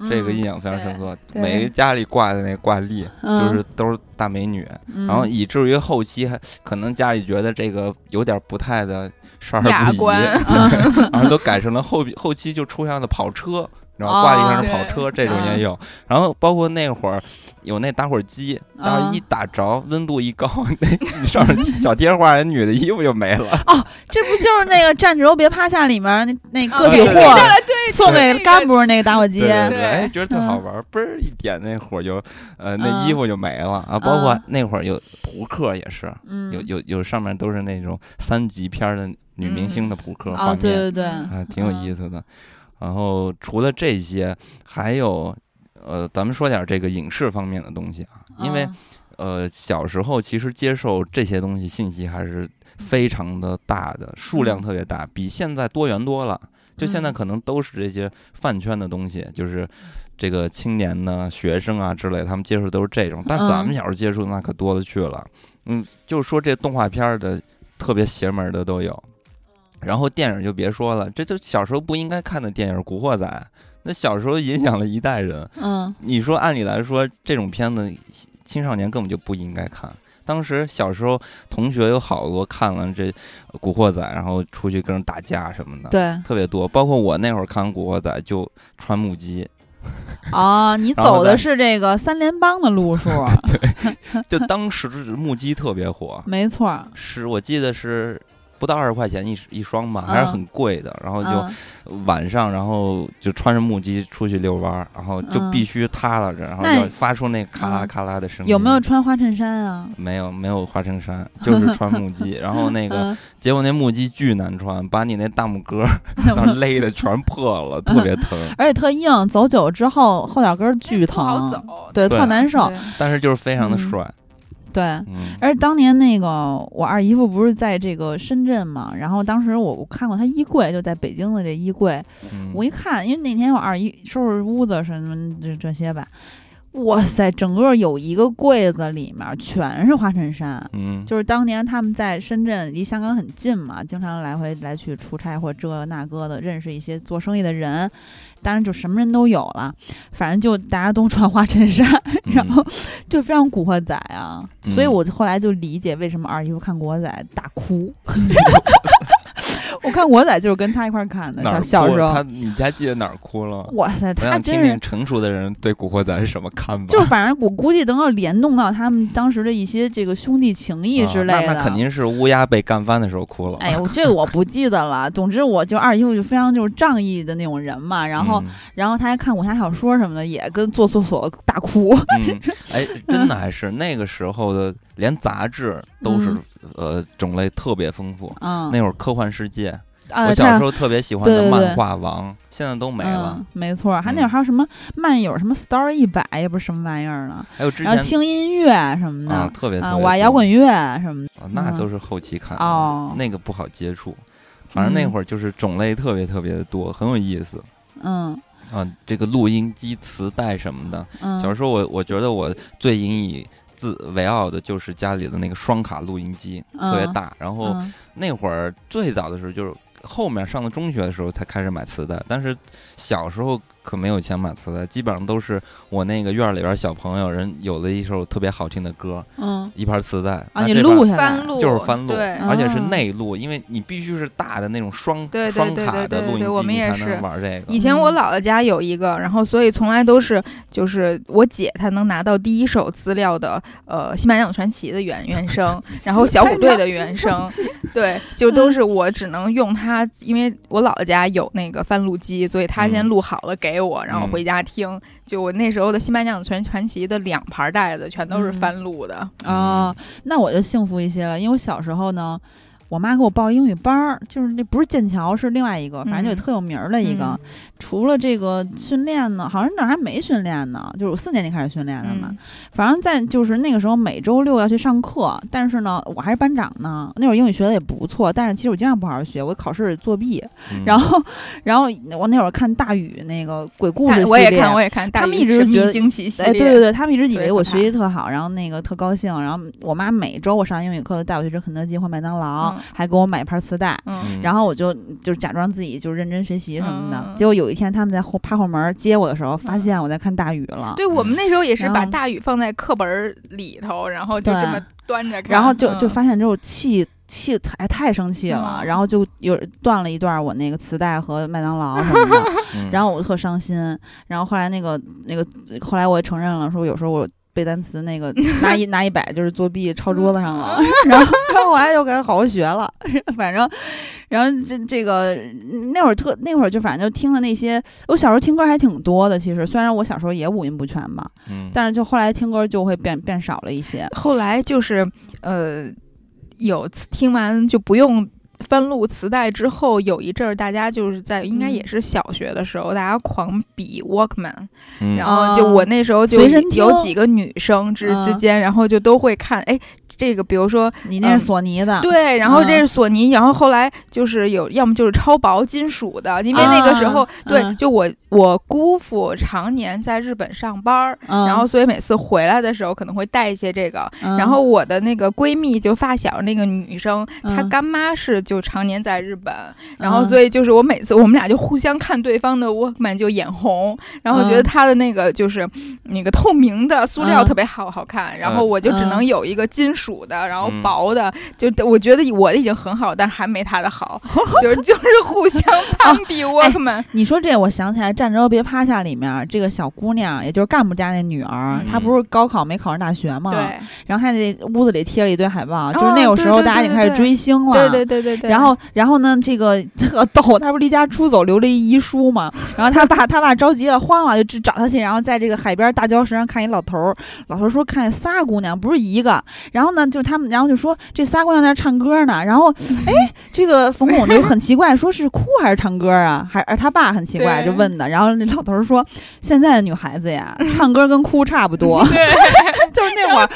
这个印象非常深刻。每个家里挂的那挂历，嗯就是都是大美女，嗯，然后以至于后期还可能家里觉得这个有点不太的少儿不宜，雅观，然后都改成了后后期就出现了跑车。然后挂历上是跑车，这种也有。然后包括那会儿有那打火机，然后一打着，温度一高，那你上面 小贴画，那女的衣服就没了。哦这不就是那个站着别趴下里面那那个体对对货对对送给干部那个打火机？对对对哎，觉得特嗯好玩儿，嘣儿一点那火就，呃，那嗯衣服就没了啊。包括嗯那会儿有扑克也是，嗯，有有有上面都是那种三级片儿的女明星的扑克画面，对面，对对，啊，挺有意思的。然后除了这些，还有呃，咱们说点儿这个影视方面的东西啊，因为嗯呃，小时候其实接受这些东西信息还是非常的大的，数量嗯特别大，比现在多元多了。就现在嗯可能都是这些饭圈的东西，就是这个青年呢、学生啊之类，他们接触都是这种。但咱们嗯小时候接触的那可多了去了。嗯，就是说这动画片儿的特别邪门儿的都有，然后电影就别说了，这就小时候不应该看的电影《古惑仔》，那小时候影响了一代人。嗯你说按理来说，这种片子青少年根本就不应该看。当时小时候，同学有好多看了这《古惑仔》，然后出去跟人打架什么的，对特别多。包括我那会儿看《古惑仔》，就穿木屐，啊，你 走的是这个三联帮的路数，对就当时木屐特别火，没错，是我记得是不到二十块钱一一双吧，还是嗯很贵的。然后就嗯晚上，然后就穿着木屐出去遛弯儿，然后就嗯必须塌拉着，然后要发出那咔啦嗯咔啦的声音。有没有？穿花衬衫啊？没有，没有花衬衫，就是穿木屐。然后那个，嗯结果那木屐巨难穿，把你那大拇哥儿 那勒的全破了，特别疼。而且特硬，走久之后后脚跟儿巨疼，走。对，特难受。但是就是非常的嗯帅。对，嗯。而当年那个我二姨夫不是在这个深圳嘛，然后当时我我看过他衣柜，就在北京的这衣柜，嗯。我一看，因为那天我二姨收拾屋子什么这这些吧，哇塞，整个有一个柜子里面全是花衬衫。嗯，就是当年他们在深圳，离香港很近嘛，经常来回来去出差或这那个的，认识一些做生意的人，当然就什么人都有了，反正就大家都穿花衬衫，然后就非常古惑仔啊，嗯所以我后来就理解为什么二姨夫看古惑仔大哭。我看我仔就是跟他一块儿看的，小小时候他，，你家记得哪儿哭了？哇塞，我他真是成熟的人对《古惑仔》是什么看法。就反正我估计能够联动到他们当时的一些这个兄弟情谊之类的。啊那那肯定是乌鸦被干翻的时候哭了。哎呦，这个我不记得了。总之，我就二姨夫就非常就是仗义的那种人嘛。然后，嗯然后他还看武侠小说什么的，也跟坐厕所大哭。嗯，哎，真的还是那个时候的，连杂志都是、呃种类特别丰富。嗯，那会儿科幻世界，啊我小时候特别喜欢的漫画王，现在都没了嗯。，没错。还那会儿嗯还有什么漫友什么 Star 一百，也不是什么玩意儿呢。还有之前轻音乐什么的啊，特别特啊，我爱摇滚乐什么的。啊那嗯都是后期看的哦那个不好接触。反正那嗯会儿就是种类特别特别的多，很有意思嗯啊。这个录音机、磁带什么的，嗯，小时候我我觉得我最引以自为傲的就是家里的那个双卡录音机，特别嗯大。然后嗯那会儿最早的时候就是后面上了中学的时候才开始买磁带，但是小时候可没有钱买磁带，基本上都是我那个院儿里边小朋友人有了一首特别好听的歌，嗯一盘磁带啊，你录下来就是翻录对啊而且是内录，因为你必须是大的那种双对对双对对卡的录音对对我机，才们也是能玩这个。以前我嗯姥姥家有一个，然后所以从来都是就是我姐她能拿到第一手资料的，呃，《新白娘子传奇》的原原声，然后小虎队的原声，对，就都是我只能用它，因为我姥姥家有那个翻录机，所以她先嗯录好了给我，然后嗯回家听。就我那时候的《新白娘子传传奇》的两盘带子全都是嗯翻录的，啊，那我就幸福一些了，因为我小时候呢，我妈给我报英语班儿，就是那不是剑桥，是另外一个，反正就特有名儿的一个。嗯除了这个训练呢，好像那儿还没训练呢，就是我四年级开始训练的嘛。嗯反正在就是那个时候每周六要去上课，但是呢，我还是班长呢。那会儿英语学的也不错，但是其实我经常不好好学，我考试作弊。嗯 然后，然后我那会儿看大宇那个鬼故事系列，大我也看，我也看，他们一直觉得惊奇系哎，对，对对，他们一直以为我学习特好，然后那个特高兴，然后我妈每周我上英语课都带我去吃肯德基或麦当劳，嗯还给我买一盘磁带，然后我就就假装自己就认真学习什么的。嗯。结果有一天他们在后趴后门接我的时候，发现我在看大雨了，对我们那时候也是把大雨放在课本儿里头，然后就这么端着看，然后就就嗯发现之后气。气太太生气了，嗯。然后就有断了一段我那个磁带和麦当劳什么的，嗯 然后我特伤心。然后后来那个那个后来我也承认了，说有时候我背单词那个 拿一拿一百就是作弊抄桌子上了，然后然后后来就该好好学了，反正然后这这个那会儿特那会儿就反正就听的那些，我小时候听歌还挺多的，其实虽然我小时候也五音不全嘛，嗯但是就后来听歌就会变变少了一些。后来就是呃，有次听完就不用。翻录磁带之后，有一阵儿大家就是在应该也嗯。是小学的时候，大家狂比 Walkman，嗯。然后就我那时候就有几个女生之嗯。之间，然后就都会看，哎，这个比如说你那是嗯索尼的，对，然后这嗯是索尼，然后后来就是有，要么就是超薄金属的，因为那个时候，啊对，嗯就我我姑父常年在日本上班然后所以每次回来的时候可能会带一些这个，嗯然后我的那个闺蜜就发小那个女生，她嗯干妈是就常年在日本，然后嗯所以就是我每次我们俩就互相看对方的 Walkman 就眼红，然后觉得嗯她的那个就是那个透明的塑料嗯特别好好看，然后我就只能嗯有一个金属。属的，然后嗯薄的，就我觉得我的已经很好，但还没他的好，就是 就是互相攀比。我哎们你说这，我想起来《站着别趴下》里面这个小姑娘，也就是干部家那女儿，嗯她不是高考没考上大学嘛？。对然后她那屋子里贴了一堆海报，哦就是那个时候大家已经开始追星了。对对对对对，然后，然后呢？这个特逗，她不是离家出走留了一遗书嘛？然后她爸，她爸着急了，慌了，就去找她去。然后在这个海边大礁石上看一老头儿，老头儿说看见仨姑娘，不是一个。然后呢，就他们，然后就说这仨姑娘在那唱歌呢。然后，哎，这个冯巩就很奇怪，说是哭还是唱歌啊？还而他爸很奇怪，就问的。然后那老头儿说，现在的女孩子呀，唱歌跟哭差不多。对，就是那会儿，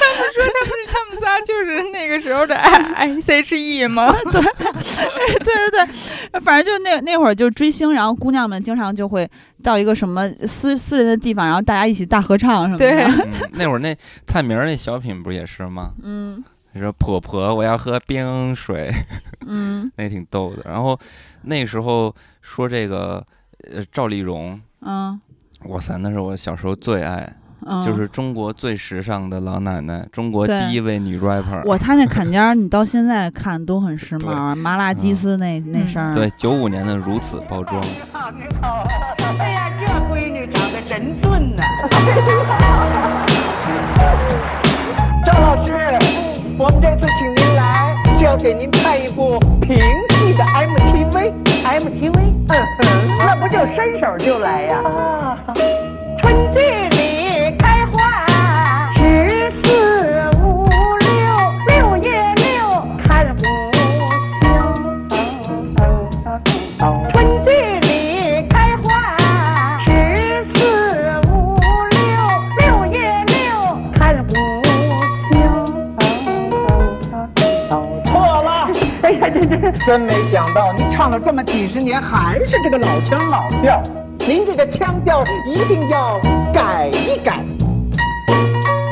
他们仨就是那个时候的 I C H E 吗？对 对对对，反正就那那会儿就追星，然后姑娘们经常就会到一个什么私私人的地方，然后大家一起大合唱什么的。对嗯那会儿那蔡明儿那小品不也是吗？嗯你说婆婆，我要喝冰水，嗯那挺逗的。然后那时候说这个，呃，赵丽蓉，嗯哇塞，那是我小时候最爱，嗯，就是中国最时尚的老奶奶，中国第一位女 rapper。我她那坎肩儿，你到现在看都很时髦，麻辣鸡丝那那身儿。对，九五年的如此包装，哎呀，这闺女长得真俊呐、张老师，我们这次请您来是要给您拍一部平戏的 MTV。MTV？嗯哼，那不就伸手就来呀？啊，春季真没想到，您唱了这么几十年，还是这个老腔老调。您这个腔调一定要改一改。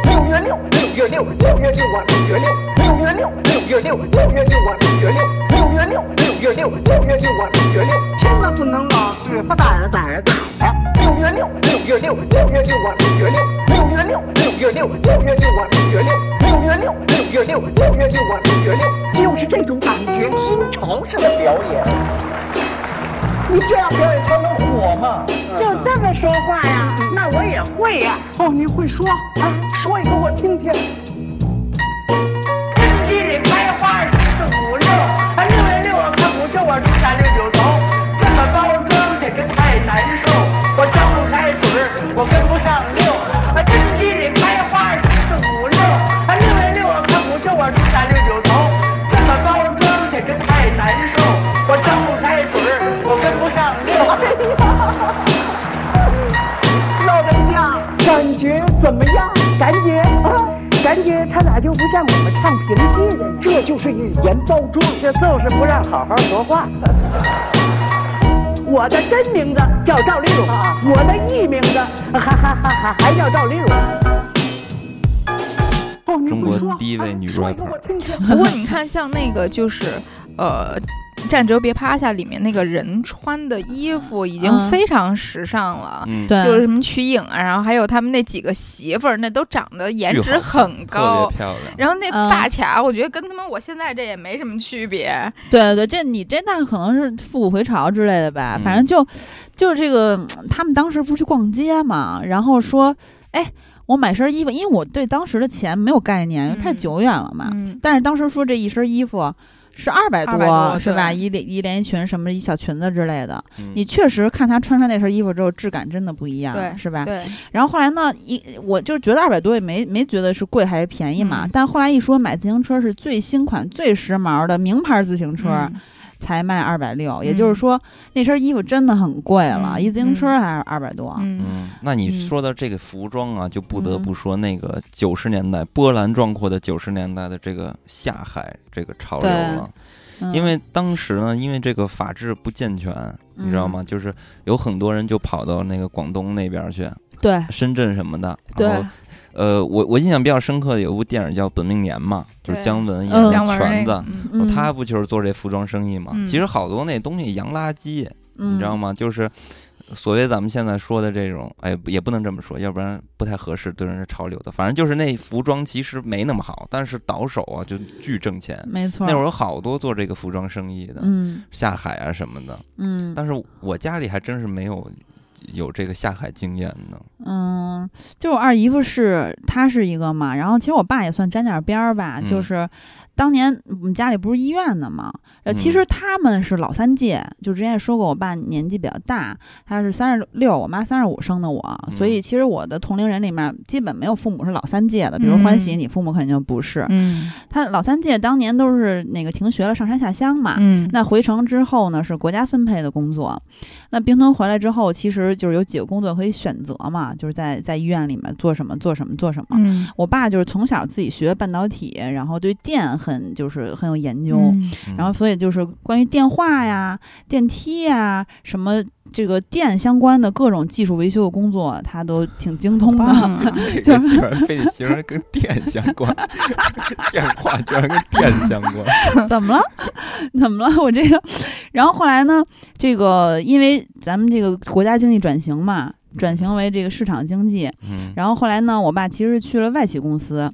六月六，六月六，六月六啊，六月六，六月六，六月六，六月六啊，六月六，六月六，六月六，六月六啊，六月六，千万不能老是不打着打着打的。六月六，六月六，六月六啊，六月六，六月六，六月六，六月六啊，六月六，六月六，六月六，六月六啊，六月六，就是这种感觉，新潮式的表演。你这样表演才能火嘛！就这么说话呀？那我也会呀。哦，你会说啊？说一个我听听。春季里开花十四五六，啊六月六啊看五六啊初三六感觉啊，感觉他咋就不像我们唱评戏的呢？这就是语言包装，这就是不让好好说话。我的真名字叫赵丽蓉，我的艺名字还还还还还叫赵丽蓉。中国第一位女啊说一个 rapper 我听听不过你看，像那个就是呃。站着别趴下里面那个人穿的衣服已经嗯非常时尚了，嗯，就是什么瞿颖啊，然后还有他们那几个媳妇儿，那都长得颜值很高特别。漂亮。然后那嗯发卡，我觉得跟他们我现在这也没什么区别。对对对，这你这那可能是复古回潮之类的吧，嗯反正就就这个，嗯他们当时不是去逛街嘛，然后说，哎，我买身衣服，因为我对当时的钱没有概念，因为太嗯久远了嘛。嗯，但是当时说这一身衣服是二百200多是吧？一连一连衣裙什么一小裙子之类的，嗯你确实看她穿上那身衣服之后，质感真的不一样，是吧？对，然后后来呢，一我就觉得二百多也没没觉得是贵还是便宜嘛，嗯但后来一说买自行车是最新款、最时髦的名牌自行车，嗯才卖二百六，也就是说那身衣服真的很贵了，嗯一自行车还是二百多。嗯嗯，那你嗯说到这个服装啊，就不得嗯不说那个九十年代波澜壮阔的九十年代的这个下海这个潮流了。嗯因为当时呢，因为这个法制不健全，你知道嗯吗？就是有很多人就跑到那个广东那边去，对深圳什么的。对然后，呃，我我印象比较深刻的有一部电影叫《本命年》嘛，就是姜文演嗯的姜文拳子他不就是做这服装生意嘛？嗯其实好多那东西洋垃圾，你你知道？吗？就是所谓咱们现在说的这种，哎，也不能这么说，要不然不太合适，对人是潮流的。反正就是那服装其实没那么好，但是倒手啊就巨挣钱。没错。那会儿有好多做这个服装生意的，嗯下海啊什么的。嗯但是我家里还真是没有有这个下海经验呢。嗯，就我二姨夫是他是一个嘛，然后其实我爸也算沾点边儿吧，嗯就是当年我们家里不是医院的嘛，呃，其嗯实他们是老三届，就之前也说过，我爸年纪比较大，他是三十六，我妈三十五生的我，所以嗯其实我的同龄人里面基本没有父母是老三届的，比如欢喜，嗯你父母肯定不是，嗯。他老三届当年都是那个停学了，上山下乡嘛，嗯。那回城之后呢，是国家分配的工作。那兵吞回来之后，其实就是有几个工作可以选择嘛，就是在在医院里面做什么做什么做什么。嗯。我爸就是从小自己学半导体，然后对电很就是很有研究，然后所以就是关于电话呀、电梯呀什么这个电相关的各种技术维修的工作，他都挺精通的。棒啊 这个居然被你形容跟电相关，电话居然跟电相关。怎么了？怎么了？我这个，然后后来呢？这个因为咱们这个国家经济转型嘛，转型为这个市场经济，嗯然后后来呢，我爸其实去了外企公司。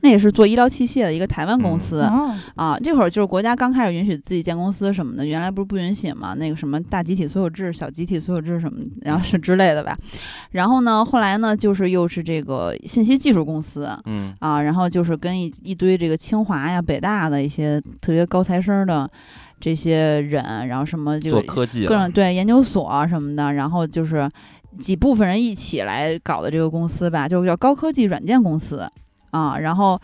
那也是做医疗器械的一个台湾公司、哦啊，这会儿就是国家刚开始允许自己建公司什么的，原来不是不允许嘛？那个什么大集体所有制、小集体所有制什么，然后是之类的吧。然后呢，后来呢，就是又是这个信息技术公司，嗯啊，然后就是跟一一堆这个清华呀、北大的一些特别高材生的这些人，然后什么就做个科技各种对研究所啊什么的，然后就是几部分人一起来搞的这个公司吧，就是叫高科技软件公司啊。然后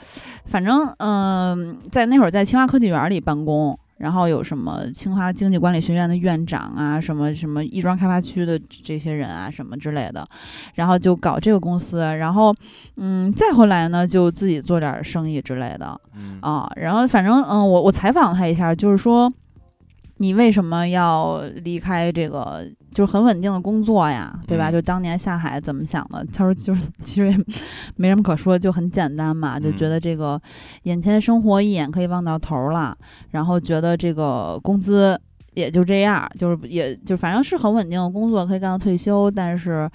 反正嗯、在那会儿在清华科技园里办公。然后有什么清华经济管理学院的院长啊，什么什么亦庄开发区的这些人啊，什么之类的，然后就搞这个公司，然后嗯，再后来呢，就自己做点生意之类的嗯啊。然后反正嗯，我我采访他一下，就是说你为什么要离开这个就是很稳定的工作呀，对吧？嗯就当年下海怎么想的？他说就是 其实也没什么可说，就很简单嘛，就觉嗯得这个眼前生活一眼可以望到头了，然后觉得这个工资。也就这样，就是也就反正是很稳定的工作，可以干到退休，但是，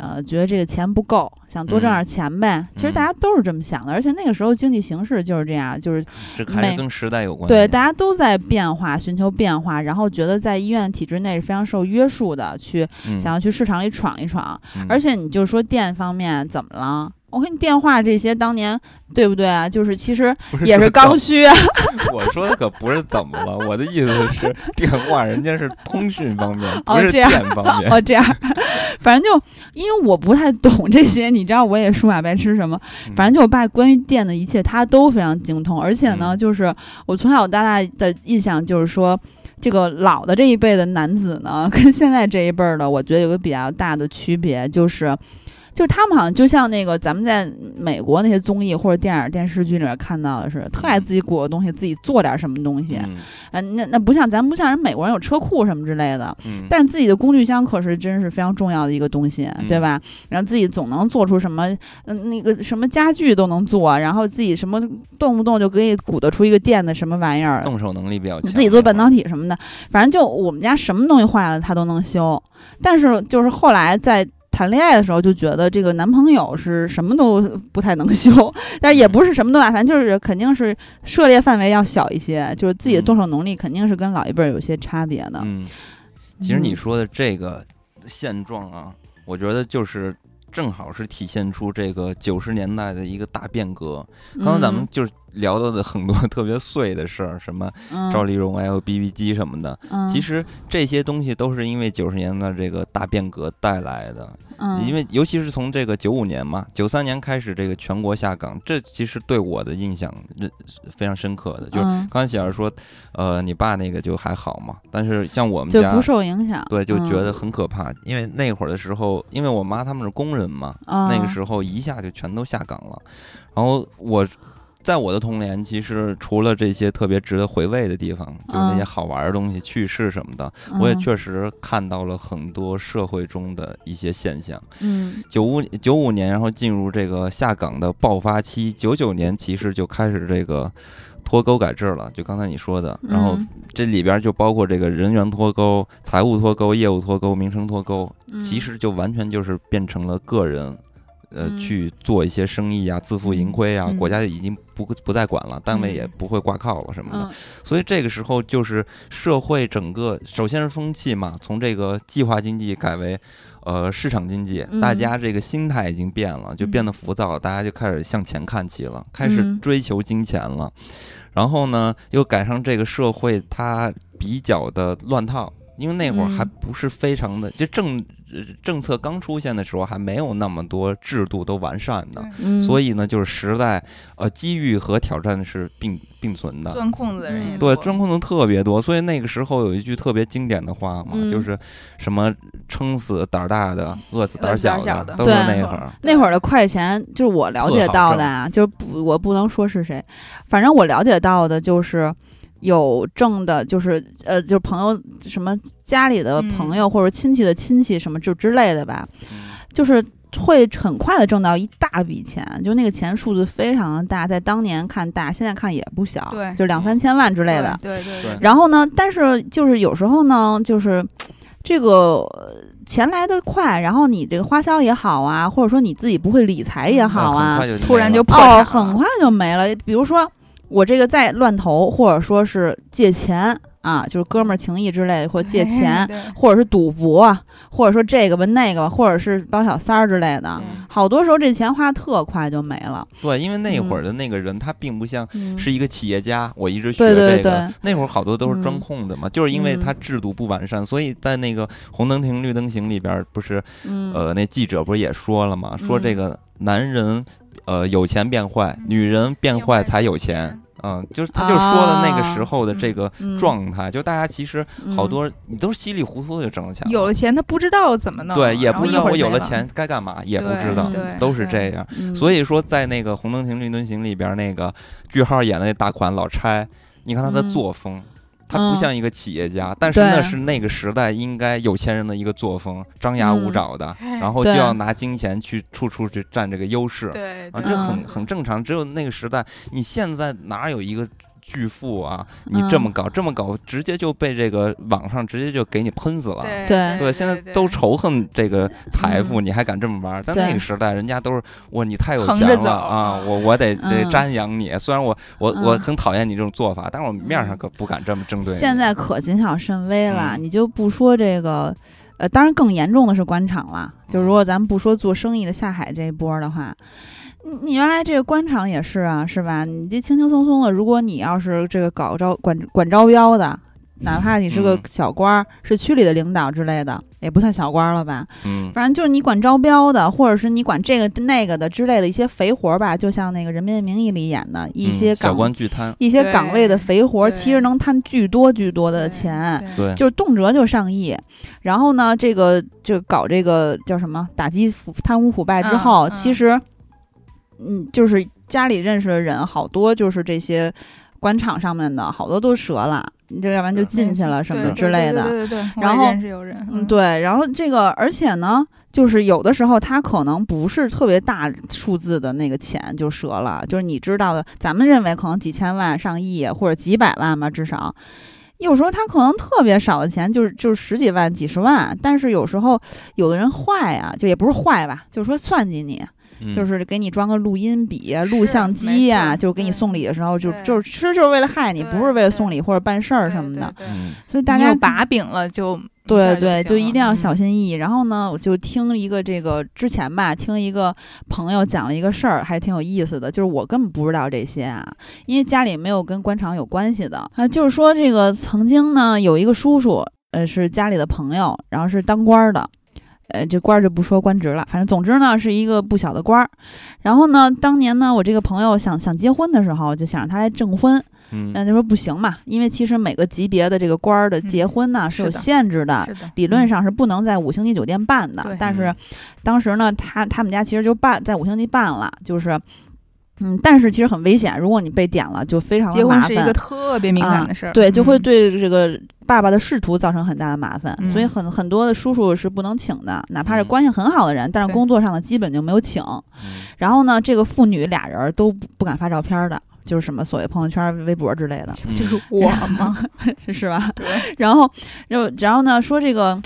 呃，觉得这个钱不够，想多挣嗯点钱呗。其实大家都是这么想的，而且那个时候经济形势就是这样，就是这还每是跟时代有关。对，大家都在变化，寻求变化，然后觉得在医院体制内是非常受约束的，去嗯想要去市场里闯一闯。嗯而且你就说店方面怎么了？我看你电话这些当年对不对啊？就是其实也是刚需啊。我说的可不是怎么了，我的意思是电话，人家是通讯方面，不是哦这样电方面。哦，这样，反正就因为我不太懂这些，你知道我也数码白痴什么，嗯反正就我爸关于电的一切他都非常精通，而且呢，嗯就是我从小到大的印象就是说。这个老的这一辈的男子呢，跟现在这一辈儿的，我觉得有个比较大的区别，就是，就是他们好像就像那个咱们在美国那些综艺或者电影电视剧里面看到的是，特爱自己鼓个东西，自己做点什么东西。嗯呃，那那不像咱不像人美国人有车库什么之类的，嗯，但自己的工具箱可是真是非常重要的一个东西，对嗯吧？然后自己总能做出什么，嗯、那个什么家具都能做，然后自己什么动不动就可以鼓捣出一个电的什么玩意儿，动手能力比较强。自己做半导体什么的，反正就我们家什么东西坏了他都能修。但是就是后来在谈恋爱的时候就觉得这个男朋友是什么都不太能修，但也不是什么都爱，反正就是肯定是涉猎范围要小一些，就是自己的动手能力肯定是跟老一辈儿有些差别的。嗯，其实你嗯说的这个现状啊，我觉得就是正好是体现出这个九十年代的一个大变革。刚刚咱们就是聊到的很多 特别碎的事儿，什么嗯。赵丽蓉还有 BB 机什么的，嗯。其实这些东西都是因为九十年代这个大变革带来的。嗯。因为尤其是从这个九五年嘛，九三年开始这个全国下岗，这其实对我的印象是非常深刻的。就是嗯。刚才小儿说，呃，你爸那个就还好嘛，但是像我们家就不受影响，对，就觉得嗯很可怕，因为那会儿的时候，因为我妈他们是工人嘛，啊那个时候一下就全都下岗了。然后我在我的童年，其实除了这些特别值得回味的地方，就是那些嗯好玩的东西、趣事什么的，我也嗯确实看到了很多社会中的一些现象。嗯。九五九五年，然后进入这个下岗的爆发期，九九年其实就开始这个脱钩改制了，就刚才你说的，然后嗯这里边就包括这个人员脱钩、财务脱钩、业务脱钩、名声脱钩，其嗯实就完全就是变成了个人。呃，嗯。去做一些生意啊，自负盈亏啊，嗯。国家已经不不再管了，单位也嗯。不会挂靠了什么的，嗯。所以这个时候就是社会整个首先是风气嘛，从这个计划经济改为呃市场经济，嗯。大家这个心态已经变了，就变得浮躁，大家就开始向前看齐了，开始嗯。追求金钱了。然后呢，又赶上这个社会它比较的乱套。因为那会儿还嗯不是非常的，就政呃政策刚出现的时候，还没有那么多制度都完善的，嗯，所以呢，就是时代呃机遇和挑战是并并存的。钻空子的人对，钻空子特别多，所以那个时候有一句特别经典的话嘛，嗯。就是什么撑死胆儿大的，饿死胆儿小的都是那会儿。那会儿的快钱，就是我了解到的啊，就是不，我不能说是谁，反正我了解到的就是有挣的，就是呃，就是朋友什么家里的朋友、或者亲戚的亲戚什么就之类的吧，嗯。就是会很快的挣到一大笔钱，就那个钱数字非常的大，在当年看大，现在看也不小，对。就两三千万之类的。对对对。然后呢，但是就是有时候呢，就是这个呃钱来得快，然后你这个花销也好啊，或者说你自己不会理财也好啊突然就哦，就破产了很快就没了。比如说我这个再乱投，或者说是借钱啊，就是哥们儿情谊之类的，或者借钱，哎或者是赌博，啊或者说这个吧那个吧，或者是包小三儿之类的。嗯。好多时候这钱花特快就没了，对，因为那会儿嗯。的那个人他并不像嗯是一个企业家，我一直学这个对。那会儿好多都是嗯钻空的嘛，就是因为嗯。他制度不完善，所以在那个红灯停绿灯行里边儿，不是嗯。呃那记者不是也说了嘛，说这嗯。个男人呃有钱变坏，嗯。女人变变坏坏才有钱。嗯，就是他就说的那个时候的这个嗯状态，就大家其实好嗯多你都稀里糊涂的就挣了钱了，有了钱他不知道怎么弄，对，也不知道我有了了。钱该干嘛，也不知道，都是这样。嗯。所以说，在那个《红灯停绿灯行》里边，那个句号演的那大款老差，你看他的嗯。作风，他嗯不像一个企业家，但是那是那个时代应该有钱人的一个作风，张牙舞嗯爪的，哎然后就要拿金钱去处处去占这个优势。啊，这很嗯很正常。只有那个时代，你现在哪有一个巨富啊？你这嗯么搞，这么搞，直接就被这个网上直接就给你喷死了。对对对，现在都仇恨这个财富，嗯你还敢这么玩儿？在那个时代，人家都是哇，你太有钱了啊！我我得得嗯瞻仰你。虽然我我我嗯很讨厌你这种做法，但是我面上嗯可不敢这么针对你。现在可谨小慎微了，嗯你就不说这个，呃，当然更严重的是官场了。就如果咱们不说做生意的下海这一波的话，你你原来这个官场也是啊，是吧？你这轻轻松松的，如果你要是这个搞招管管招标的，哪怕你是个嗯小官儿，是区里的领导之类的，也不算小官儿了吧？嗯反正就是你管招标的，或者是你管这个那个的之类的一些肥活儿吧，就像那个《人民的名义》里演的一嗯小些岗、官巨贪，一些岗位的肥活儿，其实能贪巨多巨多的钱。对对，就是动辄就上亿，然后呢，这个就搞这个叫什么打击腐贪污腐败之后，其实，嗯，就是家里认识的人好多，就是这些官场上面的好多都折了，你就要不然就进去了什么之类的。然后认识有人，嗯，对，然后这个，而且呢，就是有的时候他可能不是特别大数字的那个钱就折了，就是你知道的，咱们认为可能几千万、上亿或者几百万吧，至少。有时候他可能特别少的钱，就是就是十几万、几十万，但是有时候有的人坏呀、就也不是坏吧，就是说算计你，嗯就是给你装个录音笔、啊、录像机呀、错就给你送礼的时候就就是其实就是为了害你，不是为了送礼或者办事儿什么的，所以大家有把柄了就对对，就就一定要小心。心翼翼。然后呢，我就听一个这个之前吧，听一个朋友讲了一个事儿，还挺有意思的。就是我根本不知道这些啊，因为家里没有跟官场有关系的啊。就是说，这个曾经呢，有一个叔叔，呃，是家里的朋友，然后是当官儿的。呃，这官儿就不说官职了，反正总之呢是一个不小的官儿。然后呢，当年呢，我这个朋友想想结婚的时候，就想让他来证婚。嗯那就说不行嘛，因为其实每个级别的这个官儿的结婚呢、是有限制的，理论嗯上是不能在五星级酒店办的，但是嗯当时呢，他他们家其实就办在五星级办了，就是，嗯，但是其实很危险，如果你被点了，就非常结的麻烦婚是一个。特别敏感的事儿，对，就会嗯对这个爸爸的仕途造成很大的麻烦，所以嗯很很多的叔叔是不能请的，哪怕是嗯关系很好的人，但是工作上的基本就没有请。嗯然后呢，这个父女俩人都不不敢发照片的，就是什么所谓朋友圈、微博之类的，嗯就是我吗，是是吧？对，然后，然后，然后呢，说这个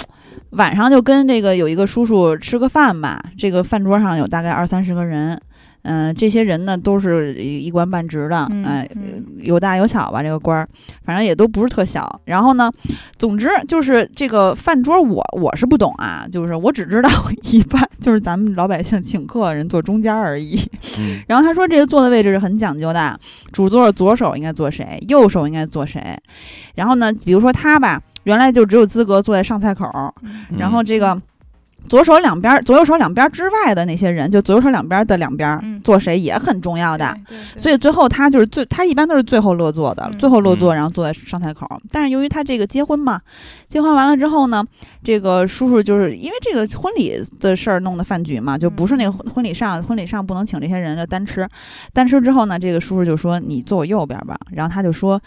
晚上就跟这个有一个叔叔吃个饭吧，这个饭桌上有大概二三十个人。嗯、这些人呢都是一一官半职的，嗯哎、嗯有大有小吧，这个官儿，反正也都不是特小。然后呢，总之就是这个饭桌我，我是不懂啊，就是我只知道一般就是咱们老百姓请客人坐中间而已。嗯然后他说这个坐的位置是很讲究的，主座左手应该坐谁，右手应该坐谁。然后呢，比如说他吧，原来就只有资格坐在上菜口，嗯然后这个左手两边、左右手两边之外的那些人，就左右手两边的两边嗯坐谁也很重要的。所以最后他就是最，他一般都是最后落座的，嗯最后落座，然后坐在上台口。但是由于他这个结婚嘛，结婚完了之后呢，这个叔叔就是因为这个婚礼的事儿弄的饭局嘛，就不是那个婚婚礼上，婚礼上不能请这些人，就单吃。单吃之后呢，这个叔叔就说：“你坐我右边吧。”然后他就说。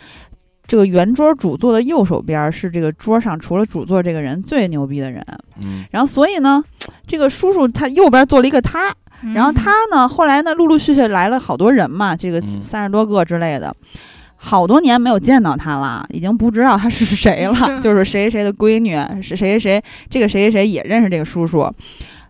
这个圆桌主座的右手边是这个桌上除了主座这个人最牛逼的人，嗯。然后所以呢，这个叔叔他右边坐了一个他，嗯。然后他呢，后来呢，陆陆续续来了好多人嘛，这个嗯。三十多个之类的，好多年没有见到他了，已经不知道他是谁了，就是谁谁谁的闺女，是谁谁谁，这个谁谁谁也认识这个叔叔。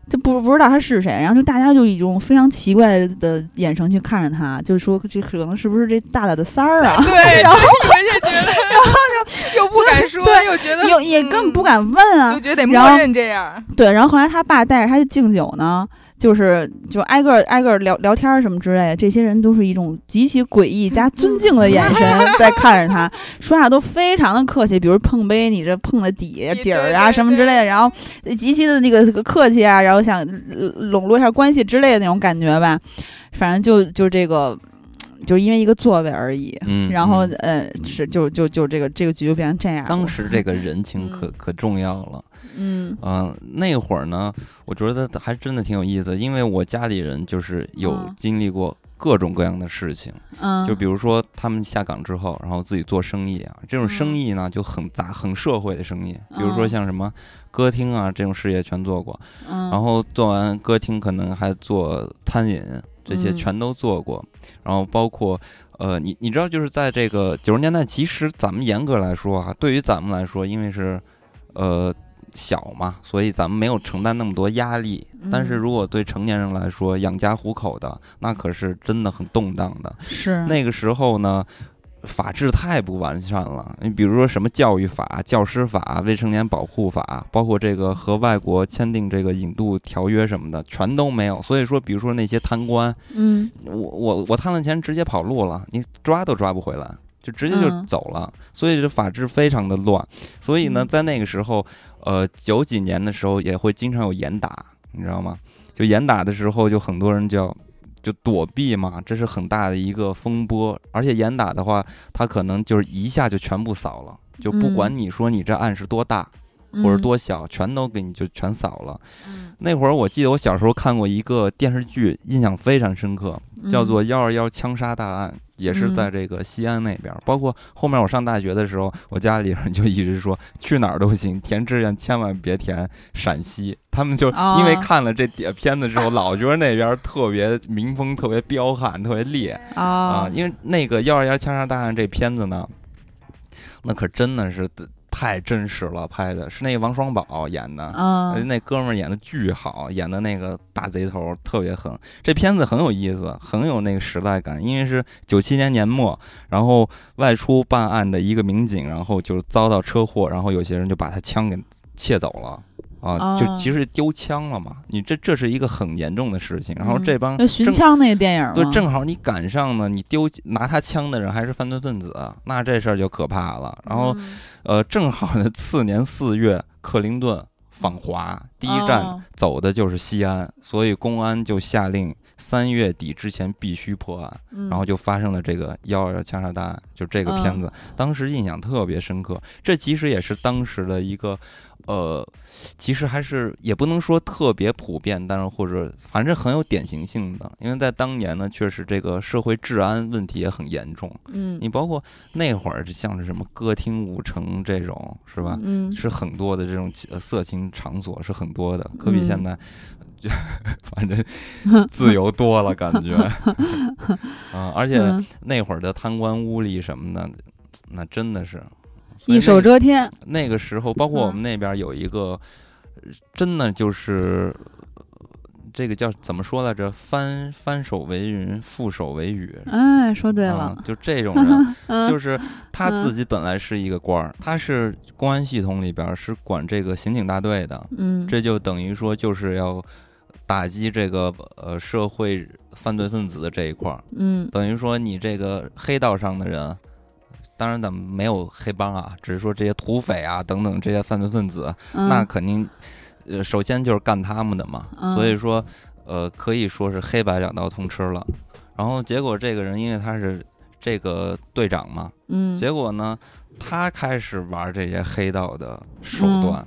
就不不知道他是谁，然后就大家就以一种非常奇怪的眼神去看着他，就说这可能是不是这大大的三儿啊？对，然后也也觉得，然后就 又不敢说，对又觉得也也根本不嗯，敢问啊就，觉得得然后默认这样。对，然后后来他爸带着他去敬酒呢，就是就挨个儿挨个儿聊聊天什么之类的，这些人都是一种极其诡异加尊 敬的眼神在看着他，说话都非常的客气，比如碰杯，你这碰的底对底儿啊什么之类的，然后极其的那个客气啊，然后想呃笼络一下关系之类的那种感觉吧，反正就就这个。就是因为一个座位而已，嗯，然后嗯呃是就就就这个这个局就变成这样了。当时这个人情可可重要了。嗯。嗯、那会儿呢，我觉得还真的挺有意思，因为我家里人就是有嗯。经历过各种各样的事情，嗯，就比如说他们下岗之后，然后自己做生意啊，这种生嗯意呢就很杂、很社会的生意，比如说嗯。像什么歌厅啊这种事业全做过，嗯，然后做完歌厅可能还做餐饮，这些嗯。全都做过，然后包括。呃，你你知道，就是在这个九十年代，其实咱们严格来说啊，对于咱们来说，因为是呃小嘛，所以咱们没有承担那么多压力。但是嗯如果对成年人来说，养家糊口的，那可是真的很动荡的。是那个时候呢，法制太不完善了。你比如说什么教育法、教师法、未成年保护法，包括这个和外国签订这个引渡条约什么的，全都没有。所以说，比如说那些贪官，嗯我我我贪了钱直接跑路了，你抓都抓不回来。就直接就嗯走了，所以这法制非常的乱。所以呢，嗯在那个时候，呃，九几年的时候也会经常有严打，你知道吗？就严打的时候，就很多人就要就躲避嘛，这是很大的一个风波。而且严打的话，他可能就是一下就全部扫了，就不管嗯你说你这案是多大、或者多小，全都给你就全扫了。嗯那会儿我记得我小时候看过一个电视剧，印象非常深刻，叫做《幺二幺枪杀大案》，也是在这个西安那边。包括后面我上大学的时候，我家里人就一直说去哪儿都行，填志愿千万别填陕西。他们就因为哦看了这点片子之后，老觉得那边特别民风特别彪悍，特别烈啊、啊，因为那个《幺二幺枪杀大案》这片子呢，那可真的是太真实了，拍的是那个王双宝演的。那哥们儿演的巨好，演的那个大贼头儿特别狠。这片子很有意思，很有那个时代感，因为是九七年年末，然后外出办案的一个民警，然后就遭到车祸，然后有些人就把他枪给窃走了。啊，就哦其实丢枪了嘛，你这这是一个很严重的事情。然后嗯这帮就寻正枪那个电影，对，正好你赶上呢，你丢拿他枪的人还是犯罪分子，那这事儿就可怕了。然后嗯呃，正好呢，次年四月，克林顿访华，第一站哦走的就是西安，所以公安就下令三月底之前必须破案，嗯然后就发生了这个幺二幺枪杀大案，就这个片嗯子，当时印象特别深刻。这其实也是当时的一个。呃，其实还是也不能说特别普遍，但是或者反正很有典型性的，因为在当年呢，确实这个社会治安问题也很严重。嗯你包括那会儿，像是什么歌厅、舞城这种，是吧？嗯是很多的这种呃色情情场所是很多的，可比嗯现在就 反正自由多了，感觉。啊，而且嗯那会儿的贪官污吏什么的，那真的是一手遮天，那个时候，包括我嗯们那边有一个，呃真的就是。呃这个叫怎么说来着？翻翻手为云，覆手为雨。哎，说对啊了，就这种人，嗯，就是他嗯自己本来是一个官儿，他是公安系统里边儿是管这个刑警大队的，嗯，这就等于说就是要打击这个呃社会犯罪分子的这一块儿，嗯。等于说你这个黑道上的人。当然，咱们没有黑帮啊，只是说这些土匪啊等等这些犯罪分子，嗯，那肯定，呃，首先就是干他们的嘛，嗯。所以说，呃，可以说是黑白两道通吃了。然后结果这个人因为他是这个队长嘛，嗯，结果呢，他开始玩这些黑道的手段，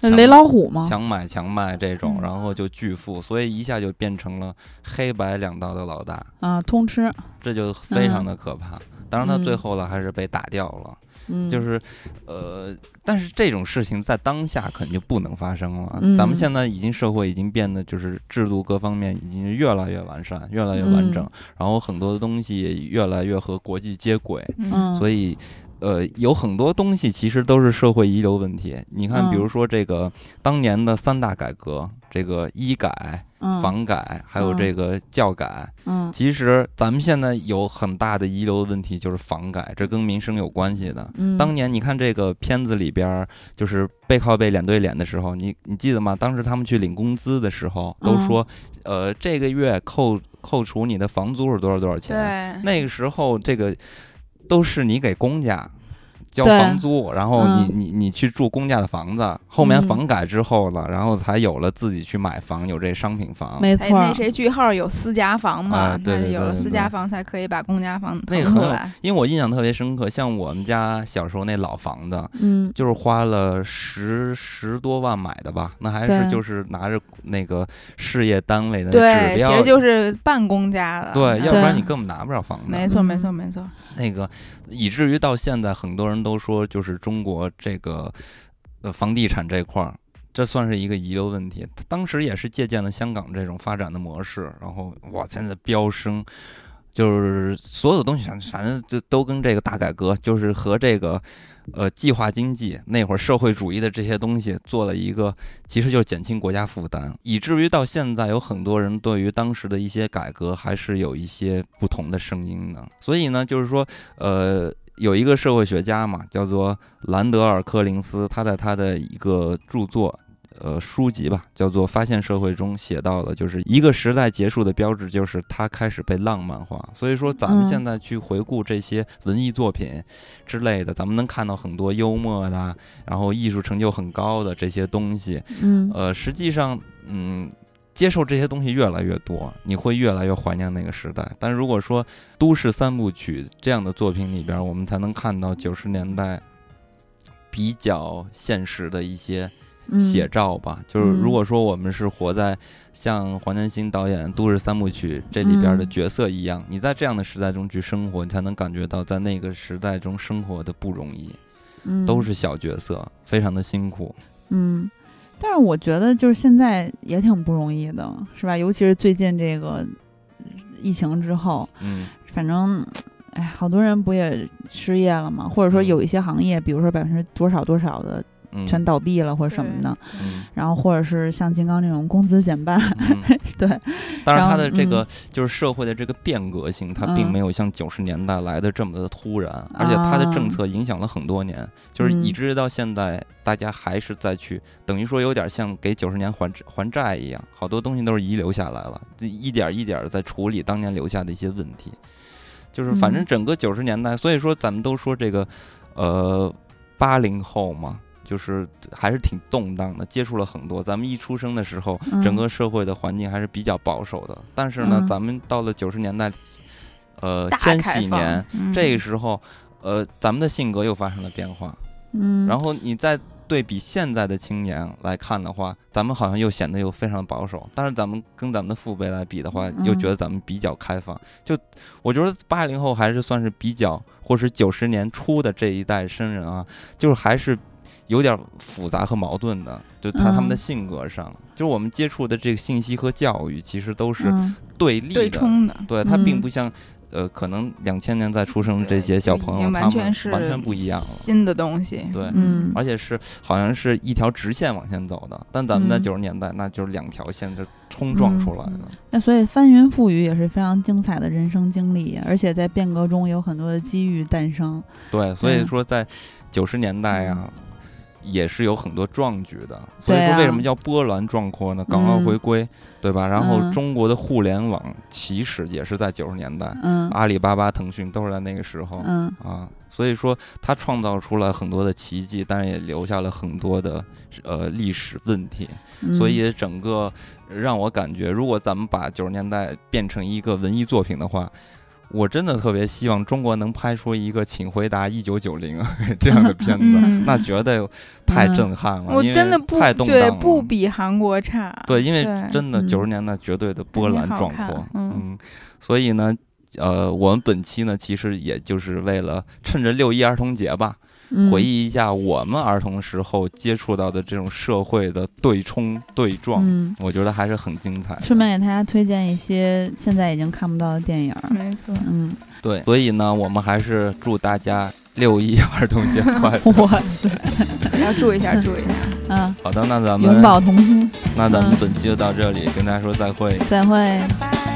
雷老虎吗？强买强卖这种，嗯然后就巨富，所以一下就变成了黑白两道的老大，啊，通吃，这就非常的可怕。当然，他最嗯后了还是被打掉了。嗯，就是，呃，但是这种事情在当下肯定就不能发生了。嗯咱们现在已经社会已经变得就是制度各方面已经越来越完善，越来越完整，嗯然后很多的东西也越来越和国际接轨，嗯，所以。呃，有很多东西其实都是社会遗留问题。你看，比如嗯说这个当年的三大改革，这个医改、嗯房改，还有这个教改，嗯其实咱们现在有很大的遗留的问题，就是房改，这跟民生有关系的。嗯，当年你看这个片子里边儿，就是背靠背、脸对脸的时候，你你记得吗？当时他们去领工资的时候，都嗯说，呃，这个月扣扣除你的房租是多少多少钱？对，那个时候这个都是你给公家。交房租，然后你嗯你你去住公家的房子，后面嗯房改之后了，然后才有了自己去买房，有这商品房。哎，没错儿，那谁句号有私家房嘛？啊对对有了私家房才可以把公家房那很有腾出来。因为我印象特别深刻，像我们家小时候那老房子，嗯就是花了十十多万买的吧，那还是就是拿着那个事业单位的，指标，其实就是半公家的。对，嗯要不然你根本拿不着房子。没错，嗯没错，没错。那个以至于到现在，很多人都说，就是中国这个呃房地产这块儿。这算是一个遗留问题，当时也是借鉴了香港这种发展的模式，然后哇，现在飙升，就是所有东西反反正就都跟这个大改革，就是和这个呃计划经济那会儿社会主义的这些东西做了一个，其实就是减轻国家负担，以至于到现在有很多人对于当时的一些改革还是有一些不同的声音的。所以呢，就是说，呃，有一个社会学家嘛，叫做兰德尔·柯林斯，他在他的一个著作。呃，书籍吧，叫做《发现社会》中写到的，就是一个时代结束的标志，就是它开始被浪漫化。所以说，咱们嗯现在去回顾这些文艺作品之类的，咱们能看到很多幽默的，然后艺术成就很高的这些东西。嗯呃，实际上，嗯，接受这些东西越来越多，你会越来越怀念那个时代。但如果说都市三部曲这样的作品里边，我们才能看到九十年代比较现实的一些嗯写照吧。就是嗯如果说我们是活在像黄建新导演《都市三部曲》这里边的嗯角色一样，你在这样的时代中去生活，你才能感觉到在那个时代中生活的不容易，嗯都是小角色，非常的辛苦。嗯，但是我觉得就是现在也挺不容易的，是吧？尤其是最近这个疫情之后，嗯反正，哎，好多人不也失业了吗？或者说嗯有一些行业，比如说百分之多少多少的嗯，全倒闭了或者什么的，嗯。然后或者是像金刚这种工资减半，嗯。对，当然，它的这个就是社会的这个变革性，它并嗯。没有像九十年代来的这么的突然，而且它的政啊。策影响了很多年，就是嗯。以至于到现在，大家还是在去，等于说有点像给九十年还还债一样，好多东西都是遗留下来了，一点一点在处理当年留下的一些问题，就是反正嗯。整个九十年代，所以说咱们都说这个，呃，八零后嘛。就是还是挺动荡的，接触了很多。咱们一出生的时候，整嗯个社会的环境还是比较保守的。但是呢，嗯咱们到了九十年代，呃，千禧年嗯这个时候，呃，咱们的性格又发生了变化。嗯，然后你再对比现在的青年来看的话，咱们好像又显得又非常保守。但是咱们跟咱们的父辈来比的话，又嗯觉得咱们比较开放。就我觉得八零后还是算是比较，或是九十年初的这一代生人啊，就是还是有点复杂和矛盾的，就他他们的嗯性格上，就是我们接触的这个信息和教育其实都是嗯对立的，对冲的，对它并嗯不像。呃，可能两千年再出生的这些小朋友，他们完全是完全不一样了。新的东西。对，嗯而且是好像是一条直线往前走的，但咱们在嗯九十年代，那就是两条线就冲撞出来的。那所以翻云覆雨也是非常精彩的人生经历，而且在变革中有很多的机遇诞生。对，所以嗯说在九十年代呀、也是有很多壮举的。所以说为什么叫波澜壮阔呢？港澳嗯回归，对吧？然后嗯中国的互联网起始也是在九十年代，嗯阿里巴巴、腾讯都是在那个时候。嗯啊，所以说他创造出了很多的奇迹，但是也留下了很多的呃历史问题。嗯，所以整个让我感觉，如果咱们把九十年代变成一个文艺作品的话，我真的特别希望中国能拍出一个《请回答一九九零》这样的片子，嗯那绝对太震撼了。我因为真的不太动对，荡了不比韩国差。对，因为真的嗯九十年代绝对的波澜壮阔看，嗯所以呢。呃，我们本期呢，其实也就是为了趁着六一儿童节吧，嗯回忆一下我们儿童时候接触到的这种社会的对冲对撞，嗯，我觉得还是很精彩的。顺便给大家推荐一些现在已经看不到的电影。没错。嗯，对，所以呢，我们还是祝大家六一儿童节快乐。哇塞，要注意一下，注意一下。嗯，好的，那咱们永葆童心，那咱们嗯本期就到这里，跟大家说再会。再会。拜拜。